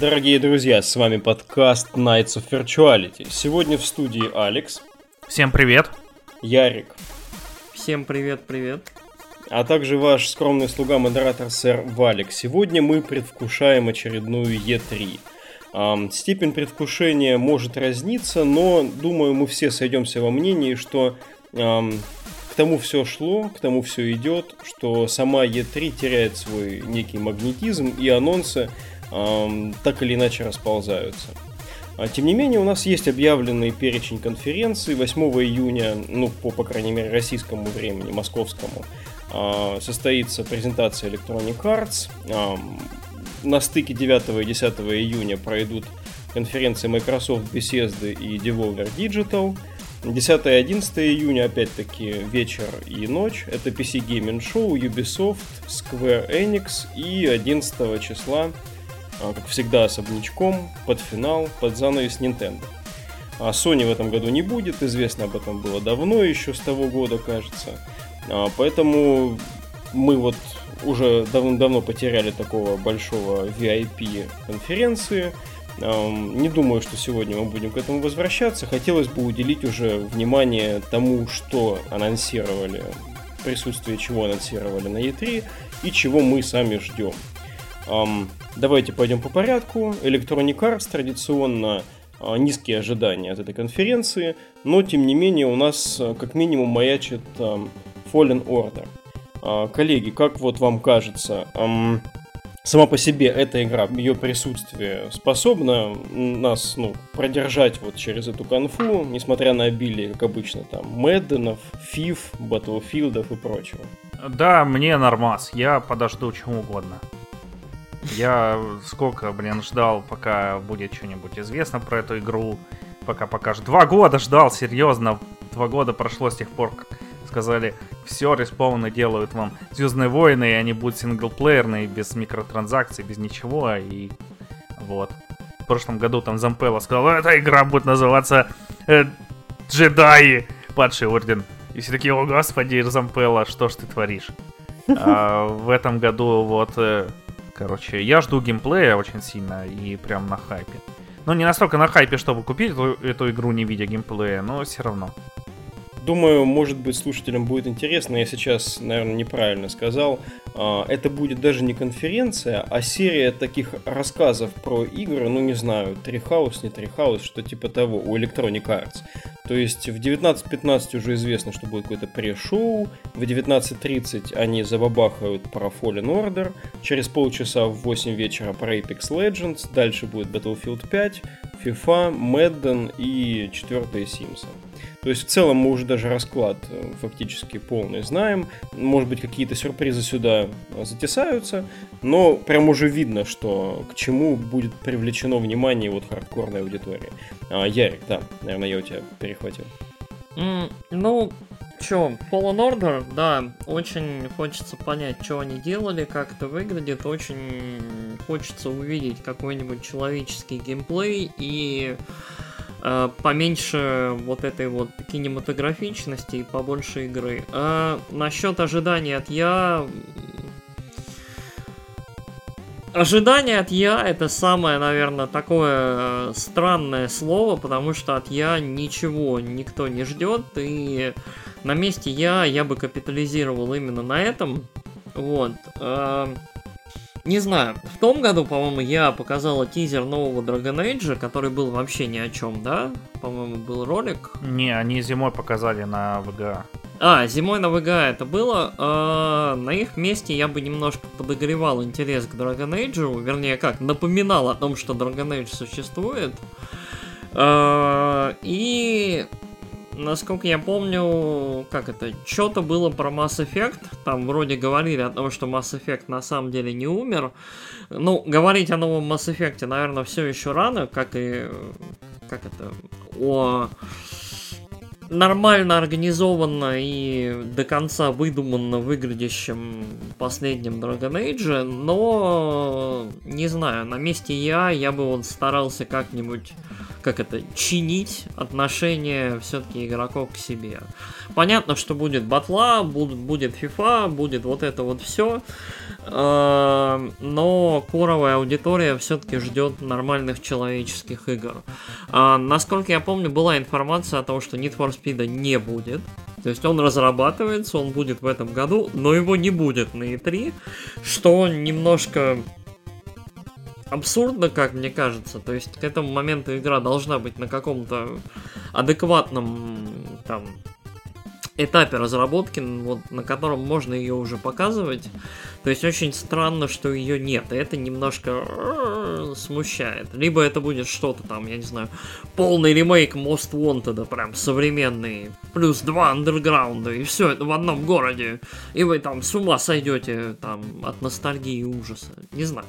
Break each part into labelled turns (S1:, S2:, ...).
S1: Дорогие друзья, с вами подкаст Nights of Virtuality. Сегодня в студии Алекс.
S2: Всем привет.
S1: Ярик.
S3: Всем привет-привет.
S1: А также ваш скромный слуга-модератор сэр Валик. Сегодня мы предвкушаем очередную Е3. Эм, степень предвкушения может разниться, но думаю, мы все сойдемся во мнении, что эм, к тому все шло, к тому все идет, что сама Е3 теряет свой некий магнетизм и анонсы так или иначе расползаются. А, тем не менее, у нас есть объявленный перечень конференций. 8 июня, ну, по, по крайней мере, российскому времени, московскому, а, состоится презентация Electronic Arts. На стыке 9 и 10 июня пройдут конференции Microsoft, Bethesda и Devolver Digital. 10 и 11 июня, опять-таки, вечер и ночь. Это PC Gaming Show, Ubisoft, Square Enix. И 11 числа как всегда, особнячком, под финал, под занавес Nintendo. А Sony в этом году не будет, известно об этом было давно, еще с того года, кажется. А, поэтому мы вот уже давно-давно потеряли такого большого VIP конференции. Не думаю, что сегодня мы будем к этому возвращаться. Хотелось бы уделить уже внимание тому, что анонсировали, присутствие чего анонсировали на E3 и чего мы сами ждем. Давайте пойдем по порядку. Electronic Arts традиционно uh, низкие ожидания от этой конференции, но тем не менее у нас uh, как минимум маячит Fallen Order. Uh, коллеги, как вот вам кажется, сама по себе эта игра, ее присутствие способна нас ну, продержать вот через эту конфу, несмотря на обилие, как обычно, там, Мэдденов, Фиф, Батлфилдов и прочего?
S2: Да, мне нормас, я подожду чему угодно. Я сколько, блин, ждал, пока будет что-нибудь известно про эту игру, пока покажут. Два года ждал, серьезно. Два года прошло с тех пор, как сказали, все, респауны делают вам Звездные войны, и они будут синглплеерные, без микротранзакций, без ничего, и вот. В прошлом году там Зампелла сказал, эта игра будет называться э, Джедаи, Падший Орден. И все такие, о господи, Зампелла, что ж ты творишь? А в этом году вот э, Короче, я жду геймплея очень сильно и прям на хайпе. Ну, не настолько на хайпе, чтобы купить эту, эту игру, не видя геймплея, но все равно.
S1: Думаю, может быть, слушателям будет интересно. Я сейчас, наверное, неправильно сказал. А, это будет даже не конференция, а серия таких рассказов про игры, ну, не знаю, Трихаус, не Трихаус, что типа того, у Electronic Arts. То есть в 19.15 уже известно, что будет какое-то пре-шоу, в 19.30 они забабахают про Fallen Order, через полчаса в 8 вечера про Apex Legends, дальше будет Battlefield 5, FIFA, Madden и 4 Sims. То есть в целом мы уже даже расклад э, фактически полный знаем. Может быть какие-то сюрпризы сюда затесаются, но прям уже видно, что к чему будет привлечено внимание вот хардкорной аудитории. А, Ярик, да, наверное, я у тебя перехватил.
S3: Mm, ну, Чё, Fallen Order, да, очень хочется понять, что они делали, как это выглядит, очень хочется увидеть какой-нибудь человеческий геймплей и э, поменьше вот этой вот кинематографичности и побольше игры. А насчет ожиданий от я... Ожидание от я это самое, наверное, такое э, странное слово, потому что от я ничего никто не ждет, и на месте я, я бы капитализировал именно на этом. Вот. Э, не знаю, в том году, по-моему, я показала тизер нового Dragon Age, который был вообще ни о чем, да? По-моему, был ролик.
S2: Не, они зимой показали на ВГА.
S3: А, зимой на ВГА это было. А, на их месте я бы немножко подогревал интерес к Dragon Age, вернее как, напоминал о том, что Dragon Age существует. А, и насколько я помню, как это, что-то было про Mass Effect, там вроде говорили о том, что Mass Effect на самом деле не умер. Ну, говорить о новом Mass Effect, наверное, все еще рано, как и, как это, о нормально организованно и до конца выдуманно выглядящем последнем Dragon Age, но не знаю, на месте я, я бы вот старался как-нибудь как это, чинить отношение все-таки игроков к себе. Понятно, что будет батла, будет FIFA, будет вот это вот все, э, но коровая аудитория все-таки ждет нормальных человеческих игр. А, насколько я помню, была информация о том, что Need for Speed не будет. То есть он разрабатывается, он будет в этом году, но его не будет на E3, что немножко абсурдно, как мне кажется. То есть к этому моменту игра должна быть на каком-то адекватном там этапе разработки, вот, на котором можно ее уже показывать. То есть очень странно, что ее нет. И это немножко э, смущает. Либо это будет что-то там, я не знаю, полный ремейк Most Wanted, прям современный, плюс два андерграунда, и все это в одном городе. И вы там с ума сойдете там от ностальгии и ужаса. Не знаю.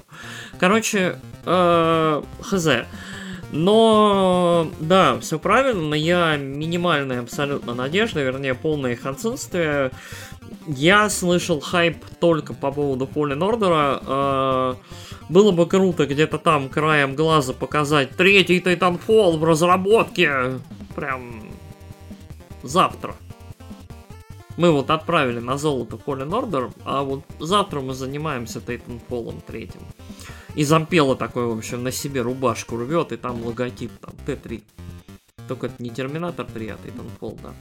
S3: Короче, э, хз. Но, да, все правильно, я минимальная абсолютно надежда, вернее, полное их отсутствие. Я слышал хайп только по поводу Order. Э, было бы круто где-то там краем глаза показать третий Titanfall в разработке. Прям завтра. Мы вот отправили на золото Fallen Order, а вот завтра мы занимаемся Titanfall третьим. И зампела такой, в общем, на себе рубашку рвет, и там логотип, там, Т3. Только это не Терминатор 3, а Titanfall, да.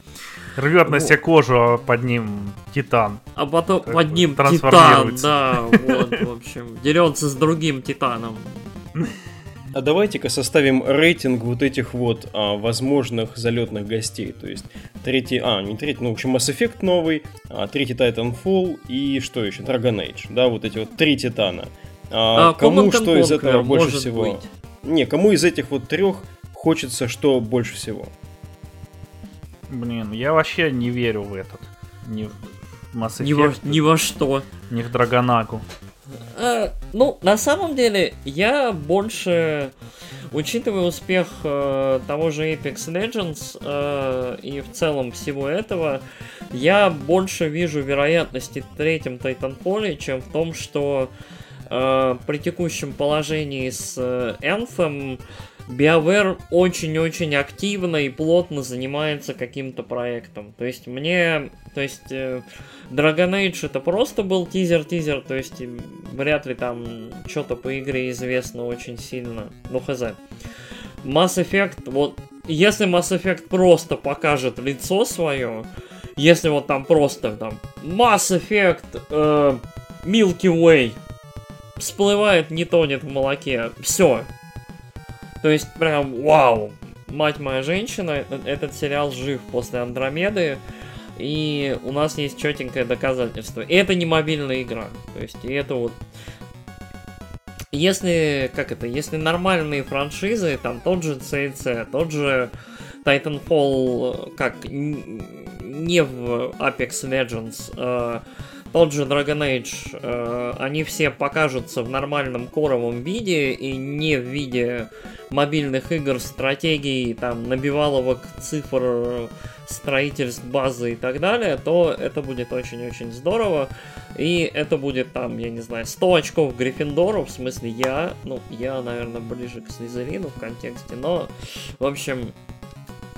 S2: Рвет вот. на себе кожу, а под ним Титан.
S3: А потом так под ним Титан, да, вот, в общем, дерется с другим Титаном.
S1: А давайте-ка составим рейтинг вот этих вот а, возможных залетных гостей. То есть третий, а, не третий, ну, в общем, Mass Effect новый, а, третий Titanfall и что еще? Dragon Age, да, вот эти вот три Титана. А, а, кому что из этого больше всего? Быть. Не, кому из этих вот трех хочется что больше всего?
S2: Блин, я вообще не верю в этот. Ни в
S3: Mass Effect. Ни во, ни во что.
S2: Ни в Драгонагу.
S3: А, ну, на самом деле, я больше, учитывая успех э, того же Apex Legends э, и в целом всего этого, я больше вижу вероятности в третьем Titanfall, чем в том, что э, при текущем положении с э, Anthem BioWare очень-очень активно и плотно занимается каким-то проектом. То есть мне, то есть э, Dragon Age это просто был тизер-тизер, то есть вряд ли там что-то по игре известно очень сильно. Ну хз. Mass Effect, вот если Mass Effect просто покажет лицо свое, если вот там просто там Mass Effect э, Milky Way всплывает, не тонет в молоке. Все. То есть, прям, вау. Мать моя женщина, этот сериал жив после Андромеды. И у нас есть четенькое доказательство. И это не мобильная игра. То есть, это вот... Если, как это, если нормальные франшизы, там тот же CC, тот же Titanfall, как, не в Apex Legends, э, тот же Dragon Age, э, они все покажутся в нормальном коровом виде и не в виде мобильных игр, стратегий, там, набиваловок, цифр, строительств базы и так далее, то это будет очень-очень здорово. И это будет там, я не знаю, 100 очков Гриффиндору, в смысле я, ну, я, наверное, ближе к Слизерину в контексте, но, в общем,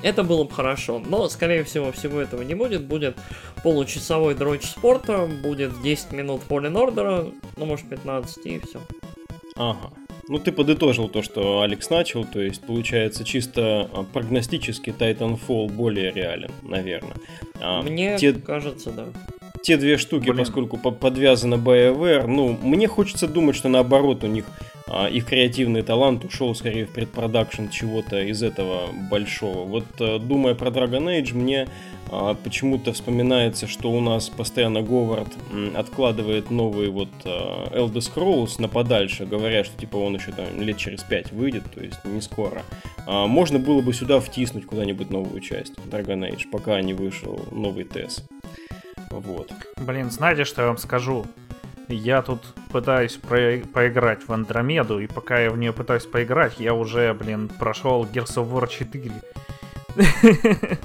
S3: это было бы хорошо. Но, скорее всего, всего этого не будет. Будет получасовой дрочь спорта, будет 10 минут Fallen Order, ну, может, 15, и все.
S1: Ага. Ну, ты подытожил то, что Алекс начал, то есть, получается, чисто а, прогностически Titanfall более реален, наверное.
S3: А, Мне те... кажется, да
S1: те две штуки, Блин. поскольку подвязаны BioWare, ну, мне хочется думать, что наоборот у них их креативный талант ушел скорее в предпродакшн чего-то из этого большого. Вот а, думая про Dragon Age, мне а, почему-то вспоминается, что у нас постоянно Говард откладывает новый вот а, Elder Scrolls на подальше, говоря, что типа он еще там лет через пять выйдет, то есть не скоро. А, можно было бы сюда втиснуть куда-нибудь новую часть Dragon Age, пока не вышел новый тест. Вот.
S2: Блин, знаете, что я вам скажу? Я тут пытаюсь про- поиграть в Андромеду, и пока я в нее пытаюсь поиграть, я уже, блин, прошел Gears of War 4.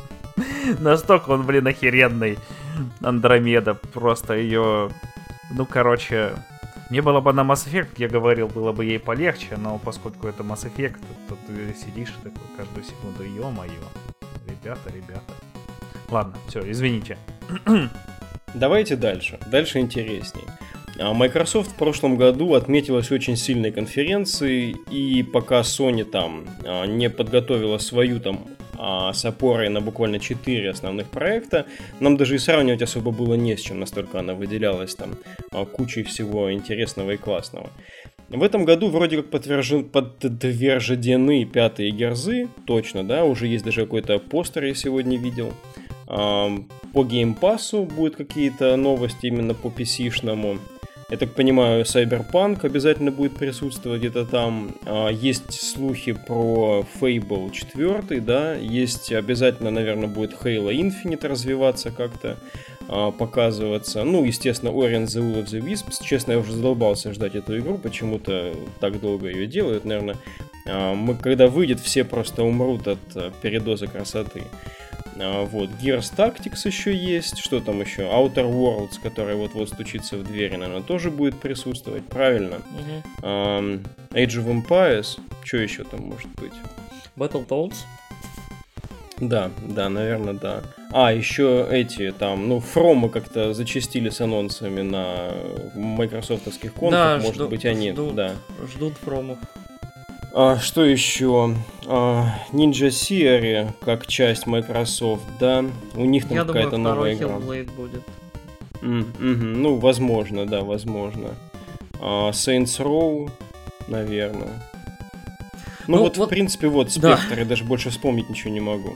S2: Настолько он, блин, охеренный. Андромеда. Просто ее... Ну, короче... Не было бы на Mass Effect, я говорил, было бы ей полегче, но поскольку это Mass Effect, то ты сидишь такой каждую секунду, ё-моё, ребята, ребята. Ладно, все, извините.
S1: Давайте дальше. Дальше интересней. А Microsoft в прошлом году отметилась очень сильной конференцией, и пока Sony там а, не подготовила свою там а, с опорой на буквально 4 основных проекта, нам даже и сравнивать особо было не с чем, настолько она выделялась там кучей всего интересного и классного. В этом году вроде как подтвержден, подтверждены пятые герзы, точно, да, уже есть даже какой-то постер я сегодня видел. По геймпасу будут какие-то новости именно по PC-шному. Я так понимаю, Cyberpunk обязательно будет присутствовать где-то там. А, есть слухи про Fable 4, да. Есть обязательно, наверное, будет Halo Infinite развиваться как-то, а, показываться. Ну, естественно, Ori the Will of the Wisps. Честно, я уже задолбался ждать эту игру, почему-то так долго ее делают. Наверное, а, мы, когда выйдет, все просто умрут от передоза красоты. А, вот, Gears Tactics еще есть, что там еще? Outer Worlds, который вот-вот стучится в дверь, наверное, тоже будет присутствовать, правильно? Угу. Um, Age of Empires, что еще там может быть?
S3: Battletoads?
S1: Да, да, наверное, да. А, еще эти там, ну, Фромы как-то зачастили с анонсами на майкрософтовских контах, да, может жду, быть, они,
S3: ждут,
S1: да.
S3: Ждут Фромов.
S1: А, что еще? А, Ninja Theory, как часть Microsoft, да? У них там какая-то новая игра.
S3: будет.
S1: Mm, mm-hmm. Ну, возможно, да, возможно. А, Saints Row, наверное. Ну, ну вот, вот, в принципе, вот спектр, да. я даже больше вспомнить ничего не могу.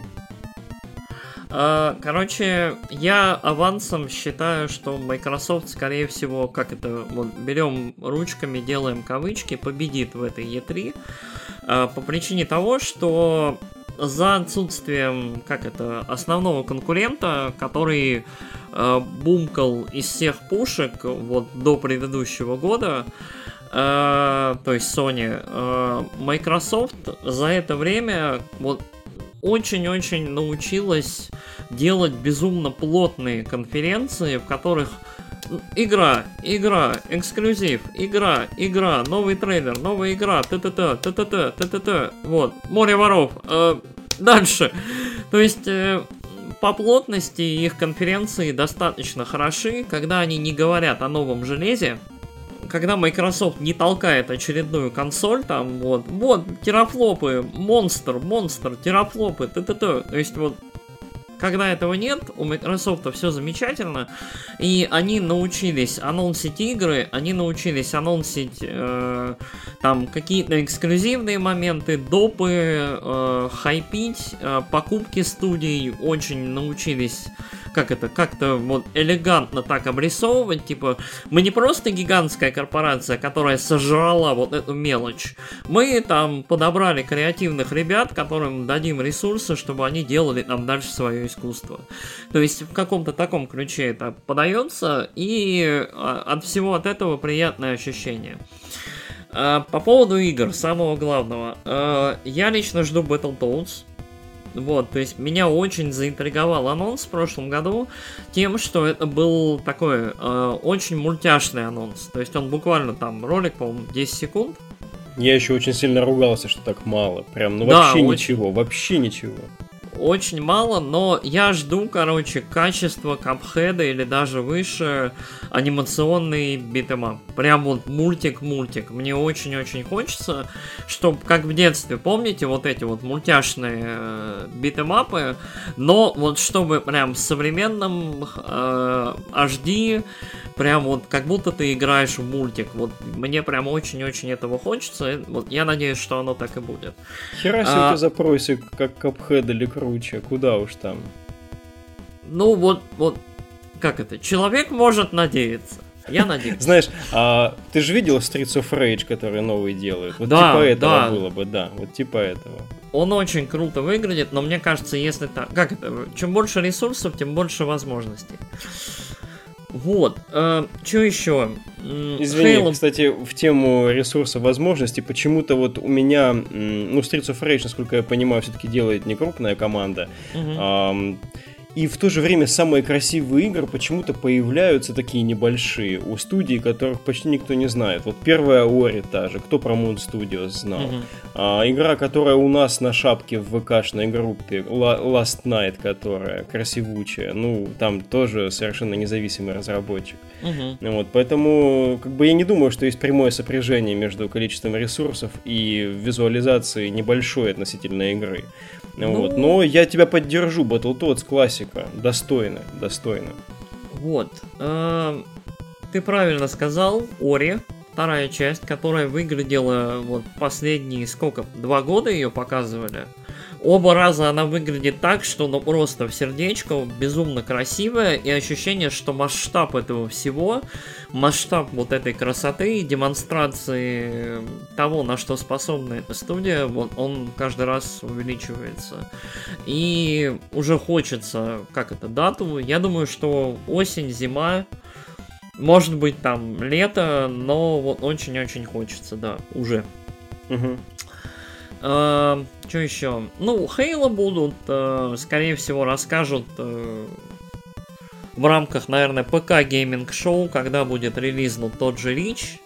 S3: А, короче, я авансом считаю, что Microsoft, скорее всего, как это, вот берем ручками, делаем кавычки, победит в этой E3. А, по причине того, что за отсутствием, как это, основного конкурента, который э, бумкал из всех пушек вот до предыдущего года, э, то есть Sony, э, Microsoft за это время вот очень-очень научилась делать безумно плотные конференции, в которых игра, игра, эксклюзив, игра, игра, новый трейлер, новая игра, т-т-т, т-т-т, т-т-т, вот, море воров, э, дальше. То есть, э, по плотности их конференции достаточно хороши, когда они не говорят о новом железе, когда Microsoft не толкает очередную консоль, там вот, вот, терафлопы, монстр, монстр, терафлопы, т-т-т, то есть вот когда этого нет, у Microsoft все замечательно, и они научились анонсить игры, они научились анонсить э, там какие-то эксклюзивные моменты, допы, э, хайпить, э, покупки студий, очень научились как это, как-то вот элегантно так обрисовывать, типа, мы не просто гигантская корпорация, которая сожрала вот эту мелочь, мы там подобрали креативных ребят, которым дадим ресурсы, чтобы они делали там дальше свое искусство. То есть в каком-то таком ключе это подается, и а, от всего от этого приятное ощущение. А, по поводу игр, самого главного. А, я лично жду Battletoads. Вот, то есть меня очень заинтриговал анонс в прошлом году тем, что это был такой э, очень мультяшный анонс. То есть он буквально там ролик, по-моему, 10 секунд.
S1: Я еще очень сильно ругался, что так мало. Прям, ну да, вообще очень... ничего, вообще ничего
S3: очень мало, но я жду, короче, качества Cuphead а или даже выше анимационный beat 'em up. Прям вот мультик-мультик. Мне очень-очень хочется, чтобы, как в детстве, помните, вот эти вот мультяшные э, битэмапы, но вот чтобы прям в современном э, HD прям вот как будто ты играешь в мультик. Вот мне прям очень-очень этого хочется. Вот я надеюсь, что оно так и будет.
S1: Хера себе а... ты запросик, как капхед или круче. Куда уж там.
S3: Ну вот, вот, как это? Человек может надеяться. Я надеюсь.
S1: Знаешь, а, ты же видел Streets of Rage, который новый делают? Вот да, типа этого да. было бы, да, вот типа этого.
S3: Он очень круто выглядит, но мне кажется, если так... Как это? Чем больше ресурсов, тем больше возможностей. Вот. Э, что еще?
S1: Извини, Halo... кстати, в тему ресурса возможностей, почему-то вот у меня, ну, Streets of Rage, насколько я понимаю, все-таки делает не крупная команда. Угу. И в то же время самые красивые игры почему-то появляются такие небольшие у студий, которых почти никто не знает. Вот первая Ори та же, кто про Moon Studios знал. Mm-hmm. А, игра, которая у нас на шапке в ВКшной группе, Last Night, которая красивучая, ну, там тоже совершенно независимый разработчик. Mm-hmm. Вот, поэтому, как бы я не думаю, что есть прямое сопряжение между количеством ресурсов и визуализацией небольшой относительно игры. Ну... Вот. Но я тебя поддержу, Battletoads классика. Достойно, достойно.
S3: Вот. Э, ты правильно сказал, Ори, вторая часть, которая выглядела вот последние сколько, два года ее показывали. Оба раза она выглядит так, что ну просто в сердечко безумно красивая и ощущение, что масштаб этого всего, масштаб вот этой красоты демонстрации того, на что способна эта студия, вот он каждый раз увеличивается. И уже хочется, как это, дату, я думаю, что осень, зима, может быть там лето, но вот очень-очень хочется, да, уже. Угу. Uh, что еще? Ну, Хейла будут, uh, скорее всего, расскажут uh, в рамках, наверное, ПК гейминг шоу, когда будет релизнут тот же Рич.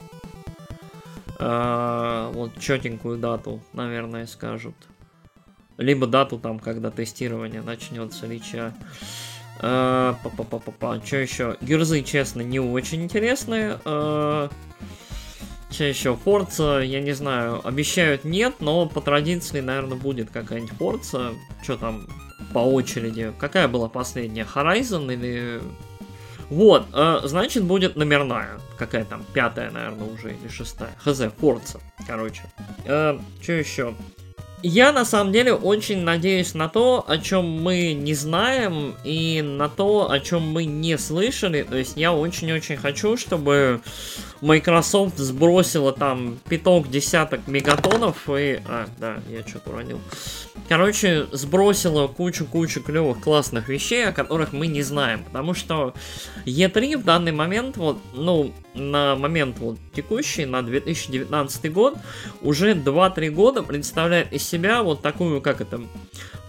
S3: Вот четенькую дату, наверное, скажут. Либо дату там, когда тестирование начнется Рича. Па-па-па-па-па. Что еще? Гюрзы, честно, не очень интересные. Что еще? Форца, я не знаю, обещают нет, но по традиции, наверное, будет какая-нибудь Форца. Что там по очереди? Какая была последняя? Horizon или... Вот, э, значит, будет номерная. Какая там? Пятая, наверное, уже или шестая. Хз, Форца, короче. Э, что еще? Я на самом деле очень надеюсь на то, о чем мы не знаем, и на то, о чем мы не слышали. То есть я очень-очень хочу, чтобы Microsoft сбросила там пяток десяток мегатонов и... А, да, я что-то уронил. Короче, сбросила кучу-кучу клевых классных вещей, о которых мы не знаем. Потому что E3 в данный момент, вот, ну, на момент вот текущий, на 2019 год, уже 2-3 года представляет из себя вот такую, как это,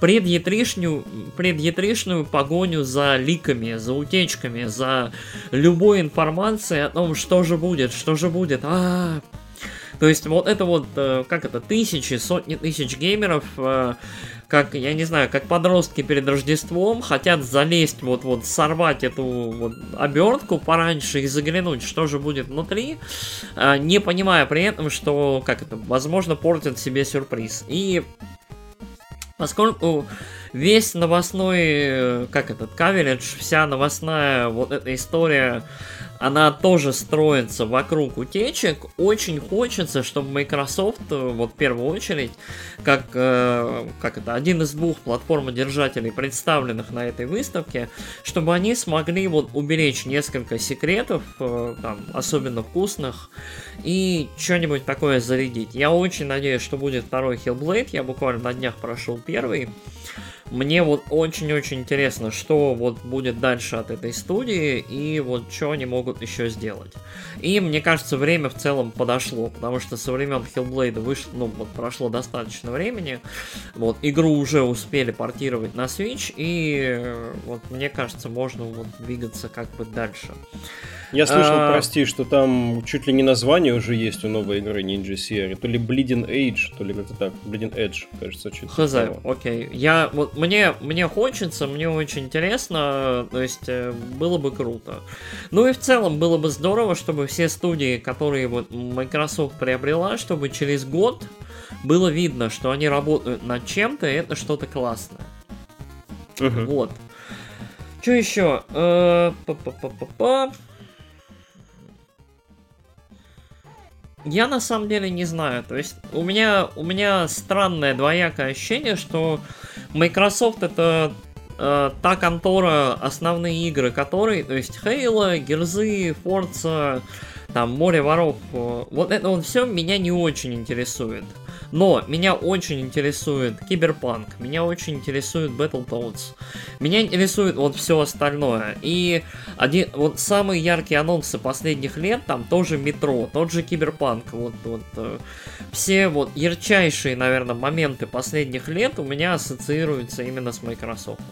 S3: предъетришнюю, предъетришную погоню за ликами, за утечками, за любой информацией о том, что же будет, что же будет. А. То есть вот это вот, э, как это, тысячи, сотни тысяч геймеров э, как, я не знаю, как подростки перед Рождеством хотят залезть, вот-вот сорвать эту вот обертку пораньше и заглянуть, что же будет внутри, а, не понимая при этом, что, как это, возможно, портят себе сюрприз. И поскольку весь новостной, э, как этот, каверидж, вся новостная вот эта история она тоже строится вокруг утечек. Очень хочется, чтобы Microsoft, э, вот в первую очередь, как, э, как это, один из двух платформодержателей, представленных на этой выставке, чтобы они смогли вот уберечь несколько секретов, э, там, особенно вкусных, и что-нибудь такое зарядить. Я очень надеюсь, что будет второй Hellblade, я буквально на днях прошел первый. Мне вот очень-очень интересно, что вот будет дальше от этой студии и вот что они могут еще сделать. И мне кажется, время в целом подошло, потому что со времен Hellblade вышло, ну вот прошло достаточно времени, вот игру уже успели портировать на Switch и вот мне кажется, можно вот двигаться как бы дальше.
S1: Я слышал, а... прости, что там чуть ли не название уже есть у новой игры Ninja Sierra. То ли Bleeding Age, то ли как-то так. Bleeding Edge, кажется,
S3: что-то. Хз, окей. Я, вот, мне, мне хочется, мне очень интересно, то есть э, было бы круто. Ну и в целом было бы здорово, чтобы все студии, которые вот Microsoft приобрела, чтобы через год было видно, что они работают над чем-то, и это что-то классное. Uh-huh. Вот. Что еще? Э, па-па-па-па-па. Я на самом деле не знаю. То есть у меня, у меня странное двоякое ощущение, что Microsoft это э, та контора, основные игры которой, то есть Halo, Герзы, Forza, там Море воров, э, вот это вот все меня не очень интересует. Но меня очень интересует Киберпанк, меня очень интересует Battletoads, меня интересует вот все остальное. И один, вот самые яркие анонсы последних лет, там тоже Метро, тот же Киберпанк, вот, вот э, все вот ярчайшие, наверное, моменты последних лет у меня ассоциируются именно с Microsoft.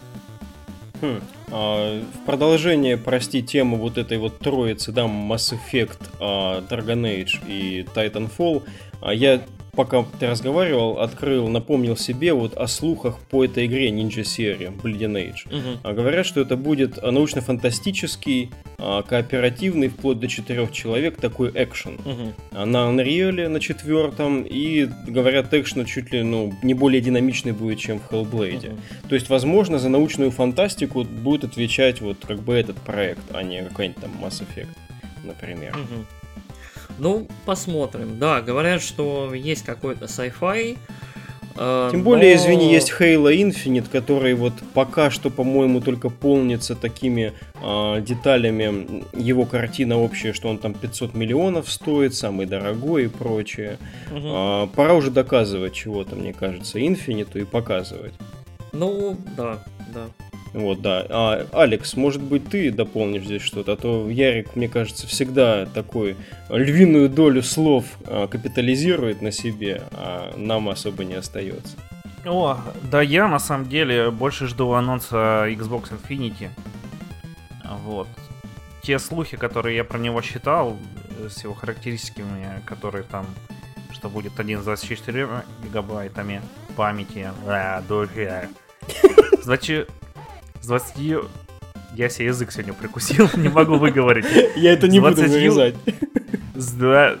S1: Хм. А, в продолжение, прости, тему вот этой вот троицы, да, Mass Effect, а, Dragon Age и Titanfall, а я пока ты разговаривал, открыл, напомнил себе вот о слухах по этой игре Ninja серии Bleeding Age. Угу. А говорят, что это будет научно-фантастический, а, кооперативный, вплоть до четырех человек, такой экшен. Угу. На Unreal на четвертом, и говорят, экшен чуть ли ну, не более динамичный будет, чем в Hellblade. Угу. То есть, возможно, за научную фантастику будет отвечать вот как бы этот проект, а не какой-нибудь там Mass Effect, например. Угу.
S3: Ну, посмотрим. Да, говорят, что есть какой-то sci-fi.
S1: Э, Тем более, но... извини, есть Halo Infinite, который вот пока что, по-моему, только полнится такими э, деталями. Его картина общая, что он там 500 миллионов стоит, самый дорогой и прочее. Угу. Э, пора уже доказывать чего-то, мне кажется, Infinite и показывать.
S3: Ну, да, да.
S1: Вот, да. А, Алекс, может быть, ты дополнишь здесь что-то, а то Ярик, мне кажется, всегда такой львиную долю слов а, капитализирует на себе, а нам особо не остается.
S2: О, да я на самом деле больше жду анонса Xbox Infinity. Вот. Те слухи, которые я про него считал, с его характеристиками, которые там, что будет один с 24 гигабайтами памяти, да, Значит, с 20... Я себе язык сегодня прикусил, не могу выговорить.
S1: Я это не буду вырезать.
S2: С 2...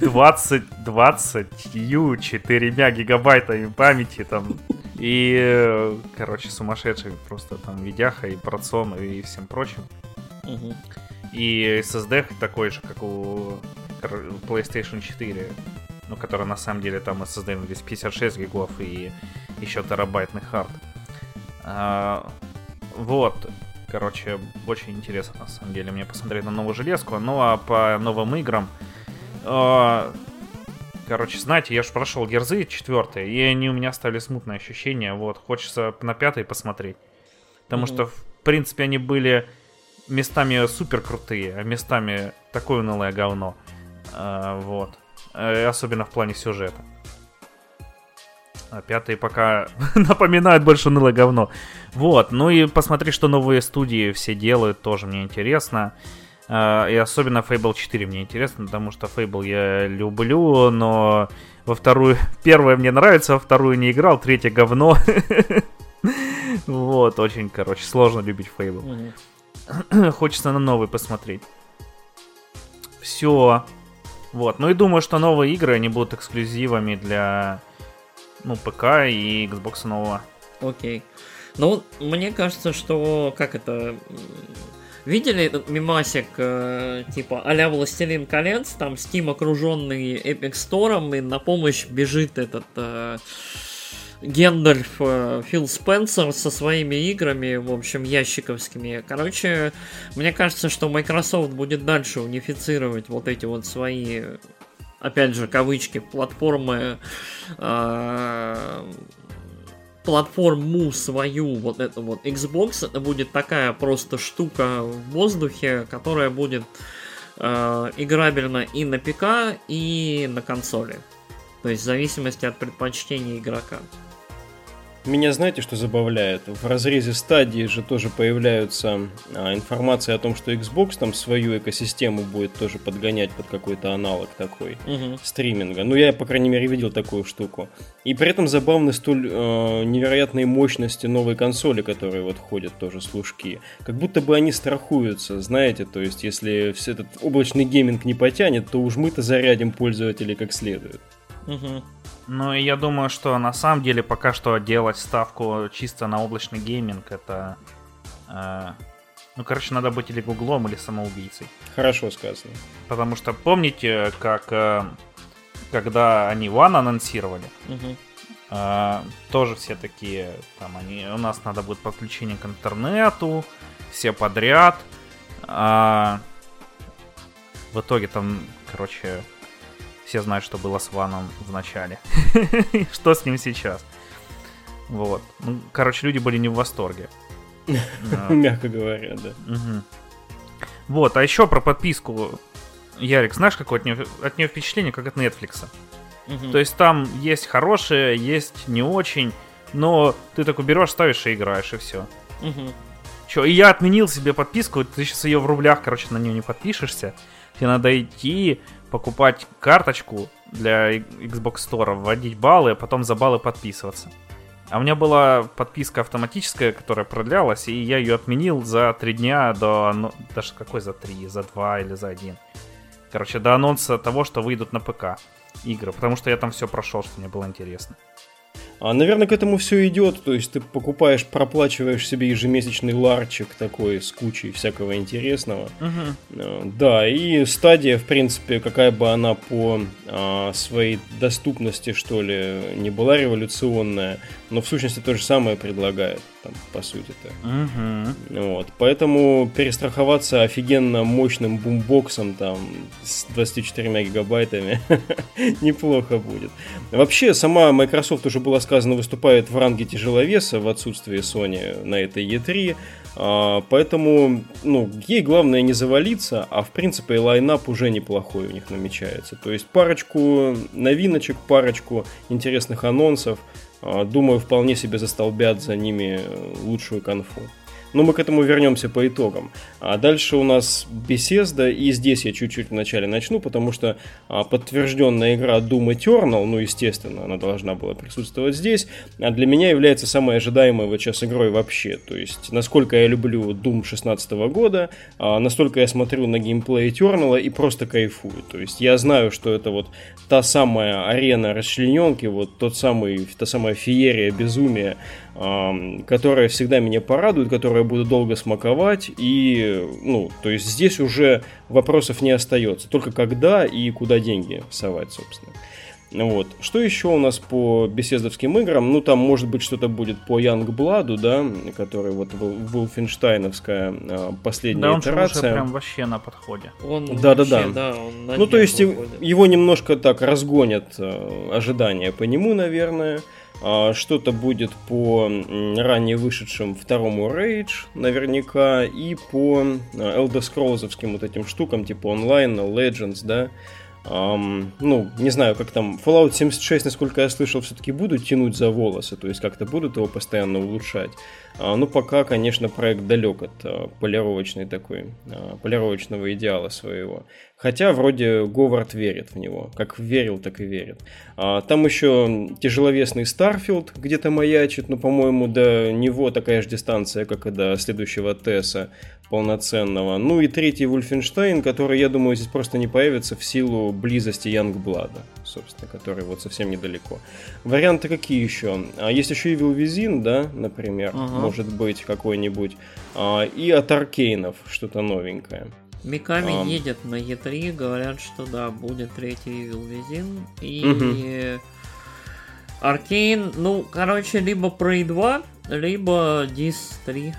S2: 20, 24 гигабайтами памяти там. И, короче, сумасшедший просто там видяха и процон и всем прочим. Угу. И SSD такой же, как у PlayStation 4. Ну, который на самом деле там SSD здесь 56 гигов и еще терабайтный хард. А, вот, короче, очень интересно на самом деле мне посмотреть на новую железку. Ну а по новым играм, а, короче, знаете, я же прошел Герзы 4, и они у меня оставили смутное ощущение. Вот, хочется на пятый посмотреть. Потому mm-hmm. что, в принципе, они были местами супер крутые, а местами такое унылое говно. А, вот. Э, особенно в плане сюжета. А пятый пока напоминает больше ныло говно. Вот, ну и посмотри, что новые студии все делают, тоже мне интересно. Uh, и особенно Fable 4 мне интересно, потому что Fable я люблю, но во вторую... Первая мне нравится, во вторую не играл, третья говно. Вот, очень, короче, сложно любить Fable. Хочется на новый посмотреть. Все. Вот, ну и думаю, что новые игры, они будут эксклюзивами для ну, ПК и Xbox нового.
S3: Окей. Ну, мне кажется, что, как это, Видели этот мимасик, э, типа, а-ля Властелин колец, там Steam окруженный Epic Store, и на помощь бежит этот э, Гендальф э, Фил Спенсер со своими играми, в общем, ящиковскими. Короче, мне кажется, что Microsoft будет дальше унифицировать вот эти вот свои опять же, кавычки, платформы, э, платформу свою, вот это вот Xbox, это будет такая просто штука в воздухе, которая будет э, играбельна и на ПК, и на консоли. То есть в зависимости от предпочтений игрока.
S1: Меня знаете, что забавляет? В разрезе стадии же тоже появляются а, информация о том, что Xbox там свою экосистему будет тоже подгонять под какой-то аналог такой угу. стриминга. Ну, я, по крайней мере, видел такую штуку. И при этом забавны столь э, невероятные мощности новой консоли, которые вот ходят тоже служки. Как будто бы они страхуются, знаете, то есть если все этот облачный гейминг не потянет, то уж мы-то зарядим пользователей как следует.
S2: Угу. Ну и я думаю, что на самом деле пока что делать ставку чисто на облачный гейминг это... Э, ну, короче, надо быть или гуглом, или самоубийцей.
S1: Хорошо сказано.
S2: Потому что помните, как э, когда они One анонсировали, угу. э, тоже все такие, там они, у нас надо будет подключение к интернету, все подряд. А в итоге там, короче, все знают, что было с Ваном в начале. Что с ним сейчас? Вот. Ну, короче, люди были не в восторге.
S1: Мягко говоря, да.
S2: Вот, а еще про подписку. Ярик, знаешь, какое от нее, от нее впечатление, как от Netflix? То есть там есть хорошие, есть не очень. но ты такой берешь, ставишь и играешь, и все.
S3: Мгм.
S2: Че, и я отменил себе подписку, ты сейчас ее в рублях, короче, на нее не подпишешься. Тебе надо идти, покупать карточку для Xbox Store, вводить баллы, а потом за баллы подписываться. А у меня была подписка автоматическая, которая продлялась, и я ее отменил за три дня до... ано- Даже какой за три? За два или за один? Короче, до анонса того, что выйдут на ПК игры, потому что я там все прошел, что мне было интересно.
S1: А, наверное, к этому все идет. То есть ты покупаешь, проплачиваешь себе ежемесячный ларчик такой с кучей всякого интересного. Э, Да, и стадия, в принципе, какая бы она по а, своей доступности, что ли, не была революционная, но в сущности то же самое предлагает, там, по сути-то.
S2: Мгм.
S1: Вот, поэтому перестраховаться офигенно мощным бумбоксом там с 24 гигабайтами неплохо будет. Вообще, сама Microsoft, уже было сказано, выступает в ранге тяжеловеса в отсутствии Sony на этой E3, а, поэтому, ну, ей главное не завалиться, а в принципе лайнап уже неплохой у них намечается. То есть парочку новиночек, парочку интересных анонсов, думаю, вполне себе застолбят за ними э, лучшую конфу. Но мы к этому вернемся по итогам. А дальше у нас Bethesda, и здесь я чуть-чуть вначале начну, потому что а, подтвержденная игра Doom Eternal, ну, естественно, она должна была присутствовать здесь, а для меня является самой ожидаемой вот сейчас игрой вообще. То есть, насколько я люблю Doom 16 года, а, настолько я смотрю на геймплей Eternal и просто кайфую. То есть, я знаю, что это вот та самая арена расчлененки, вот тот самый, та самая феерия безумия, которая всегда меня порадует, которую я буду долго смаковать, и, ну, то есть здесь уже вопросов не остается, только когда и куда деньги совать, собственно. Вот. Что еще у нас по беседовским играм? Ну, там, может быть, что-то будет по Янгбладу, да, который вот Wolfensteinовская а, последняя
S2: Да, он
S1: итерация.
S2: прям вообще на подходе.
S3: Он
S1: Да-да-да.
S3: вообще, да, он на
S1: Ну, то есть
S3: выходит.
S1: его немножко так разгонят э, ожидания по нему, наверное. А, Что-то будет по ранее вышедшим второму Rage, наверняка, и по э, Elder Scrolls'овским вот этим штукам, типа онлайн, Legends, да. Ам, ну, не знаю, как там. Fallout 76, насколько я слышал, все-таки будут тянуть за волосы, то есть как-то будут его постоянно улучшать. А, ну, пока, конечно, проект далек от а, полировочной такой, а, полировочного идеала своего. Хотя вроде Говард верит в него. Как верил, так и верит. А, там еще тяжеловесный Starfield где-то маячит, но, по-моему, до него такая же дистанция, как и до следующего TES а полноценного. Ну и третий Вульфенштейн, который, я думаю, здесь просто не появится в силу близости Янгблада, собственно, который вот совсем недалеко. Варианты какие еще? А, есть еще Evil Within, да, например,
S3: Ага.
S1: может быть, какой-нибудь. А, и от Аркейнов что-то новенькое.
S3: Миками
S1: Ам.
S3: едет на E3, говорят, что да, будет третий Evil Within. И
S1: Мгм.
S3: Аркейн, ну, короче, либо Prey 2, либо Dis 3.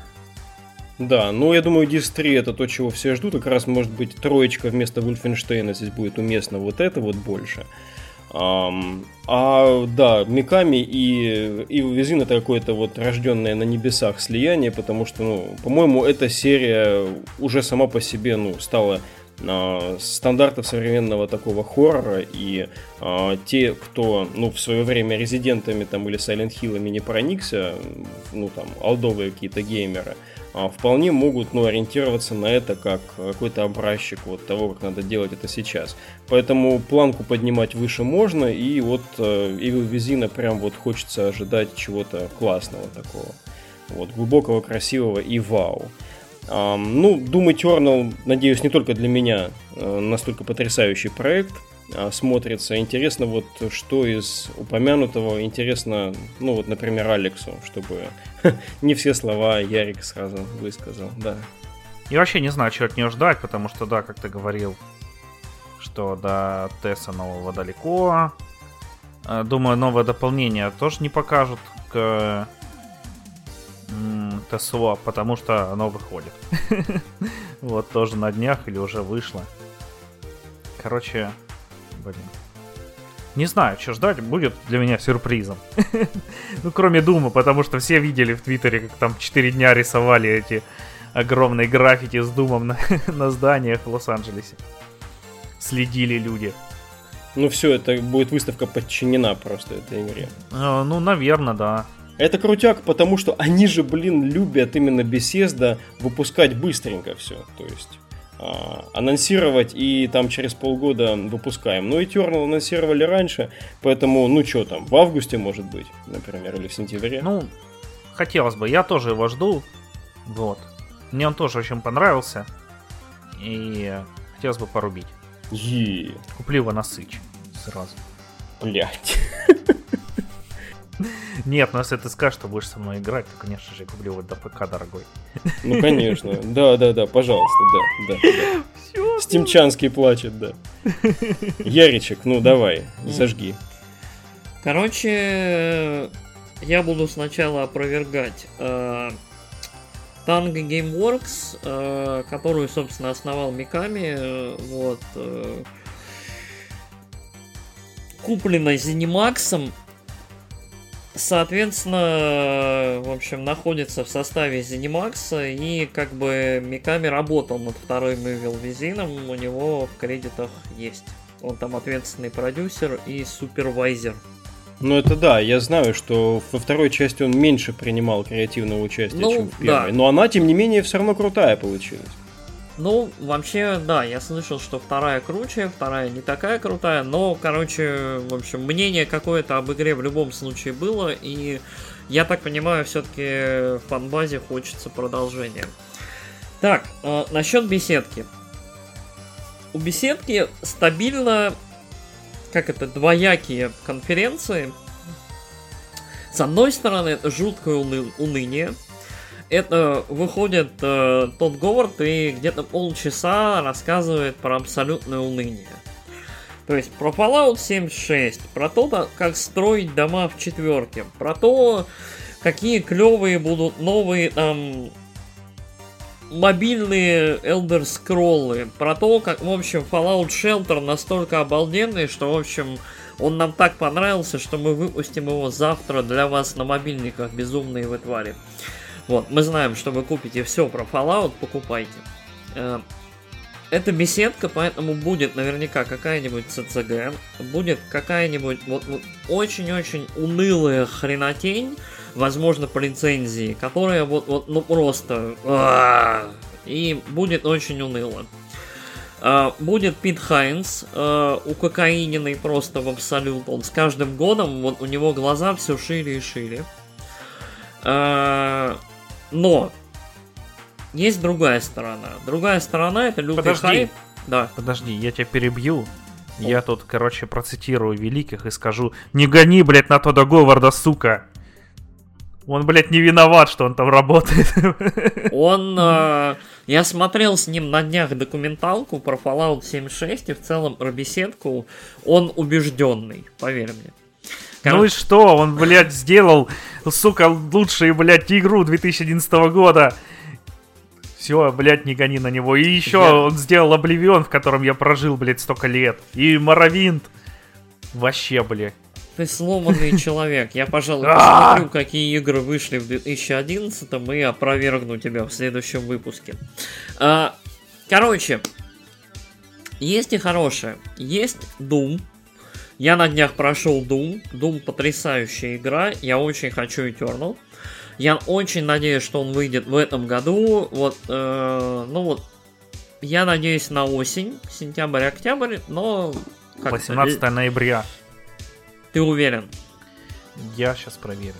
S1: Да, ну я думаю, Dis 3 это то, чего все ждут. Как раз, может быть, троечка вместо Вульфенштейна здесь будет уместно вот это вот больше. Ам, а, да, Миками и и Визин это какое-то вот рожденное на небесах слияние, потому что, ну, по-моему, эта серия уже сама по себе, ну, стала а, стандартов современного такого хоррора, и а, те, кто, ну, в свое время резидентами там или Silent Hill'ами не проникся, ну, там, алдовые какие-то геймеры, а, вполне могут ну, ориентироваться на это как какой-то образчик вот того, как надо делать это сейчас. Поэтому планку поднимать выше можно, и вот э, Evil Within прям вот хочется ожидать чего-то классного такого. Вот, глубокого, красивого и вау. Ам, ну, Doom Eternal, надеюсь, не только для меня э, настолько потрясающий проект а, смотрится. Интересно вот, что из упомянутого интересно, ну вот, например, Алексу, чтобы не все слова Ярик сразу высказал, да.
S2: Я вообще не знаю, чего от нее ждать, потому что, да, как ты говорил, что до Тесса нового далеко. Э, Думаю, новое дополнение тоже не покажут к ТСО, потому что оно выходит. Вот, тоже на днях или уже вышло. Короче, блин. Не знаю, что ждать, будет для меня сюрпризом. Ну, кроме Дума, потому что все видели в Твиттере, как там 4 дня рисовали эти огромные граффити с Думом на, на зданиях в Лос-Анджелесе. Следили люди.
S1: Ну все, это будет выставка подчинена просто этой игре.
S2: Э, Ну, наверное, да.
S1: Это крутяк, потому что они же, блин, любят именно Bethesda выпускать быстренько все. То есть а, анонсировать и там через полгода выпускаем. Ну, Eternal анонсировали раньше, поэтому, ну что там, в августе может быть, например, или в сентябре.
S2: Ну, хотелось бы, я тоже его жду, вот. Мне он тоже очень понравился, и хотелось бы порубить.
S1: Е.
S2: Куплю его на Сыч сразу.
S1: Блять.
S2: Нет, ну если ты скажешь, что будешь со мной играть, то, конечно же, я куплю вот до ПК, дорогой.
S1: Ну, конечно. Да, да, да, пожалуйста, да, да. да.
S2: Всё,
S1: Стимчанский плачет, да. Яричек, ну давай, зажги.
S3: Короче, я буду сначала опровергать э, Tango Gameworks, э, которую, собственно, основал Миками, э, вот, э, куплена Zenimax, соответственно, в общем, находится в составе Zenimax, и как бы Миками работал над вторым Evil Within, у него в кредитах есть. Он там ответственный продюсер и супервайзер.
S1: Ну это да, я знаю, что во второй части он меньше принимал креативного участия,
S3: Ну,
S1: чем в первой.
S3: да.
S1: Но она, тем не менее, все равно крутая получилась.
S3: Ну, вообще, да, я слышал, что вторая круче, вторая не такая крутая, но, короче, в общем, мнение какое-то об игре в любом случае было, и я так понимаю, все-таки фанбазе хочется продолжения. Так, э, насчет беседки. У беседки стабильно, как это, двоякие конференции. С одной стороны, это жуткое уны- уныние, это выходит э, тот Говард и где-то полчаса рассказывает про абсолютное уныние. То есть про Fallout 76, про то, как строить дома в четверке, про то, какие клевые будут новые там мобильные Elder Scrolls, про то, как, в общем, Fallout Shelter настолько обалденный, что, в общем, он нам так понравился, что мы выпустим его завтра для вас на мобильниках, безумные вы твари. Вот, мы знаем, что вы купите все про Fallout, покупайте. Э, Это беседка, поэтому будет наверняка какая-нибудь ЦЦГ, будет какая-нибудь вот, вот очень-очень унылая хренотень, возможно, по лицензии, которая вот, вот ну просто... а, И будет очень уныло. А, Будет Пит Хайнс, э, укокаиненный просто в абсолют. Он с каждым годом, вот у него глаза все шире и шире. Но есть другая сторона. Другая сторона это лютый
S2: Подожди.
S3: хайп. Да.
S2: Подожди, я тебя перебью. Я тут, короче, процитирую великих и скажу «Не гони, блядь, на Тодда Говарда, сука!» Он, блядь, не виноват, что он там работает.
S3: Он... э, я смотрел с ним на днях документалку про Fallout 76 и в целом про беседку. Он убежденный, поверь мне.
S2: Ну и что? Он, блядь, сделал, сука, лучшую, блядь, игру 2011 года. Все, блядь, не гони на него. И еще
S3: Я-
S2: он сделал Обливион, в котором я прожил, блядь, столько лет. И Моровинт. Вообще, блядь.
S3: Ты сломанный человек. Я, пожалуй,
S2: А!
S3: посмотрю, какие игры вышли в 2011 и опровергну тебя в следующем выпуске. А, Короче, есть и хорошее. Есть Doom. Я на днях прошел Doom. Doom потрясающая игра. Я очень хочу Eternal. Я очень надеюсь, что он выйдет в этом году. Вот, э, ну вот, я надеюсь на осень, сентябрь-октябрь, но... как-то
S2: 18 ноября.
S3: Ты уверен?
S2: Я сейчас проверю.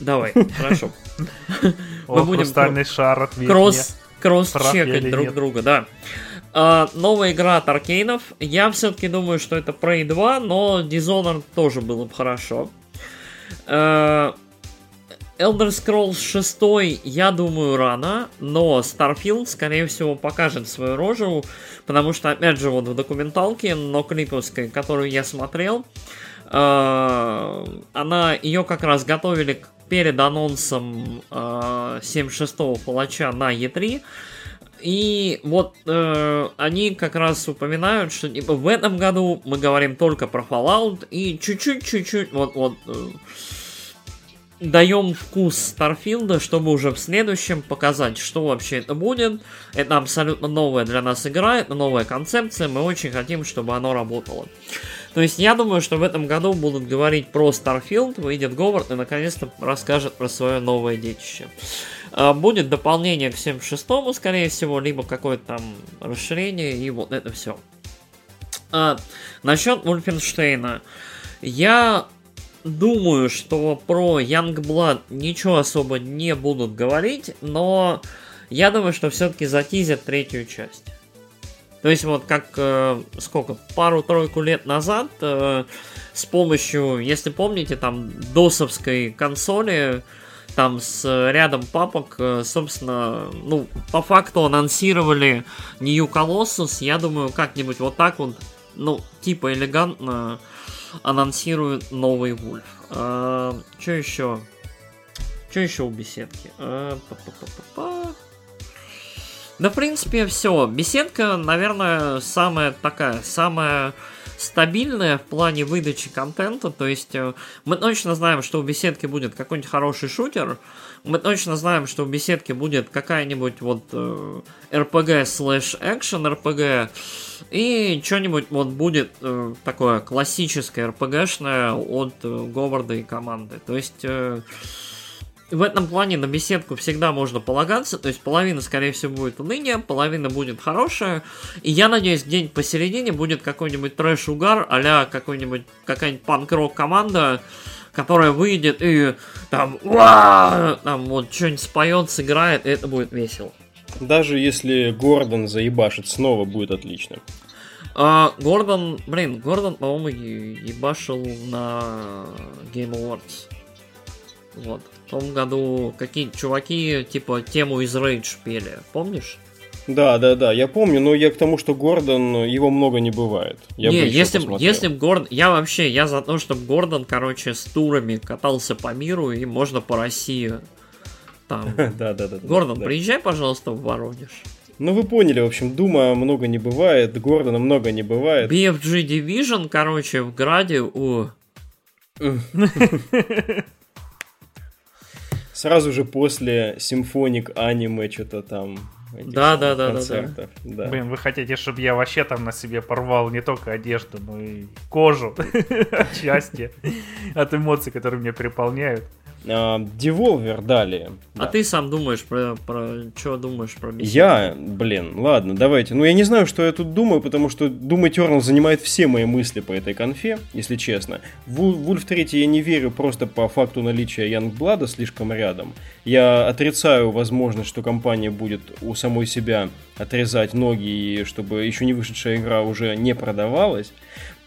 S3: Давай, хорошо.
S2: О,
S3: будем
S2: хрустальный шар ответь
S3: Кросс, кросс
S2: Прав я
S3: чекать
S2: или
S3: друг друга, да. А, новая игра от Аркейнов. Я все-таки думаю, что это Prey 2, но Dishonored тоже было бы хорошо. А, Elder Scrolls 6, я думаю, рано, но Starfield, скорее всего, покажет свою рожу, потому что, опять же, вот в документалке, но клиповской, которую я смотрел, а, она, ее как раз готовили перед анонсом а, 76-го палача на E3, и вот э, они как раз упоминают, что типа в этом году мы говорим только про Fallout и чуть-чуть-чуть-чуть вот вот э, даем вкус Старфилда, чтобы уже в следующем показать, что вообще это будет. Это абсолютно новая для нас игра, это новая концепция, мы очень хотим, чтобы оно работало. То есть я думаю, что в этом году будут говорить про Starfield, выйдет Говард и наконец-то расскажет про свое новое детище. Будет дополнение к 76-му, скорее всего, либо какое-то там расширение, и вот это все. А, насчет Вульфенштейна. Я думаю, что про Youngblood ничего особо не будут говорить, но я думаю, что все-таки затизят третью часть. То есть вот как э, сколько пару-тройку лет назад э, с помощью, если помните, там досовской консоли, там с рядом папок, э, собственно, ну по факту анонсировали New Colossus. Я думаю, как-нибудь вот так вот, ну типа элегантно анонсируют новый Вульф. А, что еще? Что еще у беседки? А, да, в принципе, все. Беседка, наверное, самая такая, самая стабильная в плане выдачи контента. То есть э, мы точно знаем, что у беседки будет какой-нибудь хороший шутер. Мы точно знаем, что у беседки будет какая-нибудь вот э, RPG слэш экшен RPG. И что-нибудь вот будет э, такое классическое RPG-шное от э, Говарда и команды. То есть... В этом плане на беседку всегда можно полагаться, то есть половина, скорее всего, будет уныние, половина будет хорошая, и я надеюсь, где-нибудь посередине будет какой-нибудь трэш-угар, а какой-нибудь, какая-нибудь панк-рок команда, которая выйдет и там, уа, там вот что-нибудь споет, сыграет, и это будет весело.
S1: Даже если Гордон заебашит снова, будет отлично.
S3: А, Гордон, блин, Гордон, по-моему, ебашил на Game Awards. Вот. Том году какие чуваки, типа, тему из Rage пели, помнишь?
S1: Да, да, да, я помню, но я к тому, что Гордон, его много не бывает. Я
S3: не, если, если Гордон, я вообще, я за то, чтобы Гордон, короче, с турами катался по миру и можно по России. Там.
S1: да, да, да.
S3: Гордон, приезжай, пожалуйста, в Воронеж.
S1: Ну, вы поняли, в общем, Дума много не бывает, Гордона много не бывает.
S3: BFG Division, короче, в Граде у...
S1: Сразу же после симфоник аниме что-то там
S3: да, да, да, да,
S2: да. Блин, вы хотите, чтобы я вообще там на себе порвал не только одежду, но и кожу отчасти от эмоций, которые меня переполняют.
S1: Devolver далее.
S3: А да. ты сам думаешь про, про что думаешь про
S1: беседу? Я, блин, ладно, давайте. Ну, я не знаю, что я тут думаю, потому что Doom Eternal занимает все мои мысли по этой конфе, если честно. В Wolf 3 я не верю просто по факту наличия Youngblood слишком рядом. Я отрицаю возможность, что компания будет у самой себя отрезать ноги, и чтобы еще не вышедшая игра уже не продавалась.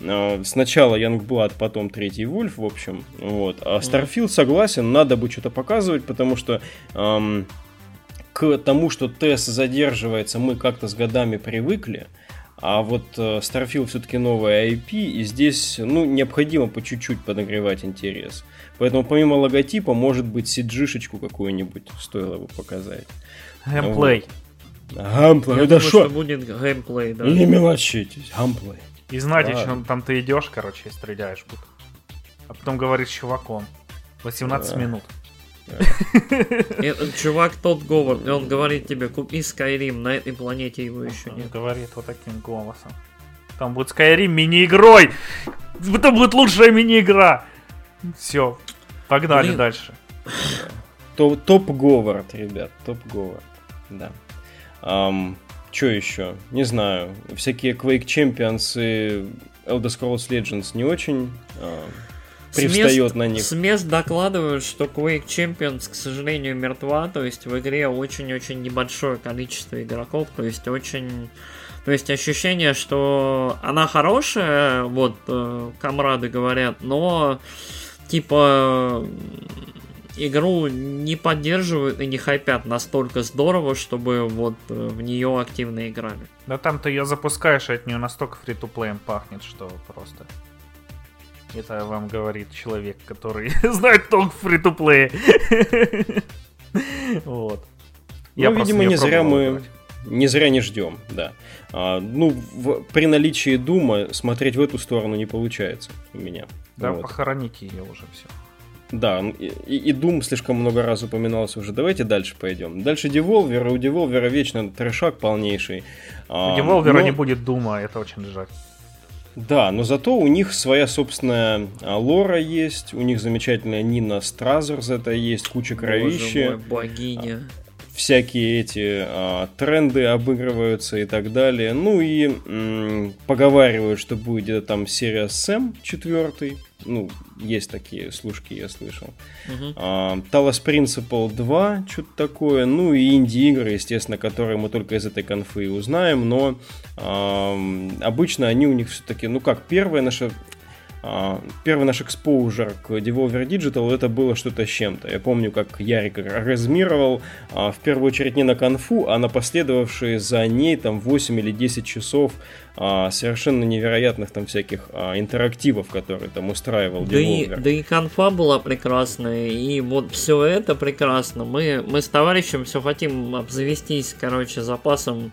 S1: А, сначала Youngblood, потом третий Вульф, в общем. Вот. А Starfield согласен, надо бы что-то показывать, потому что эм, к тому, что тест задерживается, мы как-то с годами привыкли. А вот э, Starfield все-таки новая IP, и здесь ну, необходимо по чуть-чуть подогревать интерес. Поэтому помимо логотипа, может быть, CG-шечку какую-нибудь стоило бы показать.
S2: Геймплей.
S1: Вот. Геймплей, да что?
S3: геймплей, да.
S1: Не мелочитесь, геймплей.
S2: И знать, еще там ты идешь, короче, и стреляешь. Будто. А потом говоришь с чуваком. 18 да. минут.
S3: Этот чувак тот Говард, и он говорит тебе, купи Skyrim, на этой планете его еще нет.
S2: Говорит вот таким голосом. Там будет Skyrim мини-игрой! Это будет лучшая мини-игра! Все, погнали Блин. дальше.
S1: Топ Говард, ребят, топ Говард. Да. Um, что еще? Не знаю. Всякие Quake Champions и Elder Scrolls Legends не очень э, привстает на них.
S3: С мест докладывают, что Quake Champions, к сожалению, мертва. То есть в игре очень-очень небольшое количество игроков. То есть очень... То есть ощущение, что она хорошая, вот, э, комрады говорят, но типа игру не поддерживают и не хайпят настолько здорово, чтобы вот э, в нее активно играли.
S2: Да там ты ее запускаешь, и от нее настолько фри то пахнет, что просто... Это вам говорит человек, который знает толк в фри то Вот.
S1: Ну, видимо, не зря мы... Не зря не ждем, да. А, ну, в, при наличии Дума смотреть в эту сторону не получается у меня.
S2: Да, вот. похороните ее уже все.
S1: Да, и, и Doom слишком много раз упоминался уже. Давайте дальше пойдем. Дальше Devolver. У Devolver вечно трешак полнейший.
S2: У Devolver но... не будет Дума, это очень жаль.
S1: Да, но зато у них своя собственная а, лора есть, у них замечательная Нина Стразерс это есть, куча кровищи.
S3: Боже мой, богиня.
S1: Всякие эти а, тренды обыгрываются и так далее. Ну и м- поговаривают, что будет где-то там серия Сэм четвертый. Ну, есть такие служки, я слышал.
S3: Мгм.
S1: А, Principle 2, что-то такое. Ну и инди-игры, естественно, которые мы только из этой конфы и узнаем. Но ам, обычно они у них все-таки, ну как, первая наша а, Первый наш экспоужер к Devolver Digital это было что-то с чем-то. Я помню, как Ярик размировал а, в первую очередь не на конфу, а на последовавшие за ней там 8 или 10 часов а, совершенно невероятных там всяких а, интерактивов, которые там устраивал
S3: Да и, да и конфа была прекрасная, и вот все это прекрасно. Мы, мы с товарищем все хотим обзавестись, короче, запасом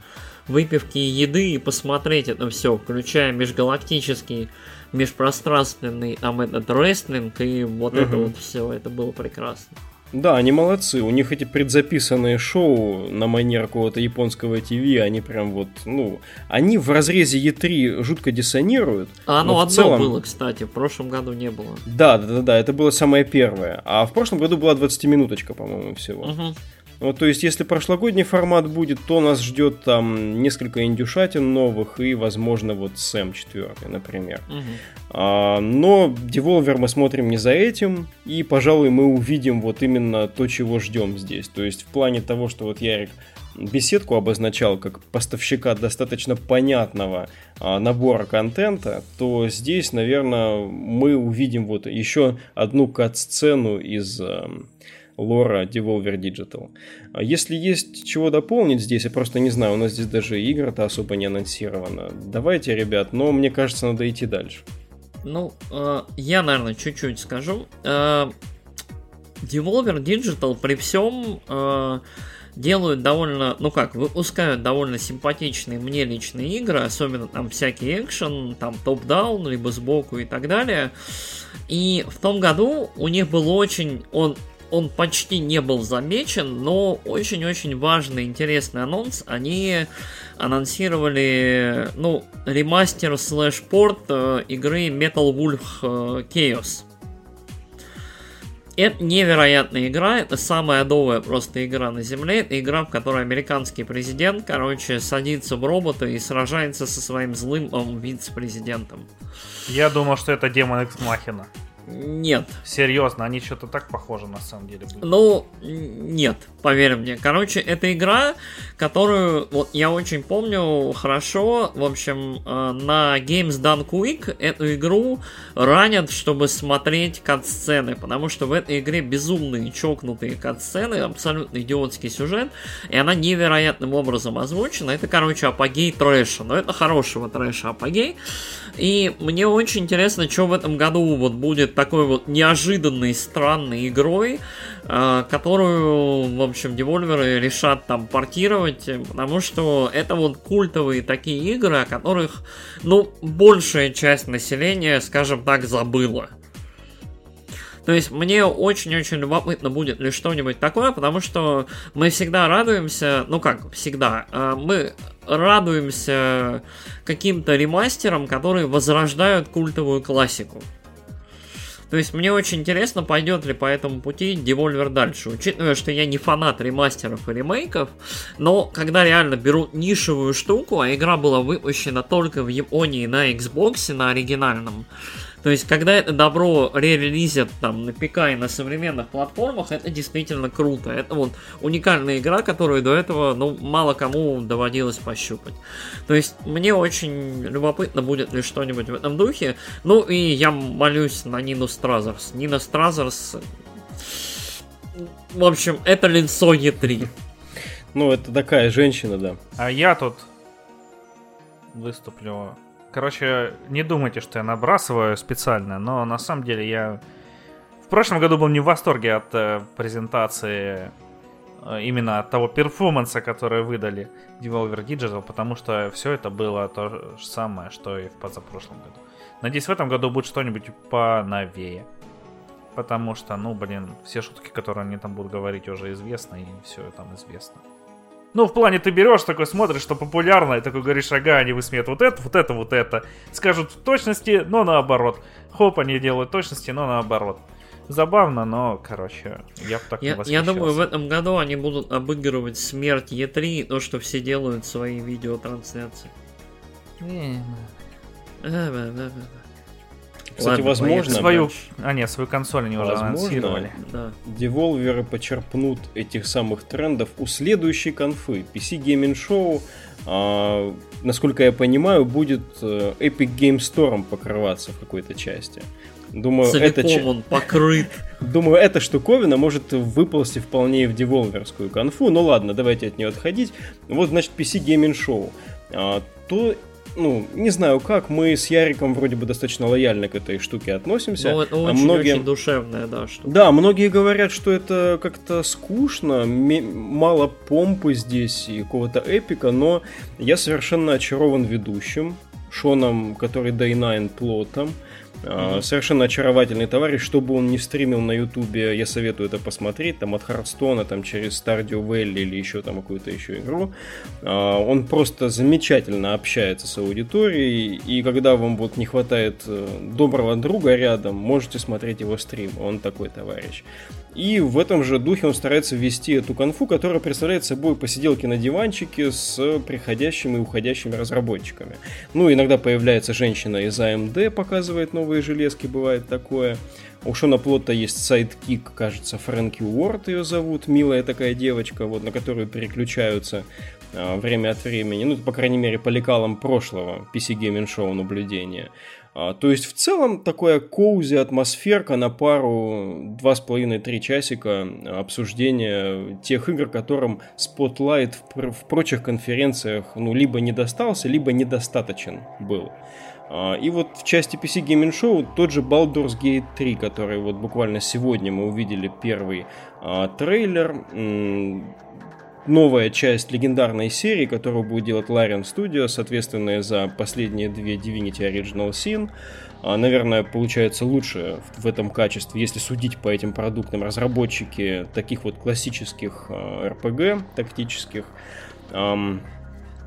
S3: выпивки и еды и посмотреть это все, включая межгалактический, межпространственный там этот рестлинг и вот это
S1: Мгм.
S3: вот все, это было прекрасно.
S1: Да, они молодцы. У них эти предзаписанные шоу на манер какого-то японского ТВ, они прям вот, ну, они в разрезе Е3 жутко диссонируют.
S3: А оно одно
S1: целом-
S3: было, кстати, в прошлом году не было.
S1: Да, да, да, да, это было самое первое. А в прошлом году была 20-минуточка, по-моему, всего.
S3: Мгм.
S1: Вот, то есть, если прошлогодний формат будет, то нас ждет там несколько индюшатин новых и, возможно, вот Сэм 4, например.
S3: Мгм.
S1: А, но Devolver мы смотрим не за этим, и, пожалуй, мы увидим вот именно то, чего ждем здесь. То есть в плане того, что вот Ярик беседку обозначал как поставщика достаточно понятного а, набора контента, то здесь, наверное, мы увидим вот еще одну кат-сцену из эм, лора Devolver Digital. А Если есть чего дополнить здесь, я просто не знаю, у нас здесь даже игра-то особо не анонсирована. Давайте, ребят, но мне кажется, надо идти дальше.
S3: Ну, э, я, наверное, чуть-чуть скажу. Э, Devolver Digital при всем э, делают довольно, ну как, выпускают довольно симпатичные мне личные игры, особенно там всякий экшен, там топ-даун, либо сбоку и так далее. И в том году у них был очень, он он почти не был замечен, но очень-очень важный, интересный анонс. Они анонсировали, ну, ремастер слэш-порт э, игры Metal Wolf э, Chaos. Это невероятная игра, это самая новая просто игра на Земле. Это игра, в которой американский президент, короче, садится в робота и сражается со своим злым эм, вице-президентом.
S2: Я думал, что это Демон X Machina.
S3: Нет,
S2: Серьезно, они что-то так похожи на самом деле были.
S3: Ну, нет, поверь мне. Короче, это игра, которую вот я очень помню хорошо. В общем, э, на Games Done Quick эту игру ранят, чтобы смотреть кат-сцены, потому что в этой игре безумные чокнутые кат-сцены, абсолютно идиотский сюжет, и она невероятным образом озвучена. Это, короче, апогей трэша, но это хорошего трэша апогей. И мне очень интересно, что в этом году вот будет такой вот неожиданной, странной игрой, э, которую, в общем, девольверы решат там портировать, потому что это вот культовые такие игры, о которых, ну, большая часть населения, скажем так, забыла. То есть мне очень-очень любопытно будет ли что-нибудь такое, потому что мы всегда радуемся, ну как всегда, э, мы радуемся каким-то ремастерам, которые возрождают культовую классику. То есть мне очень интересно, пойдет ли по этому пути Devolver дальше. Учитывая, что я не фанат ремастеров и ремейков, но когда реально берут нишевую штуку, а игра была выпущена только в Японии на Xbox, на оригинальном, то есть, когда это добро ререлизят там на ПК и на современных платформах, это действительно круто. Это вот уникальная игра, которую до этого, ну, мало кому доводилось пощупать. То есть, мне очень любопытно, будет ли что-нибудь в этом духе. Ну, и я молюсь на Нину Стразерс. Нина Стразерс... В общем, это лицо Е3.
S1: Ну, это такая женщина, да.
S2: А я тут выступлю. Короче, не думайте, что я набрасываю специально, но на самом деле я в прошлом году был не в восторге от э, презентации э, именно от того перформанса, который выдали Devolver Digital, потому что все это было то же самое, что и в позапрошлом году. Надеюсь, в этом году будет что-нибудь поновее. Потому что, ну, блин, все шутки, которые они там будут говорить, уже известны, и все там известно. Ну, в плане, ты берешь, такой смотришь, что популярно, и такой говоришь, ага, они высмеют вот это, вот это, вот это. Скажут в точности, но наоборот. Хоп, они делают точности, но наоборот. Забавно, но, короче, я бы так
S3: Я,
S2: не
S3: я думаю, в
S2: восхищался.
S3: этом году они будут обыгрывать смерть Е3, то, что все делают свои видеотрансляции.
S2: Не,
S3: да, да, да.
S1: Кстати,
S3: Ладно,
S1: возможно,
S2: Свою, а нет, свою консоль они уже
S1: Возможно.
S2: анонсировали.
S3: Да.
S1: Деволверы почерпнут этих самых трендов у следующей конфы. PC Gaming Show, а, насколько я понимаю, будет э, Epic Game Store покрываться в какой-то части. Думаю, это,
S3: Целиком он покрыт.
S1: думаю, эта штуковина может выползти вполне в деволверскую конфу. Ну ладно, давайте от нее отходить. Вот, значит, PC Gaming Show. А, то, ну, не знаю как, мы с Яриком вроде бы достаточно лояльно к этой штуке относимся.
S3: Ну, это
S1: а
S3: очень,
S1: многие-
S3: очень душевная, да, штука.
S1: Да, многие говорят, что это как-то скучно, мало помпы здесь и какого-то эпика, но я совершенно очарован ведущим, Шоном, который Day 9 плотом.
S3: Мгм.
S1: Совершенно очаровательный товарищ, чтобы он не стримил на Ютубе, я советую это посмотреть, там от Хардстона, там через Stardew Valley или еще там какую-то еще игру. А, Он просто замечательно общается с аудиторией, и когда вам вот не хватает э, доброго друга рядом, можете смотреть его стрим, он такой товарищ. И в этом же духе он старается ввести эту конфу, которая представляет собой посиделки на диванчике с приходящими и уходящими разработчиками. Ну, иногда появляется женщина из AMD, показывает новые железки, бывает такое. У Шона Плота есть sidekick, кажется, Фрэнки Уорд ее зовут, милая такая девочка, вот, на которую переключаются а, время от времени, ну, по крайней мере, по лекалам прошлого PC Gaming Show наблюдения. А, То есть, в целом, такая коузи атмосферка на пару 2,5-3 часика обсуждения тех игр, которым Spotlight в, пр- в прочих конференциях ну, либо не достался, либо недостаточен был. А, И вот в части PC Gaming Show тот же Baldur's Gate 3, который вот буквально сегодня мы увидели первый а, трейлер, новая часть легендарной серии, которую будет делать Larian Studios, ответственная за последние две Divinity Original Sin. А, Наверное, получается лучше в этом качестве, если судить по этим продуктам разработчики таких вот классических а, RPG тактических.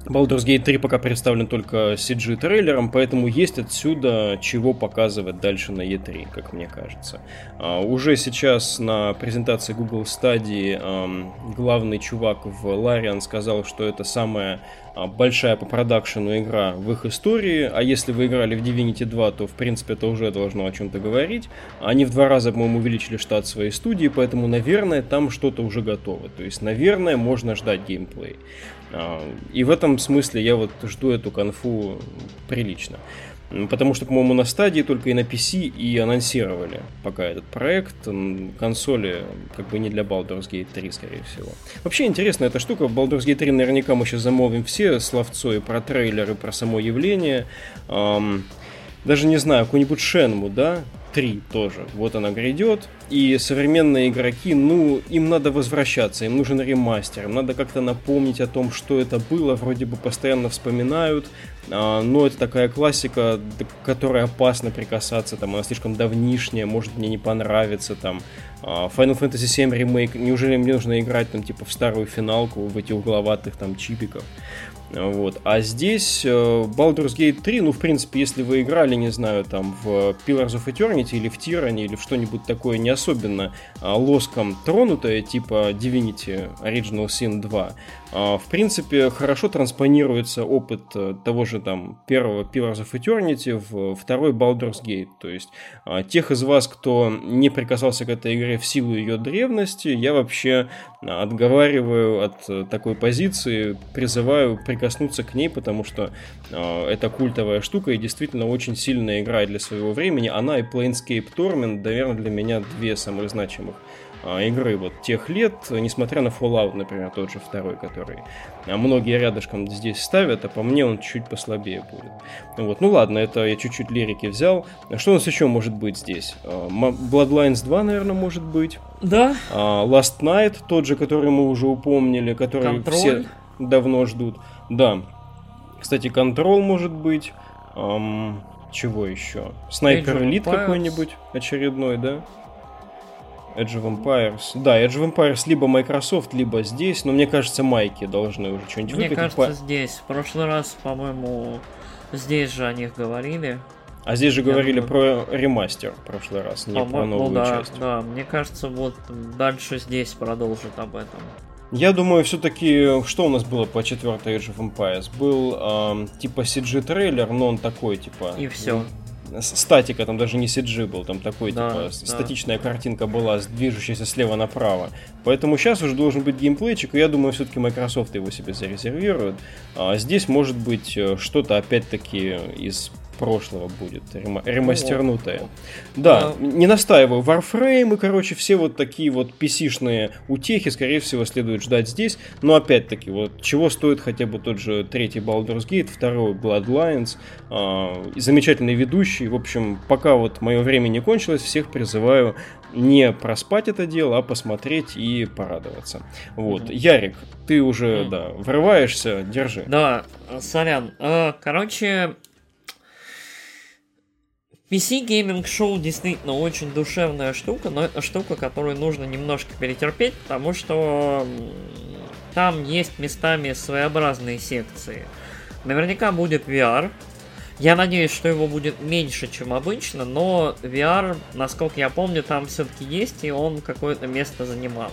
S1: Baldur's Gate 3 пока представлен только CG-трейлером, поэтому есть отсюда чего показывать дальше на E3, как мне кажется. А, уже сейчас на презентации Google Stadia ам, главный чувак в Larian сказал, что это самая а, большая по продакшену игра в их истории, а если вы играли в Divinity 2, то в принципе это уже должно о чем-то говорить. Они в два раза, по-моему, увеличили штат своей студии, поэтому, наверное, там что-то уже готово. То есть, наверное, можно ждать геймплей. А, И в этом смысле я вот жду эту конфу прилично. Потому что, по-моему, на стадии только и на PC и анонсировали пока этот проект. Консоли как бы не для Baldur's Gate 3, скорее всего. Вообще интересная эта штука. Baldur's Gate 3 наверняка мы сейчас замолвим все словцо и про трейлер, и про само явление. Ам, даже не знаю, какой-нибудь Шенму, да? 3 тоже. Вот она грядет. И современные игроки, ну, им надо возвращаться, им нужен ремастер, им надо как-то напомнить о том, что это было. Вроде бы постоянно вспоминают, а, но это такая классика, к которой опасно прикасаться, там, она слишком давнишняя, может мне не понравится, там. А, Final Fantasy VII ремейк, неужели мне нужно играть, там, типа, в старую финалку, в эти угловатых, там, чипиков? Вот. А здесь э, Baldur's Gate 3, ну, в принципе, если вы играли, не знаю, там, в Pillars of Eternity или в Tyranny или в что-нибудь такое не особенно а, лоском тронутое, типа Divinity Original Sin 2, а, в принципе, хорошо транспонируется опыт э, того же там первого Pillars of Eternity в второй Baldur's Gate. То есть а, тех из вас, кто не прикасался к этой игре в силу ее древности, я вообще отговариваю от э, такой позиции, призываю прикоснуться к ней, потому что э, это культовая штука и действительно очень сильная игра для своего времени. Она и Planescape Torment, наверное, для меня две самых значимых а, игры вот тех лет, несмотря на Fallout, например, тот же второй, который а, многие рядышком здесь ставят, а по мне он чуть послабее будет. Ну Вот. Ну ладно, это я чуть-чуть лирики взял. Что у нас еще может быть здесь? М- Bloodlines 2, наверное, может быть.
S3: Да,
S1: Last Night, тот же, который мы уже упомнили, который
S3: Контроль.
S1: все давно ждут. Да. Кстати, Control может быть. Ам, чего еще? Снайпер
S3: Empires.
S1: какой-нибудь очередной, да? Edge of Empires. Да, Edge of Empires либо Microsoft, либо здесь, но мне кажется, майки должны уже что-нибудь
S3: Мне
S1: выкатить.
S3: кажется, здесь. В прошлый раз, по-моему, здесь же о них говорили.
S1: А здесь же
S3: Я
S1: говорили
S3: думаю-
S1: про ремастер в прошлый раз, не
S3: По-моему,
S1: про новую
S3: ну да,
S1: часть.
S3: да, мне кажется, вот дальше здесь продолжит об этом.
S1: Я думаю, все-таки, что у нас было по четвертой Age of Empires? Был ам, типа CG-трейлер, но он такой, типа...
S3: И всё.
S1: с- Статика, там даже не CG был, там такой,
S3: Да,
S1: типа,
S3: да.
S1: статичная картинка была, движущаяся слева направо. Поэтому сейчас уже должен быть геймплейчик, и я думаю, все-таки Microsoft его себе зарезервирует. А здесь может быть э, что-то, опять-таки, из прошлого будет, рема- ремастернутое. Да,
S3: Да.
S1: не настаиваю. Warframe и, короче, все вот такие вот PC-шные утехи, скорее всего, следует ждать здесь. Но опять-таки, вот чего стоит хотя бы тот же третий Baldur's Gate, второй Bloodlines, и замечательный ведущий. В общем, пока вот мое время не кончилось, всех призываю не проспать это дело, а посмотреть и порадоваться. Вот.
S3: Мгм.
S1: Ярик, ты уже,
S3: Мгм.
S1: да, врываешься, держи.
S3: Да, э, сорян. Э, Короче, PC Gaming Show действительно очень душевная штука, но это штука, которую нужно немножко перетерпеть, потому что там есть местами своеобразные секции. Наверняка будет VR. Я надеюсь, что его будет меньше, чем обычно, но VR, насколько я помню, там все-таки есть, и он какое-то место занимал.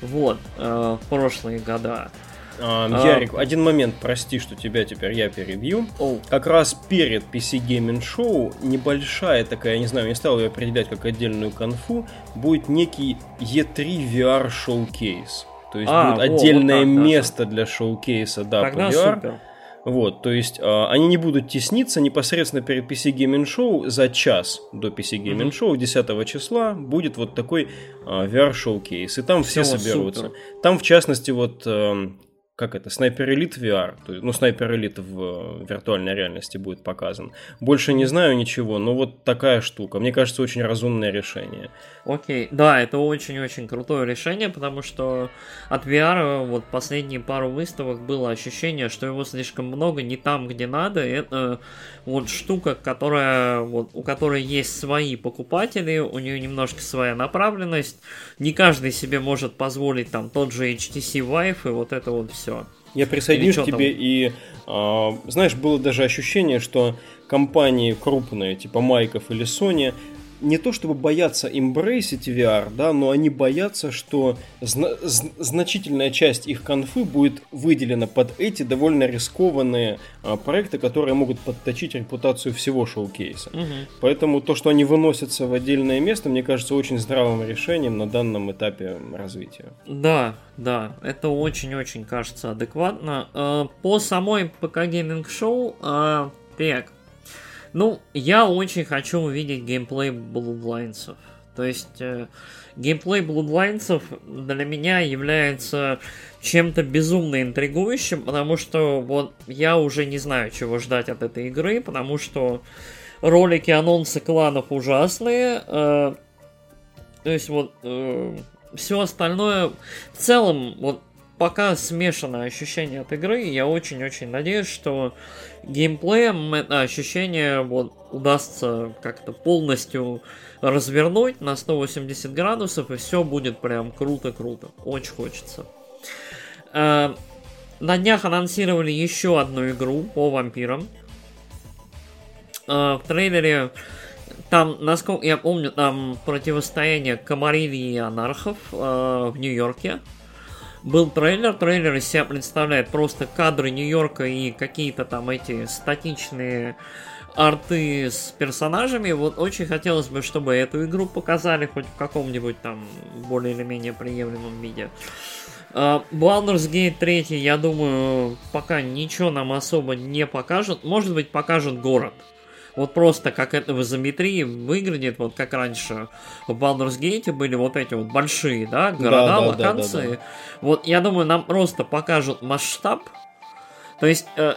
S3: Вот, э, в прошлые года.
S1: А. Ярик, один момент, прости, что тебя теперь я перебью.
S3: Оу.
S1: Как раз перед PC Gaming Show небольшая такая, я не знаю, не стал ее определять как отдельную конфу, будет некий E3 VR шоукейс. То есть
S3: А,
S1: будет
S3: вот
S1: отдельное
S3: так даже.
S1: место для шоукейса, да,
S3: Тогда
S1: по VR.
S3: супер.
S1: Вот, то есть а, они не будут тесниться непосредственно перед PC Gaming Show за час до PC Gaming. Show 10 числа будет вот такой а, VR шоукейс, и там все
S3: Всё,
S1: соберутся.
S3: супер.
S1: Там в частности вот эм, как это, Снайпер Элит VR, то ну, Снайпер Элит в э, виртуальной реальности будет показан. Больше не знаю ничего, но вот такая штука. Мне кажется, очень разумное решение.
S3: Окей, да, это очень-очень крутое решение, потому что от VR вот последние пару выставок было ощущение, что его слишком много не там, где надо. Это вот штука, которая вот у которой есть свои покупатели, у нее немножко своя направленность. Не каждый себе может позволить там тот же HTC Vive и вот это вот все.
S1: Я присоединюсь к тебе и, а, знаешь, было даже ощущение, что компании крупные, типа Майков или Sony, не то чтобы боятся эмбрейсить VR, да, но они боятся, что зна- значительная часть их конфы будет выделена под эти довольно рискованные а, проекты, которые могут подточить репутацию всего шоу-кейса. Поэтому то, что они выносятся в отдельное место, мне кажется очень здравым решением на данном этапе развития.
S3: Да, да, это очень-очень кажется адекватно. Э, По самой ПК Show, э, так, ну, я очень хочу увидеть геймплей Bloodlines. То есть, э, геймплей Bloodlines для меня является чем-то безумно интригующим, потому что вот я уже не знаю, чего ждать от этой игры, потому что ролики, анонсы кланов ужасные. э, то есть вот все остальное в целом вот пока смешанное ощущение от игры. Я очень-очень надеюсь, что геймплеем ощущение вот удастся как-то полностью развернуть на 180 градусов, и все будет прям круто-круто. Очень хочется. Э, На днях анонсировали еще одну игру по вампирам. Э, В трейлере там, насколько я помню, там противостояние Камарильи и анархов э, в Нью-Йорке. Был трейлер, трейлер из себя представляет просто кадры Нью-Йорка и какие-то там эти статичные арты с персонажами. Вот очень хотелось бы, чтобы эту игру показали хоть в каком-нибудь там более или менее приемлемом виде. А, Baldur's Gate 3, я думаю, пока ничего нам особо не покажут. Может быть, покажут город. Вот просто как это в изометрии выглядит, вот как раньше в Baldur's Gate были вот эти вот большие, да, города,
S1: да, да,
S3: локации.
S1: да, да.
S3: Вот я думаю, нам просто покажут масштаб. То есть, э,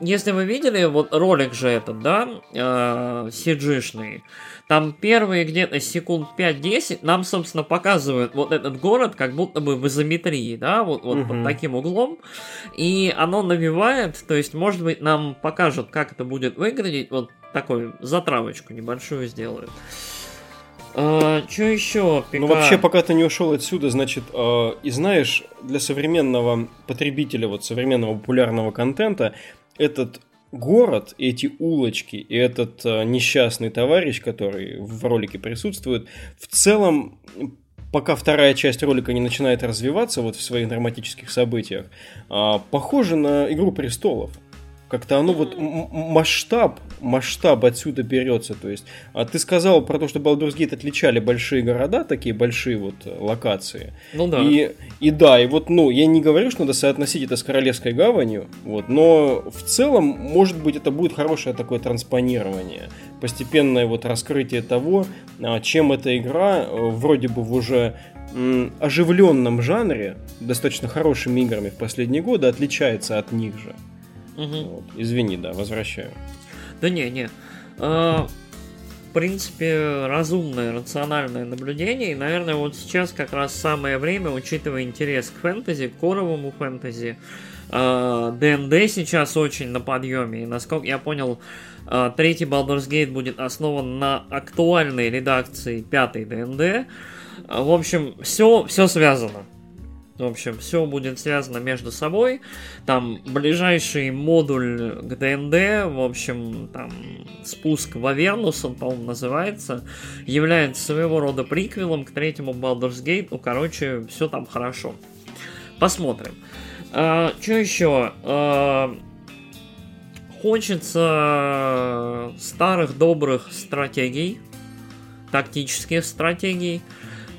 S3: если вы видели вот ролик же этот, да, э, CG-шный, там первые где-то секунд 5-10 нам, собственно, показывают вот этот город как будто бы в изометрии, да, вот, вот
S1: Мгм.
S3: под таким углом. И оно навевает, то есть, может быть, нам покажут, как это будет выглядеть, вот такой затравочку небольшую сделают. А, что еще? ПК?
S1: Ну вообще, пока ты не ушел отсюда, значит, э, и знаешь, для современного потребителя, вот современного популярного контента, этот город, эти улочки и этот э, несчастный товарищ, который в ролике присутствует, в целом пока вторая часть ролика не начинает развиваться вот в своих драматических событиях, а, похоже на «Игру престолов». Как-то оно вот масштаб, масштаб отсюда берется. То есть, а ты сказал про то, что Baldur's Gate отличали большие города, такие большие вот э, локации.
S3: Ну да.
S1: И, и да, и вот, ну, я не говорю, что надо соотносить это с Королевской гаванью, вот, но в целом, может быть, это будет хорошее такое транспонирование, постепенное вот раскрытие того, а, чем эта игра э, вроде бы в уже оживленном жанре, достаточно хорошими играми в последние годы, отличается от них же. Угу. Вот. Извини, да, возвращаю.
S3: Да не, не. А, в принципе, разумное, рациональное наблюдение. И, наверное, вот сейчас как раз самое время, учитывая интерес к фэнтези, к коровому фэнтези, ДНД сейчас очень на подъеме. И, насколько я понял, а, третий Baldur's Gate будет основан на актуальной редакции пятой ДНД. А, в общем, все, все связано. В общем, все будет связано между собой. Там ближайший модуль к ДНД, в общем, там спуск в Авернус, он, по-моему, называется, является своего рода приквелом к третьему Baldur's Gate. Ну, короче, все там хорошо. Посмотрим. А, что еще? А, хочется старых добрых стратегий, тактических стратегий.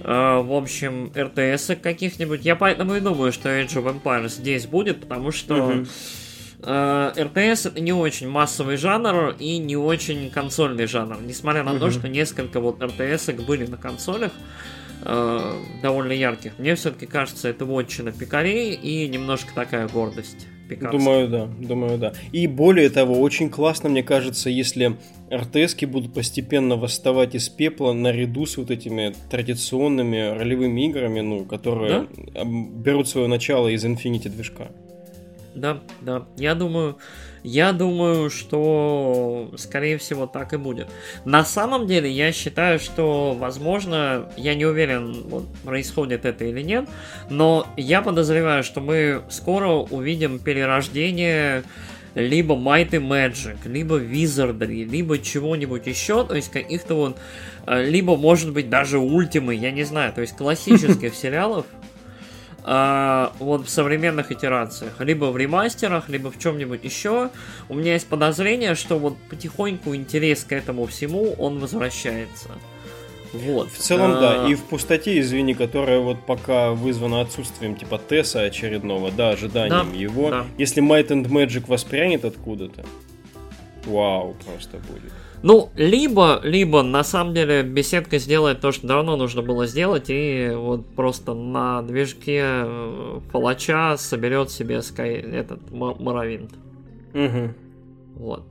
S3: Э, в общем, РТС каких-нибудь. Я поэтому и думаю, что Age of Empires здесь будет, потому что uh РТС это не очень массовый жанр и не очень консольный жанр. Несмотря на то, что несколько вот РТС были на консолях, э, довольно ярких. Мне все-таки кажется, это вотчина пикарей и немножко такая гордость.
S1: Пикарская. Думаю, да, думаю, да. И более того, очень классно, мне кажется, если РТСки будут постепенно восставать из пепла наряду с вот этими традиционными ролевыми играми, ну, которые да? берут свое начало из Infinity движка.
S3: Да, да. Я думаю, я думаю, что, скорее всего, так и будет. На самом деле, я считаю, что, возможно, я не уверен, вот, происходит это или нет, но я подозреваю, что мы скоро увидим перерождение либо Might and Magic, либо Wizardry, либо чего-нибудь еще, то есть каких-то вот, э, либо, может быть, даже ультимы, я не знаю, то есть классических сериалов, а, вот в современных итерациях, либо в ремастерах, либо в чем-нибудь еще. У меня есть подозрение, что вот потихоньку интерес к этому всему, он возвращается. Вот.
S1: В целом, а... да. И в пустоте, извини, которая вот пока вызвана отсутствием типа Тесса очередного, да, ожиданием да, его. Да. Если Might and Magic воспрянет откуда-то, вау, просто будет.
S3: Ну, либо, либо на самом деле беседка сделает то, что давно нужно было сделать, и вот просто на движке э, палача соберет себе Sky, этот Моровинт. Угу. Вот.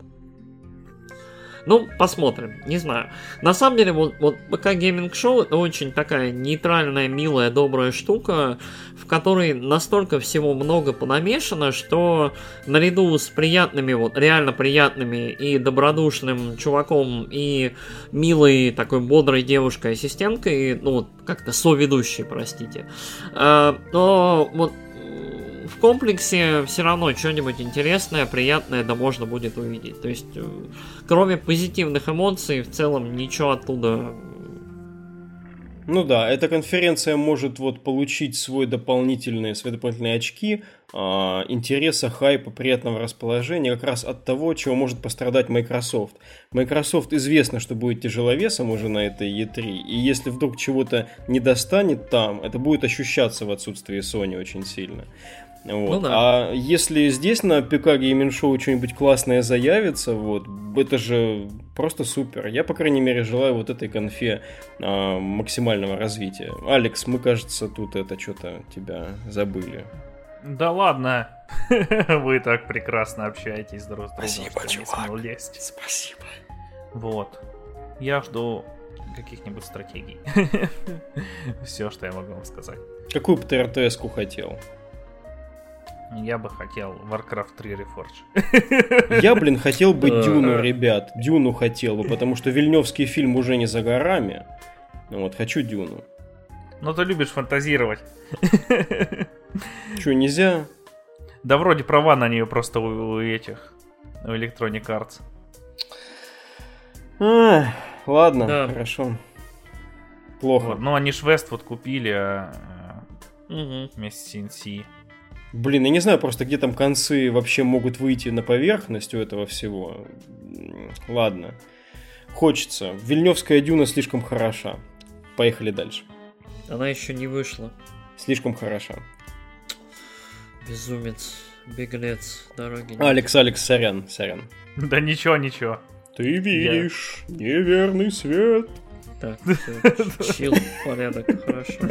S3: Ну, посмотрим, не знаю. На самом деле, вот, вот ПК Гейминг Шоу это очень такая нейтральная, милая, добрая штука, в которой настолько всего много понамешано, что наряду с приятными, вот реально приятными и добродушным чуваком и милой такой бодрой девушкой-ассистенткой, ну, как-то соведущей, простите, э, но вот в комплексе все равно что-нибудь интересное, приятное, да можно будет увидеть. То есть, э, кроме позитивных эмоций, в целом ничего оттуда
S1: ну да, эта конференция может вот получить свой дополнительные, свои дополнительные очки э, интереса, хайпа, приятного расположения как раз от того, чего может пострадать Microsoft. Microsoft известно, что будет тяжеловесом уже на этой E3, и если вдруг чего-то не достанет там, это будет ощущаться в отсутствии Sony очень сильно. Вот. Ну, да. А если здесь на ПК Гейминг Шоу что-нибудь классное заявится, вот, это же просто супер. Я, по крайней мере, желаю вот этой конфе а, максимального развития. Алекс, мы, кажется, тут это что-то тебя забыли.
S2: Да ладно, вы так прекрасно общаетесь друг с другом.
S1: Спасибо, чувак. Лезть. Спасибо.
S2: Вот. Я жду каких-нибудь стратегий. Все, что я могу вам сказать.
S1: Какую бы ты РТС-ку хотел?
S2: Я бы хотел Warcraft 3 Reforge.
S1: Я, блин, хотел бы Дюну, ребят. Дюну хотел бы, потому что Вильневский фильм уже не за горами. Вот, хочу Дюну.
S2: Ну, ты любишь фантазировать.
S1: Что, нельзя?
S2: Да вроде права на нее просто у, у этих, у Electronic Arts.
S1: А, ладно,
S3: Да.
S1: хорошо. Плохо.
S2: Вот, ну, они ж Westwood купили а,
S3: Мгм.
S2: вместе с CNC.
S1: Блин, я не знаю просто, где там концы вообще могут выйти на поверхность у этого всего. Ладно. Хочется. Вильневская дюна слишком хороша. Поехали дальше.
S3: Она еще не вышла.
S1: Слишком хороша.
S3: Безумец, беглец, дороги. нет.
S1: Алекс, Алекс, сорян, сорян.
S2: Да ничего, ничего.
S1: Ты видишь неверный свет.
S3: Так, всё, чил, порядок, хорошо.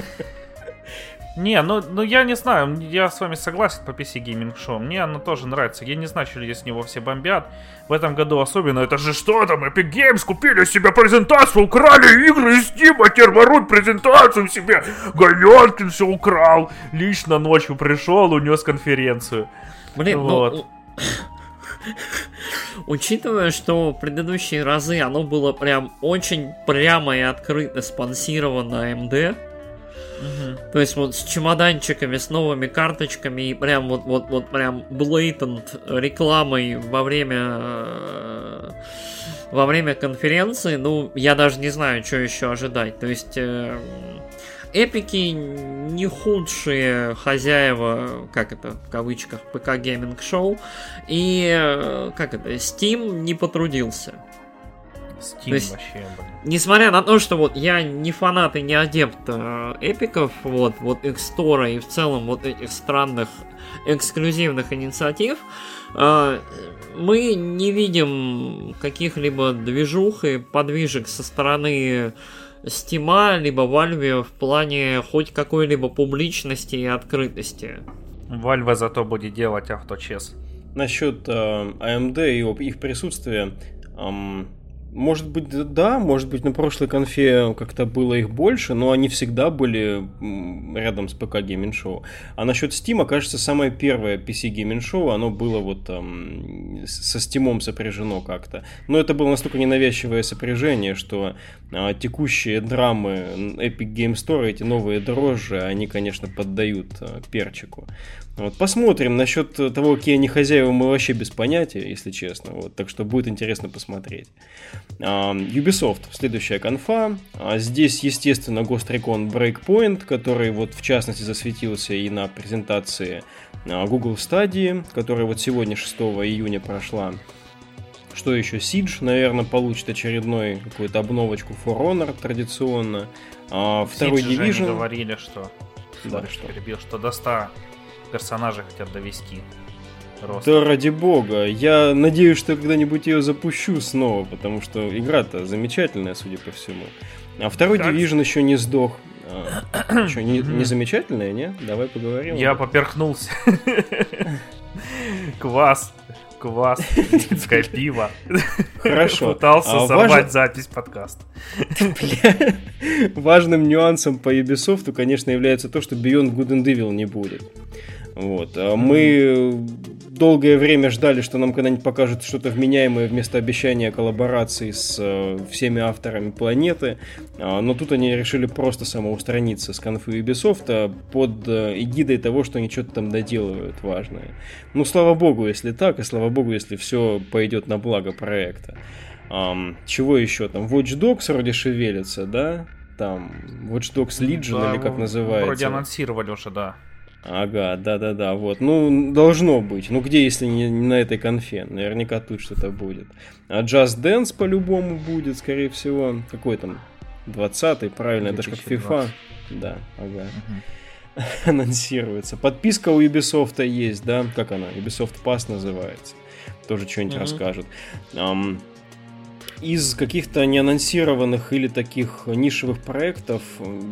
S2: Не, ну, ну я не знаю, я с вами согласен по PC Gaming Show. Мне оно тоже нравится. Я не знаю, что люди с него все бомбят. В этом году особенно. Это же что там? Epic Games купили себе презентацию, украли игры из Steam, а теперь воруют презентацию себе. Галенкин все украл. Лично ночью пришел, унес конференцию.
S3: Блин,
S2: Вот.
S3: ну... Учитывая, что в предыдущие разы оно было прям очень прямо и открыто спонсировано AMD, то есть вот с чемоданчиками, с новыми карточками и прям вот, вот, вот прям blatant рекламой во время э, во время конференции, ну, я даже не знаю, что еще ожидать. То есть э, эпики не худшие хозяева, как это в кавычках, PC Gaming Show, и э, как это, Steam не потрудился.
S2: Steam
S3: То есть-
S2: вообще, блин.
S3: Несмотря на то, что вот я не фанат и не адепт э, эпиков, вот, вот их store а и в целом вот этих странных эксклюзивных инициатив, э, мы не видим каких-либо движух и подвижек со стороны Стима, либо Valve в плане хоть какой-либо публичности и открытости.
S2: Valve зато будет делать авточес.
S1: Насчет э, AMD и об- их присутствия. эм, может быть, да, может быть, на прошлой конфе как-то было их больше, но они всегда были рядом с ПК Gaming Show. А насчет Steam, кажется, самое первое PC Gaming Show, оно было вот с- со Steam сопряжено как-то. Но это было настолько ненавязчивое сопряжение, что а, текущие драмы Epic Game Store, эти новые дрожжи, они, конечно, поддают а, перчику. Вот, посмотрим. Насчет того, какие они хозяева, мы вообще без понятия, если честно. Вот, так что будет интересно посмотреть. Ubisoft, следующая конфа. А, здесь, естественно, Ghost Recon Breakpoint, который вот в частности засветился и на презентации а, Google Stadia, которая вот сегодня, 6 июня, прошла. Что еще? Siege, наверное, получит очередной какую-то обновочку For Honor традиционно. А, второй
S2: Siege
S1: Division.
S2: говорили, что...
S1: Да, что?
S2: перебил, что до 100 персонажей хотят довести. Рост.
S1: Да ради бога. Я надеюсь, что когда-нибудь ее запущу снова, потому что игра-то замечательная, судя по всему. А второй
S2: Так.
S1: Division еще не сдох. А, что, не, не замечательная, не? Давай поговорим.
S2: Я поперхнулся. Квас. Квас. Финское пиво.
S1: Хорошо.
S2: Пытался
S1: А
S2: сорвать запись подкаста.
S1: Бля. Важным нюансом по Ubisoft, конечно, является то, что Beyond Good and Evil не будет. Вот. А Мы долгое время ждали, что нам когда-нибудь покажут что-то вменяемое вместо обещания коллаборации с э, всеми авторами планеты. А, Но тут они решили просто самоустраниться с конфы Ubisoft а, под э, эгидой того, что они что-то там доделывают важное. Ну, слава богу, если так, и слава богу, если все пойдет на благо проекта. Ам, чего еще там? Watch Dogs вроде шевелится, да? Там Watch Dogs Legion
S2: Да,
S1: или как
S2: в-
S1: называется?
S2: Вроде анонсировали уже, да.
S1: Ага, да-да-да, вот. Ну, должно быть. Ну, где, если не, не на этой конфе? Наверняка тут что-то будет. А Just Dance по-любому будет, скорее всего. Какой там? 20-й, правильно, это же как FIFA.
S2: 2020.
S1: Да, ага.
S2: Мгм.
S1: Анонсируется. Подписка у Ubisoft есть, да? Как она? Ubisoft Pass называется. Тоже что-нибудь
S3: Мгм.
S1: расскажут. Ам, из каких-то неанонсированных или таких нишевых проектов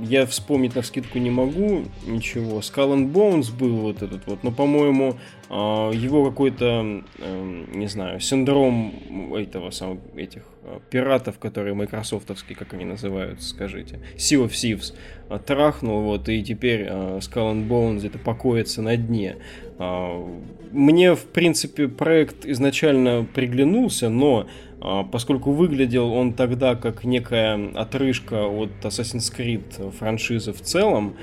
S1: я вспомнить на скидку не могу ничего. Skull and Bones был вот этот вот, но, по-моему, его какой-то, эм, не знаю, синдром этого самого, этих э, пиратов, которые майкрософтовские, как они называются, скажите. Sea of Thieves э, трахнул, вот, и теперь э, Skull and Bones где-то покоится на дне. Э, мне, в принципе, проект изначально приглянулся, но э, поскольку выглядел он тогда как некая отрыжка от Assassin's Creed франшизы в целом,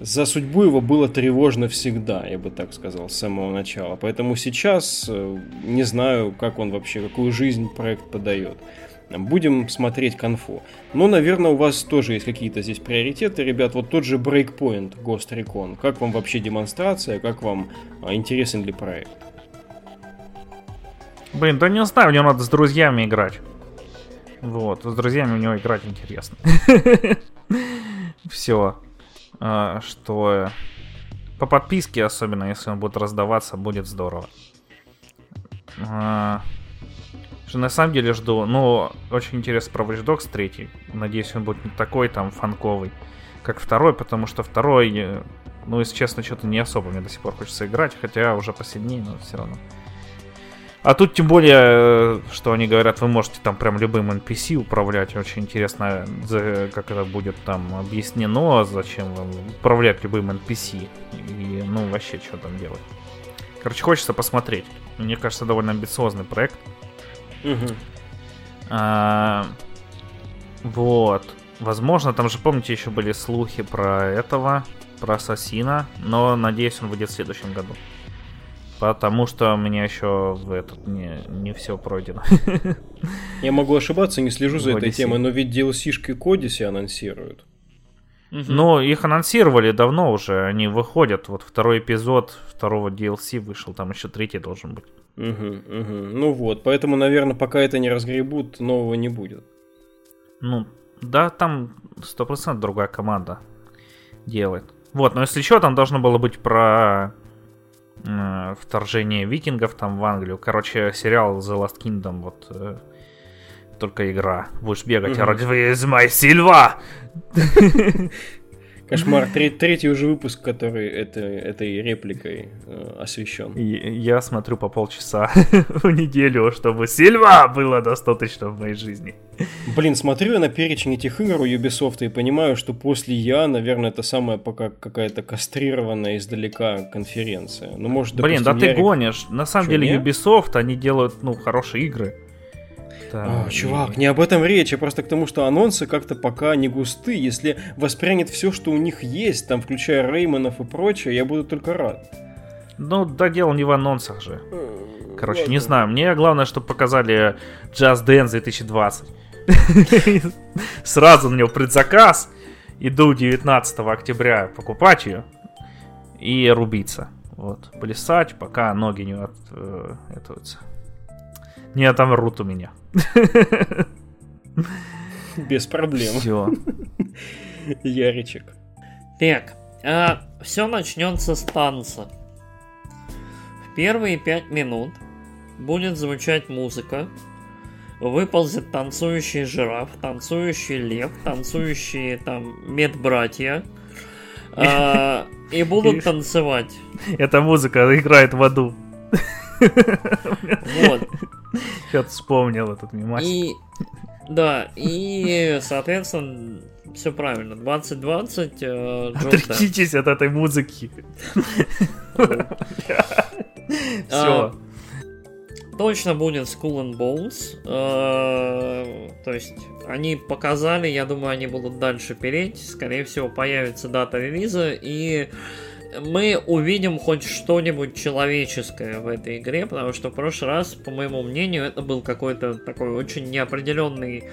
S1: за судьбу его было тревожно всегда, я бы так сказал, с самого начала. Поэтому сейчас э, не знаю, как он вообще, какую жизнь проект подает. Будем смотреть конфу. Но, наверное, у вас тоже есть какие-то здесь приоритеты, ребят. Вот тот же Breakpoint Ghost Recon. Как вам вообще демонстрация? Как вам а, интересен ли проект?
S2: Блин, да не знаю, мне надо с друзьями играть. Вот, с друзьями у него играть интересно. Все. А, что по подписке, особенно если он будет раздаваться, будет здорово. А, что на самом деле жду, ну, очень интересно про Watch Dogs 3. Надеюсь, он будет не такой там фанковый, как второй, потому что второй, э, ну, если честно, что-то не особо мне до сих пор хочется играть, хотя уже посильнее, но все равно. А тут тем более, э, что они говорят, вы можете там прям любым NPC управлять. Очень интересно, как это будет там объяснено, зачем вам управлять любым NPC. И, ну, вообще, что там делать. Короче, хочется посмотреть. Мне кажется, довольно амбициозный проект.
S1: Угу.
S2: А, вот. Возможно, там же, помните, еще были слухи про этого, про Ассасина, но надеюсь, он выйдет в следующем году. Потому что у меня еще в этот не, не все пройдено.
S1: Я могу ошибаться, не слежу за этой темой, но ведь DLC-шки Кодиси анонсируют.
S2: Ну, их анонсировали давно уже, они выходят. Вот второй эпизод второго DLC вышел, там еще третий должен быть.
S1: Угу, угу. Ну вот, поэтому, наверное, пока это не разгребут, нового не будет.
S2: Ну, да, там 100% другая команда делает. Вот, но если еще, там должно было быть про э, вторжение викингов там в Англию. Короче, сериал The Last Kingdom, вот э, только игра. Будешь бегать, mm-hmm. а из Сильва!
S1: Кошмар. третий уже выпуск, который это, этой репликой э, освещен.
S2: Я смотрю по полчаса в неделю, чтобы Сильва было достаточно в моей жизни.
S1: Блин, смотрю я на перечень этих игр у Ubisoft и понимаю, что после Я, наверное, это самая пока какая-то кастрированная издалека конференция. Ну, может,
S2: допустим, Блин, да ты гонишь. На самом Что, деле, нет? Ubisoft, они делают, ну, хорошие игры.
S1: Да, О, чувак, не об этом речь, а просто к тому, что анонсы как-то пока не густы. Если воспрянет все, что у них есть, там, включая Реймонов и прочее, я буду только рад.
S2: Ну, да дело не в анонсах же. Короче, Ладно. не знаю. Мне главное, чтобы показали Just Dance 2020. Сразу на него предзаказ. Иду 19 октября покупать ее и рубиться. Вот, плясать, пока ноги не от, э, этуются. Не отомрут у меня.
S1: Без проблем.
S2: Все.
S1: Яричек.
S3: Так, а, все начнется с танца. В первые пять минут будет звучать музыка. Выползет танцующий жираф, танцующий лев, танцующие там медбратья. А, и будут танцевать.
S2: Эта музыка играет в аду.
S3: Вот.
S2: Что-то вспомнил этот мимас.
S3: И, да, и, соответственно, все правильно. 2020 э,
S2: Отречитесь от этой музыки. Все. А,
S3: точно будет Skull and Bones. Э, то есть, они показали, я думаю, они будут дальше переть. Скорее всего, появится дата релиза. И мы увидим хоть что-нибудь человеческое в этой игре, потому что в прошлый раз, по моему мнению, это был какой-то такой очень неопределенный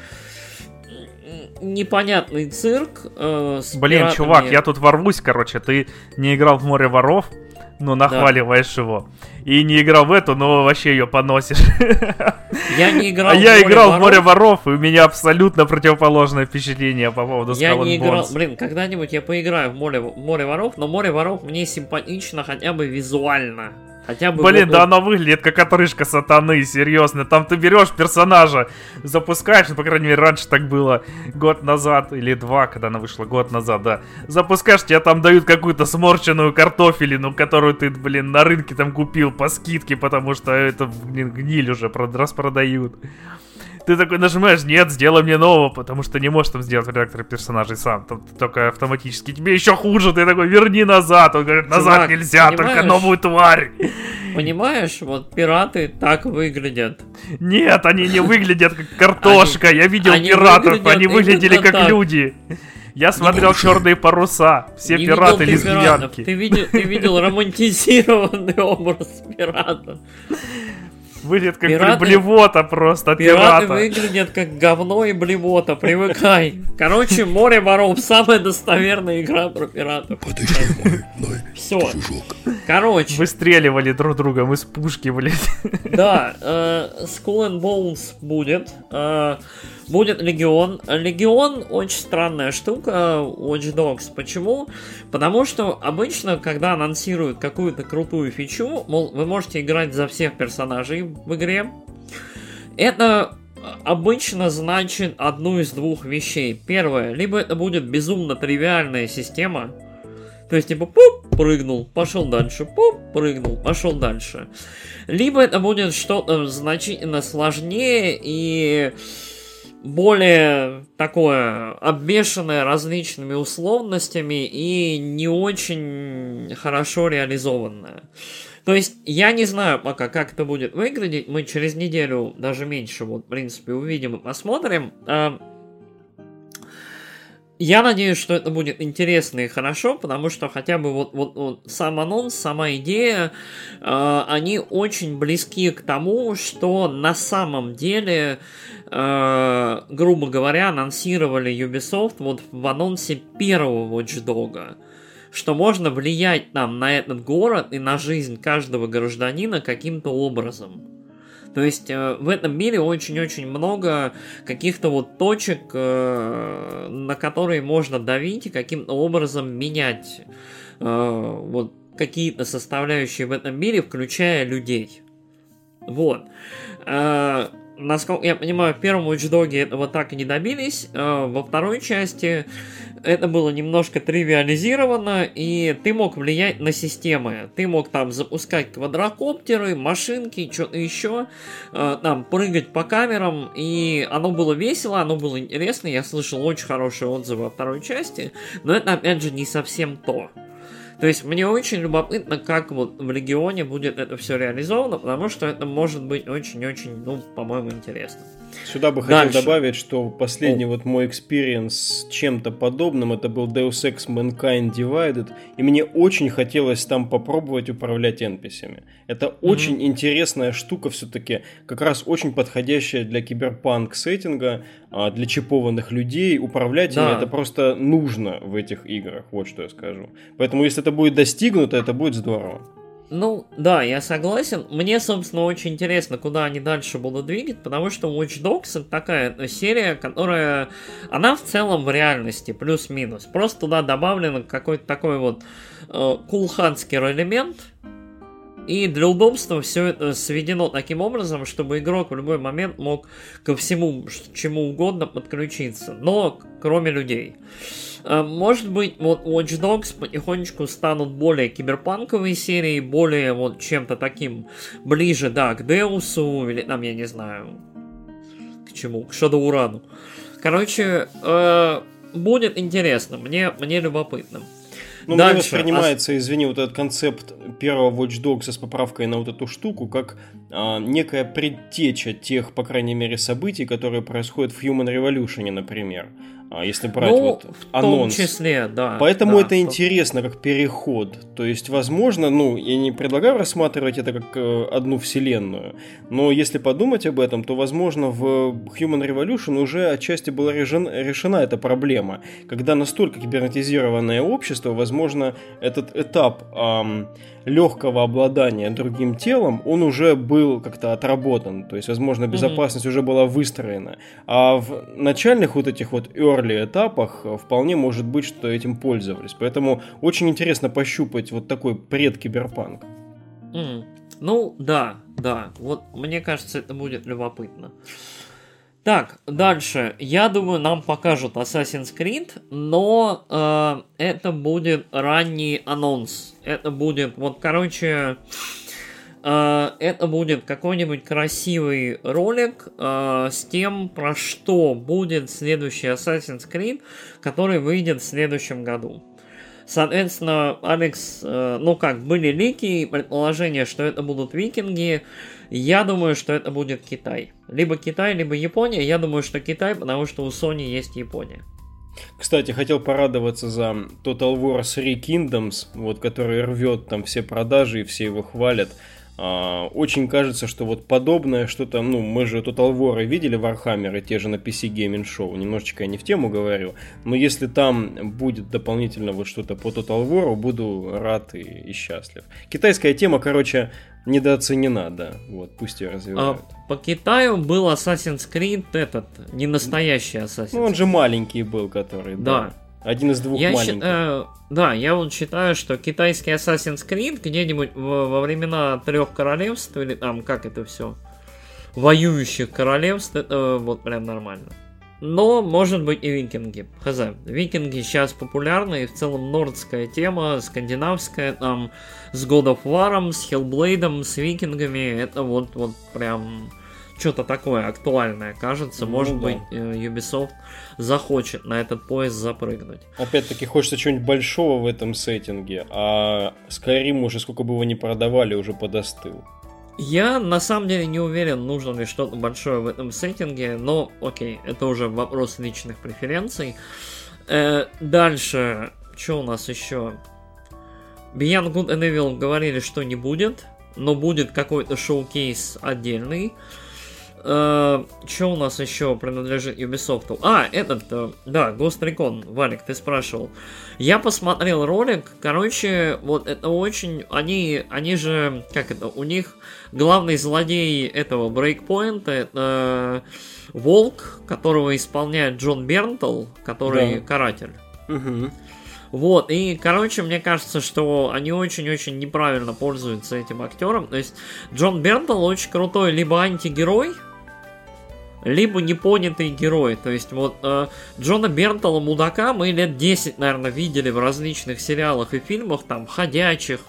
S3: непонятный цирк. Э,
S2: Блин, пиратами. чувак, я тут ворвусь, короче, ты не играл в море воров, но нахваливаешь да. его. И не играл в эту, но вообще ее поносишь.
S3: Я не играл
S2: а в я играл воров. в море воров, и у меня абсолютно противоположное впечатление по поводу
S3: Я не играл, блин, когда-нибудь я поиграю в море, море воров, но море воров мне симпатично хотя бы визуально. Хотя бы
S2: Блин,
S3: вот-
S2: да она выглядит как отрыжка сатаны, серьезно. Там ты берешь персонажа, запускаешь, ну, по крайней мере, раньше так было, год назад или два, когда она вышла, год назад, да. Запускаешь, тебе там дают какую-то сморченную картофелину, которую ты, блин, на рынке там купил по скидке, потому что это, блин, гниль уже прод- распродают. Ты такой нажимаешь, нет, сделай мне нового, потому что не можешь там сделать редактор персонажей сам, там только автоматически. Тебе еще хуже, ты такой, верни назад. Он говорит, назад
S3: Чувак,
S2: нельзя, только
S3: понимаешь?
S2: новую тварь.
S3: Понимаешь, вот пираты так выглядят.
S2: Нет, они не выглядят как картошка. Я видел пиратов, они выглядели как люди. Я смотрел черные паруса. Все
S3: Не
S2: пираты лесбиянки.
S3: Ты видел, ты видел романтизированный образ пирата.
S2: Выглядят как
S3: Пираты-
S2: блевота просто от
S3: Пираты
S2: пирата.
S3: выглядят как говно и блемота, привыкай. Короче, море воров самая достоверная игра про пиратов.
S4: Подожди, мой,
S3: Все. Короче,
S2: Выстреливали друг другом из пушки, блядь.
S3: да, э, Skull and Bones будет. э, будет Легион. Легион очень странная штука, Watch Dogs. Почему? Потому что обычно, когда анонсируют какую-то крутую фичу, мол, вы можете играть за всех персонажей в игре. Это обычно значит одну из двух вещей. Первое, либо это будет безумно тривиальная система, то есть, типа, пуп, прыгнул, пошел дальше, пуп, прыгнул, пошел дальше. Либо это будет что-то значительно сложнее и более такое обвешанное различными условностями и не очень хорошо реализованное. То есть, я не знаю пока, как это будет выглядеть. Мы через неделю, даже меньше, вот, в принципе, увидим и посмотрим. Я надеюсь, что это будет интересно и хорошо, потому что хотя бы вот, вот, вот сам анонс, сама идея, э, они очень близки к тому, что на самом деле, э, грубо говоря, анонсировали Ubisoft вот в анонсе первого Watch Dogs что можно влиять там на этот город и на жизнь каждого гражданина каким-то образом. То есть э, в этом мире очень-очень много каких-то вот точек, э, на которые можно давить и каким-то образом менять э, вот какие-то составляющие в этом мире, включая людей. Вот. Э, насколько я понимаю, в первом Watch Dogs этого так и не добились. Во второй части это было немножко тривиализировано, и ты мог влиять на системы. Ты мог там запускать квадрокоптеры, машинки, что-то еще, э, там прыгать по камерам, и оно было весело, оно было интересно. Я слышал очень хорошие отзывы о второй части, но это опять же не совсем то. То есть мне очень любопытно, как вот в Легионе будет это все реализовано, потому что это может быть очень-очень, ну, по-моему, интересно.
S1: Сюда бы хотел
S3: Дальше.
S1: добавить, что последний вот мой experience с чем-то подобным, это был Deus Ex Mankind Divided, и мне очень хотелось там попробовать управлять NPC-ми. Это очень интересная штука все-таки, как раз очень подходящая для киберпанк сеттинга, а, для чипованных людей. Управлять ими
S3: Да.
S1: это просто нужно в этих играх, вот что я скажу. Поэтому если это будет достигнуто, это будет здорово.
S3: Ну, да, я согласен. Мне, собственно, очень интересно, куда они дальше будут двигать, потому что Watch Dogs это такая э, серия, которая... Она в целом в реальности, плюс-минус. Просто туда добавлен какой-то такой вот э, кулханский элемент, и для удобства все это сведено таким образом, чтобы игрок в любой момент мог ко всему, чему угодно подключиться, но кроме людей. Э, Может быть, вот Watch Dogs потихонечку станут более киберпанковые серии, более вот чем-то таким ближе, да, к Деусу, или там, я не знаю, к чему, к Шадоурану. Короче, э, будет интересно, мне, мне любопытно.
S1: Ну, мне
S3: Дальше.
S1: воспринимается, извини, вот этот концепт первого Watch Dogs с поправкой на вот эту штуку, как а, некая предтеча тех, по крайней мере, событий, которые происходят в Human Revolution, например. А, если брать
S3: ну,
S1: вот
S3: в
S1: анонс.
S3: том числе, да.
S1: Поэтому
S3: да,
S1: это
S3: в
S1: интересно как переход. То есть, возможно, ну, я не предлагаю рассматривать это как э, одну вселенную, но если подумать об этом, то, возможно, в Human Revolution уже отчасти была решен- решена эта проблема. Когда настолько кибернетизированное общество, возможно, этот этап ам, легкого обладания другим телом, он уже был как-то отработан. То есть, возможно, безопасность уже была выстроена. А в начальных вот этих вот early этапах э, вполне может быть, что этим пользовались. Поэтому очень интересно пощупать вот такой предкиберпанк.
S3: М, Ну, да, да. Вот мне кажется, это будет любопытно. Так, дальше. Я думаю, нам покажут Assassin's Creed, но э, это будет ранний анонс. Это будет, вот, короче, это будет какой-нибудь красивый ролик э, с тем, про что будет следующий Assassin's Creed, который выйдет в следующем году. Соответственно, Алекс, э, ну как, были лики и предположения, что это будут викинги. Я думаю, что это будет Китай. Либо Китай, либо Япония. Я думаю, что Китай, потому что у Sony есть Япония.
S1: Кстати, хотел порадоваться за Total War 3 Kingdoms, вот, который рвет там все продажи и все его хвалят. А, очень кажется, что вот подобное что-то, ну, мы же Total War видели Warhammer, и те же на PC Gaming Show, немножечко я не в тему говорю, но если там будет дополнительно вот что-то по Total War, буду рад и, и счастлив. Китайская тема, короче, недооценена, да, вот, пусть ее развивают.
S3: А, по Китаю был Assassin's Creed этот, не настоящий Assassin's
S1: Ну, он же маленький был, который, да.
S3: Да.
S1: Один из двух
S3: Я
S1: маленьких.
S3: считаю, да, я вот считаю, что китайский Assassin's Creed где-нибудь во, во времена трех королевств, или там, как это все, воюющих королевств, это вот прям нормально. Но, может быть, и викинги. Хз. Викинги сейчас популярны, и в целом нордская тема, скандинавская, там, с God of War, с Hellblade, с викингами, это вот, вот прям что-то такое актуальное кажется.
S1: Ну
S3: Может
S1: да.
S3: быть, э, Ubisoft захочет на этот поезд запрыгнуть.
S1: Опять-таки хочется чего-нибудь большого в этом сеттинге, а Skyrim уже сколько бы его ни продавали, уже подостыл.
S3: Я на самом деле не уверен, нужно ли что-то большое в этом сеттинге, но окей, это уже вопрос личных преференций. Э, дальше, что у нас еще? Beyond Good and Evil говорили, что не будет, но будет какой-то шоу-кейс отдельный. Что у нас еще принадлежит Ubisoft? А, этот, э, да, Ghost Recon, Валик, ты спрашивал. Я посмотрел ролик, короче, вот это очень, они, они же, как это, у них главный злодей этого брейкпоинта это Волк, которого исполняет Джон Бернтл, который
S1: Да.
S3: каратель.
S1: Угу.
S3: Вот, и, короче, мне кажется, что они очень-очень неправильно пользуются этим актером. То есть, Джон Бернтл очень крутой либо антигерой, либо непонятый герой. То есть, вот э, Джона Бернтала мудака мы лет 10, наверное, видели в различных сериалах и фильмах, там, ходячих,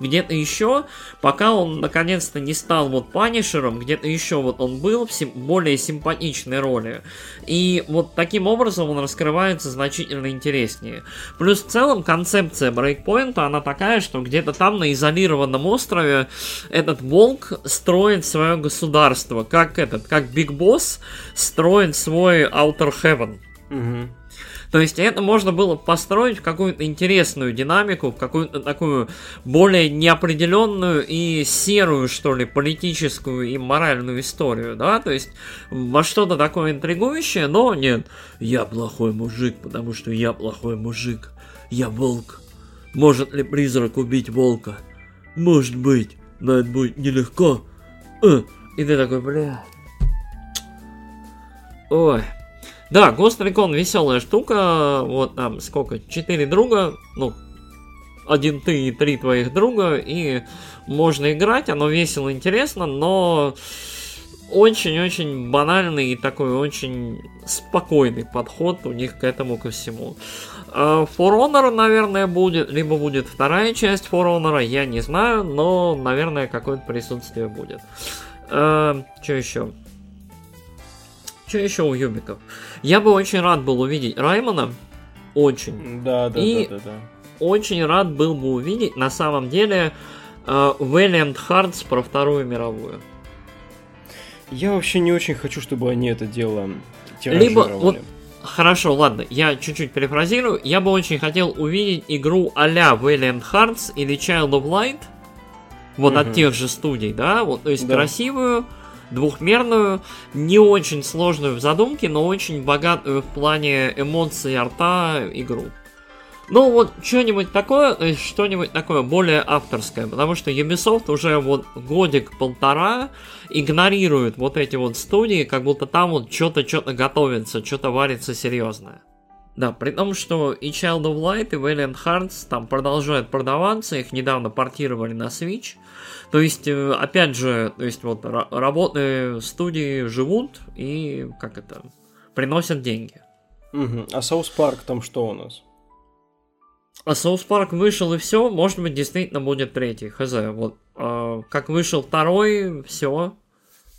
S3: где-то еще, пока он наконец-то не стал вот Панишером, где-то еще вот он был в сим- более симпатичной роли. И вот таким образом он раскрывается значительно интереснее. Плюс в целом концепция брейкпоинта, она такая, что где-то там на изолированном острове этот волк строит свое государство, как этот, как Биг Босс строит свой Outer Heaven.
S1: Угу.
S3: То есть это можно было построить в какую-то интересную динамику, в какую-то такую более неопределенную и серую, что ли, политическую и моральную историю, да, то есть во что-то такое интригующее, но нет, я плохой мужик, потому что я плохой мужик, я волк. Может ли призрак убить волка? Может быть, но это будет нелегко. Э, И ты такой, бля. Ой, да, Recon веселая штука. Вот там сколько? Четыре друга. Ну, один ты и три твоих друга. И можно играть. Оно весело, интересно, но очень-очень банальный и такой очень спокойный подход у них к этому ко всему. А, For Honor, наверное, будет, либо будет вторая часть For Honor, я не знаю, но, наверное, какое-то присутствие будет. что еще? Что еще у Юбиков? Я бы очень рад был увидеть Раймона. Очень.
S1: Да, да,
S3: И-
S1: да, да, да.
S3: Очень рад был бы увидеть, на самом деле, Valiant Hearts про Вторую мировую.
S1: Я вообще не очень хочу, чтобы они это дело
S3: Либо вот Хорошо, ладно, я чуть-чуть перефразирую. Я бы очень хотел увидеть игру а-ля Valiant Hearts или Child of Light. Вот от
S1: Мгм.
S3: тех же студий, да? Вот, то есть
S1: Да.
S3: красивую, двухмерную, не очень сложную в задумке, но очень богатую в плане эмоций арта игру. Ну вот что-нибудь такое, есть что-нибудь такое более авторское, потому что Ubisoft уже вот годик-полтора игнорирует вот эти вот студии, как будто там вот что-то что-то готовится, что-то варится серьезное. Да, при том, что и Child of Light, и Valiant Hearts там продолжают продаваться, их недавно портировали на Switch. То есть, э, опять же, то есть вот работы студии живут и, как это, приносят деньги.
S1: Угу. А South Park там что у нас?
S3: А South Park вышел и все, может быть, действительно будет третий, хз. Вот, э, как вышел второй, все,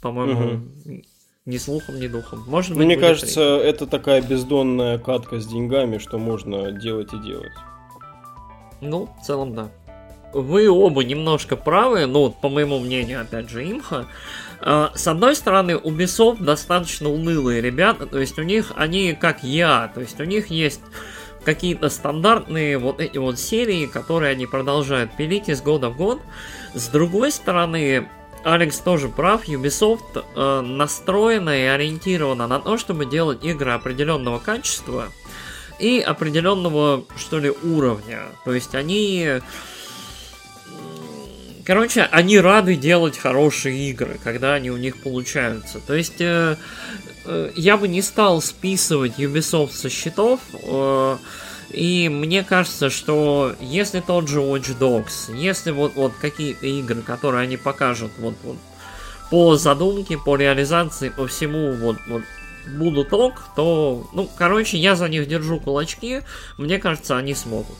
S3: по-моему, угу. Ни слухом, ни духом. Может
S1: быть, Мне кажется, третий. это такая бездонная катка с деньгами, что можно делать и делать.
S3: Ну, в целом, да. Вы оба немножко правы, ну, по моему мнению, опять же, имха. А, с одной стороны, Ubisoft достаточно унылые ребята, то есть у них, они как я, то есть у них есть какие-то стандартные вот эти вот серии, которые они продолжают пилить из года в год. С другой стороны, Алекс тоже прав, Ubisoft э, настроена и ориентирована на то, чтобы делать игры определенного качества и определенного, что ли, уровня. То есть они... Короче, они рады делать хорошие игры, когда они у них получаются. То есть э, э, я бы не стал списывать Ubisoft со счетов. Э, и мне кажется, что если тот же Watch Dogs, если вот, вот какие-то игры, которые они покажут вот, вот по задумке, по реализации, по всему вот, вот будут ок, то, ну, короче, я за них держу кулачки, мне кажется, они смогут.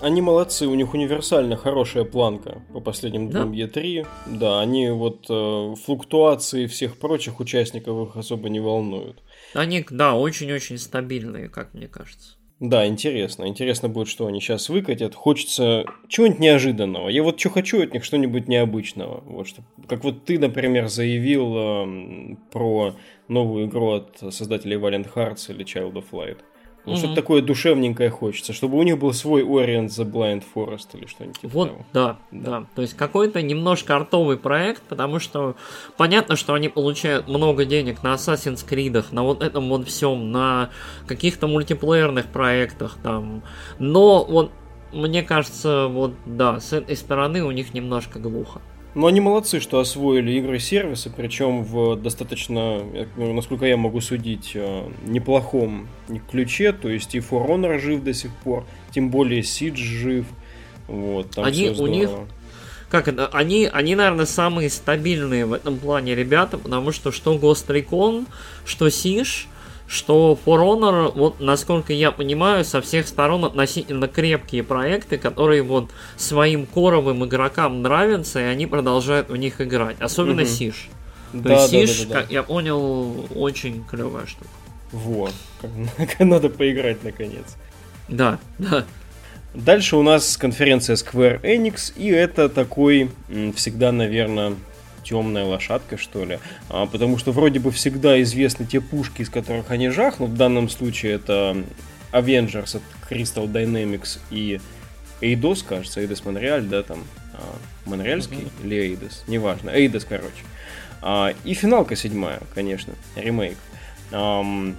S1: Они молодцы, у них универсально хорошая планка по последним двум да? E3. Да, они вот э, флуктуации всех прочих участников их особо не волнуют.
S3: Они, да, очень-очень стабильные, как мне кажется.
S1: Да, интересно. Интересно будет, что они сейчас выкатят. Хочется чего-нибудь неожиданного. Я вот что хочу от них, что-нибудь необычного. Вот что, как вот ты, например, заявил э, про новую игру от создателей Valiant Hearts или Child of Light. Ну, угу. Что-то такое душевненькое хочется, чтобы у них был свой Orient the Blind Forest или что-нибудь
S3: типа Вот, того. да, да, да. То есть какой-то немножко артовый проект, потому что понятно, что они получают много денег на Assassin's Creed, на вот этом вот всем, на каких-то мультиплеерных проектах там. Но вот мне кажется, вот да, с этой стороны у них немножко глухо.
S1: Но они молодцы, что освоили игры-сервисы, причем в достаточно, насколько я могу судить, э, неплохом ключе. То есть и For Honor жив до сих пор, тем более Siege жив. Вот, там
S3: они, у них как это, они, они, наверное, самые стабильные в этом плане ребята, потому что что Ghost Recon, что Siege, что For Honor, вот насколько я понимаю, со всех сторон относительно крепкие проекты, которые вот своим коровым игрокам нравятся, и они продолжают в них играть. Особенно угу. Сиш. То да, есть да, Сиш, да, да, да. как я понял, очень клевая штука.
S1: Вот. Надо поиграть наконец.
S3: Да, да.
S1: Дальше у нас конференция Square Enix, и это такой всегда, наверное, темная лошадка, что ли. А, потому что вроде бы всегда известны те пушки, из которых они жахнут. В данном случае это Avengers от Crystal Dynamics и Eidos, кажется, Eidos Монреаль, да, там, а, Монреальский mm-hmm. или Eidos, неважно, Eidos, короче. А, и финалка седьмая, конечно, ремейк. Um,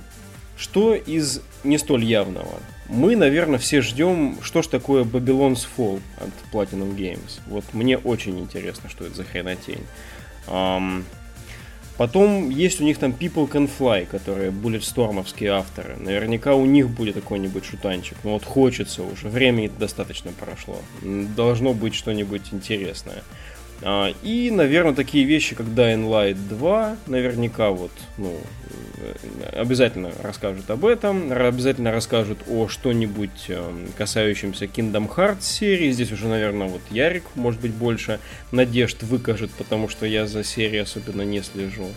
S1: что из не столь явного? Мы, наверное, все ждем, что ж такое Babylon's Fall от Platinum Games. Вот мне очень интересно, что это за хренотень. Um, потом есть у них там People Can Fly, которые Bulletstormовские авторы. Наверняка у них будет какой-нибудь шутанчик. Но вот хочется уже, времени достаточно прошло. Должно быть что-нибудь интересное. А, и, наверное, такие вещи, как Dying Light 2, наверняка вот, ну, э, обязательно расскажут об этом, обязательно расскажут о что-нибудь эм, касающемся Kingdom Hearts серии. Здесь уже, наверное, вот Ярик, может быть, больше надежд выкажет, потому что я за серией особенно не слежу.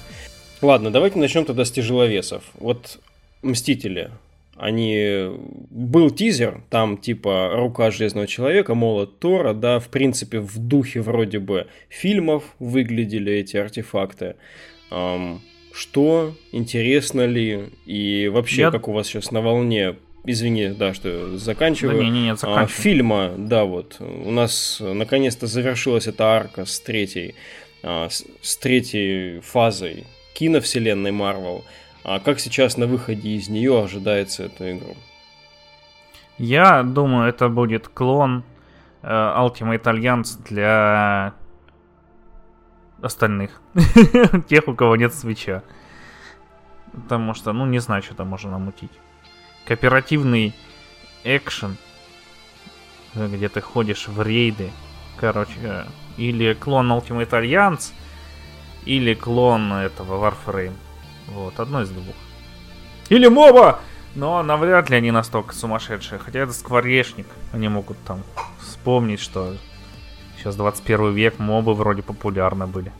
S1: Ладно, давайте начнем тогда с тяжеловесов. Вот Мстители они... Был тизер, там типа рука Железного Человека, молот Тора, да, в принципе, в духе вроде бы фильмов выглядели эти артефакты. Um, что, интересно ли, и вообще, Я... как у вас сейчас на волне Извини, да, что заканчиваю. Да, не, не, не, а, фильма, да, вот. У нас наконец-то завершилась эта арка с третьей, а, с, с третьей фазой киновселенной Марвел. А как сейчас на выходе из нее ожидается эту игру?
S2: Я думаю, это будет клон э, Ultimate Alliance для остальных. Тех, у кого нет свеча. Потому что, ну, не знаю, что там можно намутить. кооперативный экшен, где ты ходишь в рейды, короче, или клон Ultimate Alliance, или клон этого Warframe. Вот, одно из двух. Или моба! Но навряд ли они настолько сумасшедшие. Хотя это скворечник. Они могут там вспомнить, что сейчас 21 век, мобы вроде популярны были.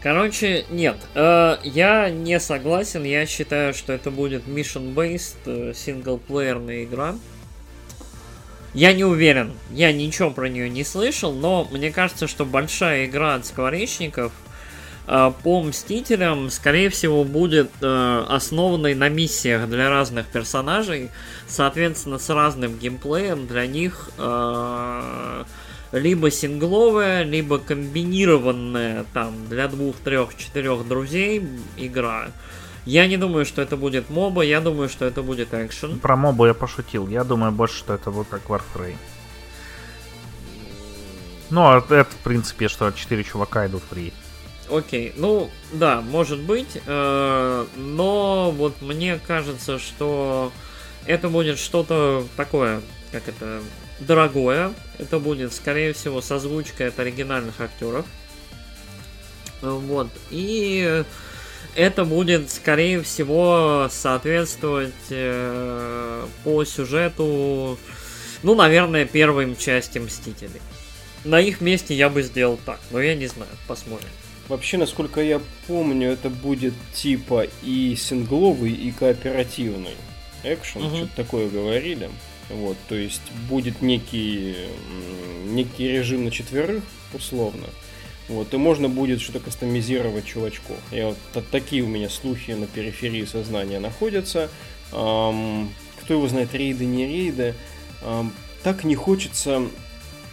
S3: Короче, нет, э, я не согласен, я считаю, что это будет mission-based э, синглплеерная игра. Я не уверен, я ничего про нее не слышал, но мне кажется, что большая игра от скворечников по Мстителям, скорее всего, будет э, основанной на миссиях для разных персонажей, соответственно, с разным геймплеем для них... Э, либо сингловая, либо комбинированная там для двух, трех, четырех друзей игра. Я не думаю, что это будет моба, я думаю, что это будет экшен.
S2: Про мобу я пошутил. Я думаю больше, что это будет как Warframe. Ну, а это, в принципе, что четыре чувака идут в рейд.
S3: Окей, ну, да, может быть, э, но вот мне кажется, что это будет что-то такое, как это, дорогое. Это будет, скорее всего, с озвучкой от оригинальных актеров. Вот. И это будет, скорее всего, соответствовать э, по сюжету, ну, наверное, первым части Мстителей. На их месте я бы сделал так, но я не знаю, посмотрим.
S1: Вообще, насколько я помню, это будет типа и сингловый, и кооперативный экшен, угу. что-то такое говорили. Вот, то есть будет некий, некий режим на четверых, условно. Вот, и можно будет что-то кастомизировать чувачку. И вот такие у меня слухи на периферии сознания находятся. Эм, кто его знает, рейды, не рейды. Эм, так не хочется,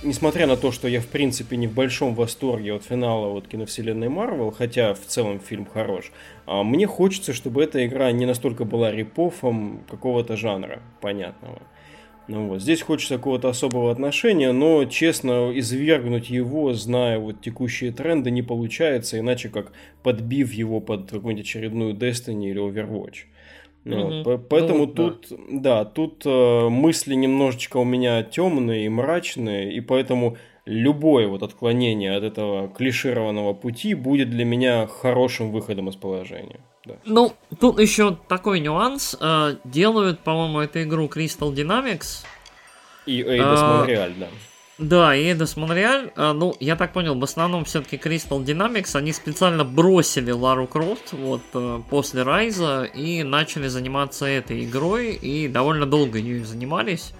S1: несмотря на то, что я в принципе не в большом восторге от финала вот киновселенной Марвел, хотя в целом фильм хорош, э, мне хочется, чтобы эта игра не настолько была репофом какого-то жанра понятного. Ну вот, здесь хочется какого-то особого отношения, но, честно, извергнуть его, зная вот текущие тренды, не получается, иначе как подбив его под какую-нибудь очередную Destiny или Overwatch. Ну, угу. Поэтому ну, тут, да, да тут э, мысли немножечко у меня темные и мрачные, и поэтому любое вот отклонение от этого клишированного пути будет для меня хорошим выходом из положения. Да.
S3: Ну, тут еще такой нюанс. Э, делают, по-моему, эту игру Crystal Dynamics.
S1: И Eidos Montreal, да.
S3: Да, и Eidos Montreal. Э, ну, я так понял, в основном все-таки Crystal Dynamics, они специально бросили Лару Крофт вот э, после Райза и начали заниматься этой игрой, и довольно долго ее занимались.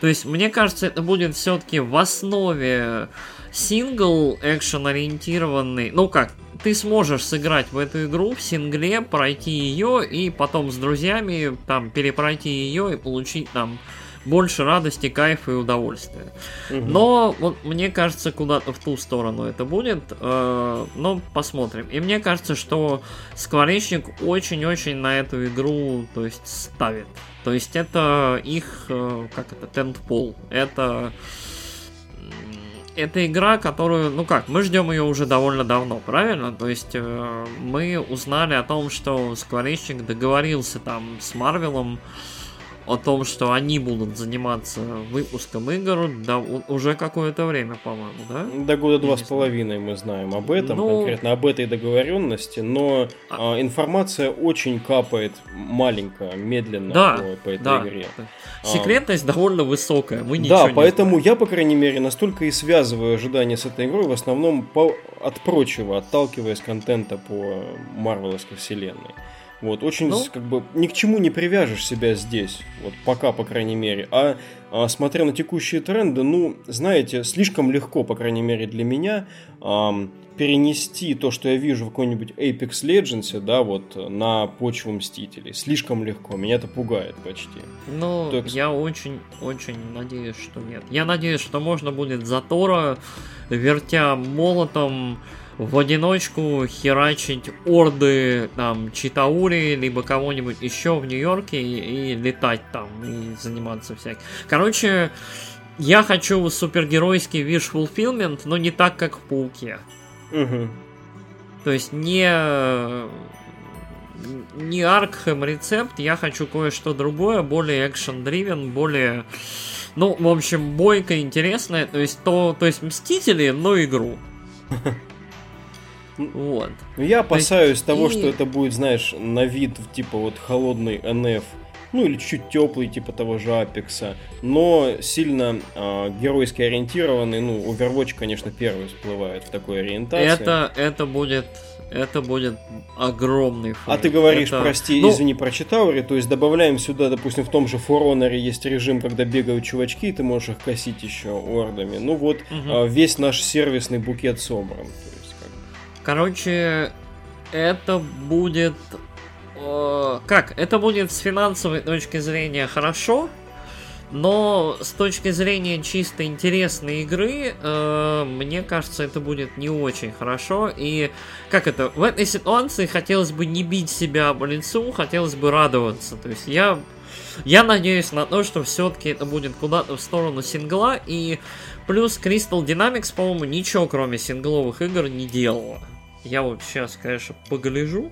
S3: То есть, мне кажется, это будет все-таки в основе сингл экшен ориентированный. Ну как, ты сможешь сыграть в эту игру в сингле, пройти ее и потом с друзьями там перепройти ее и получить там больше радости, кайфа и удовольствия. Угу. Но вот мне кажется, куда-то в ту сторону это будет. Э, но посмотрим. И мне кажется, что Скворечник очень-очень на эту игру, то есть, ставит. То есть это их, э, как это, тентпол. Это это игра, которую, ну как, мы ждем ее уже довольно давно, правильно? То есть э, мы узнали о том, что Скворечник договорился там с Марвелом о том, что они будут заниматься выпуском игр да, уже какое-то время, по-моему, да?
S1: До года два с половиной мы знаем об этом, ну... конкретно об этой договоренности, но а... информация очень капает маленько, медленно
S3: да,
S1: по, по этой
S3: да.
S1: игре.
S3: Секретность а... довольно высокая, мы
S1: Да, поэтому знаем. я, по крайней мере, настолько и связываю ожидания с этой игрой, в основном по... от прочего, отталкиваясь контента по Марвеловской вселенной. Вот, очень, ну? как бы, ни к чему не привяжешь себя здесь, вот пока, по крайней мере. А, а смотря на текущие тренды, ну, знаете, слишком легко, по крайней мере, для меня, а, перенести то, что я вижу в какой-нибудь Apex Legends, да, вот, на почву Мстителей. Слишком легко, меня это пугает почти.
S3: Ну, так... я очень-очень надеюсь, что нет. Я надеюсь, что можно будет Затора, вертя молотом, в одиночку херачить орды там Читаури, либо кого-нибудь еще в Нью-Йорке и, и летать там и заниматься всяким. Короче, я хочу супергеройский wish fulfillment, но не так, как в Пауке.
S1: Угу.
S3: То есть не не Аркхэм рецепт, я хочу кое-что другое, более экшен-дривен, более... Ну, в общем, бойко, интересное, то есть, то, то есть Мстители, но игру. Вот.
S1: Ну, я опасаюсь
S3: есть,
S1: того,
S3: и-
S1: что это будет, знаешь, на вид типа вот холодный НФ, ну или чуть теплый, типа того же Апекса, но сильно а, геройски ориентированный. Ну, Overwatch, конечно, первый всплывает в такой ориентации.
S3: Это, это будет, это будет огромный
S1: А
S3: фейк.
S1: ты говоришь,
S3: Это-
S1: прости,
S3: ну,
S1: извини, про Читаури, то есть добавляем сюда, допустим, в том же Honor есть режим, когда бегают чувачки, и ты можешь их косить еще ордами. Ну вот, а, весь наш сервисный букет собран. То есть.
S3: Короче, это будет... э, как? Это будет с финансовой точки зрения хорошо, но с точки зрения чисто интересной игры, э, мне кажется, это будет не очень хорошо. И как это? В этой ситуации хотелось бы не бить себя об лицу, хотелось бы радоваться. То есть я я надеюсь на то, что все-таки это будет куда-то в сторону сингла, и плюс Crystal Dynamics, по-моему, ничего кроме сингловых игр не делала. Я вот сейчас, конечно, погляжу.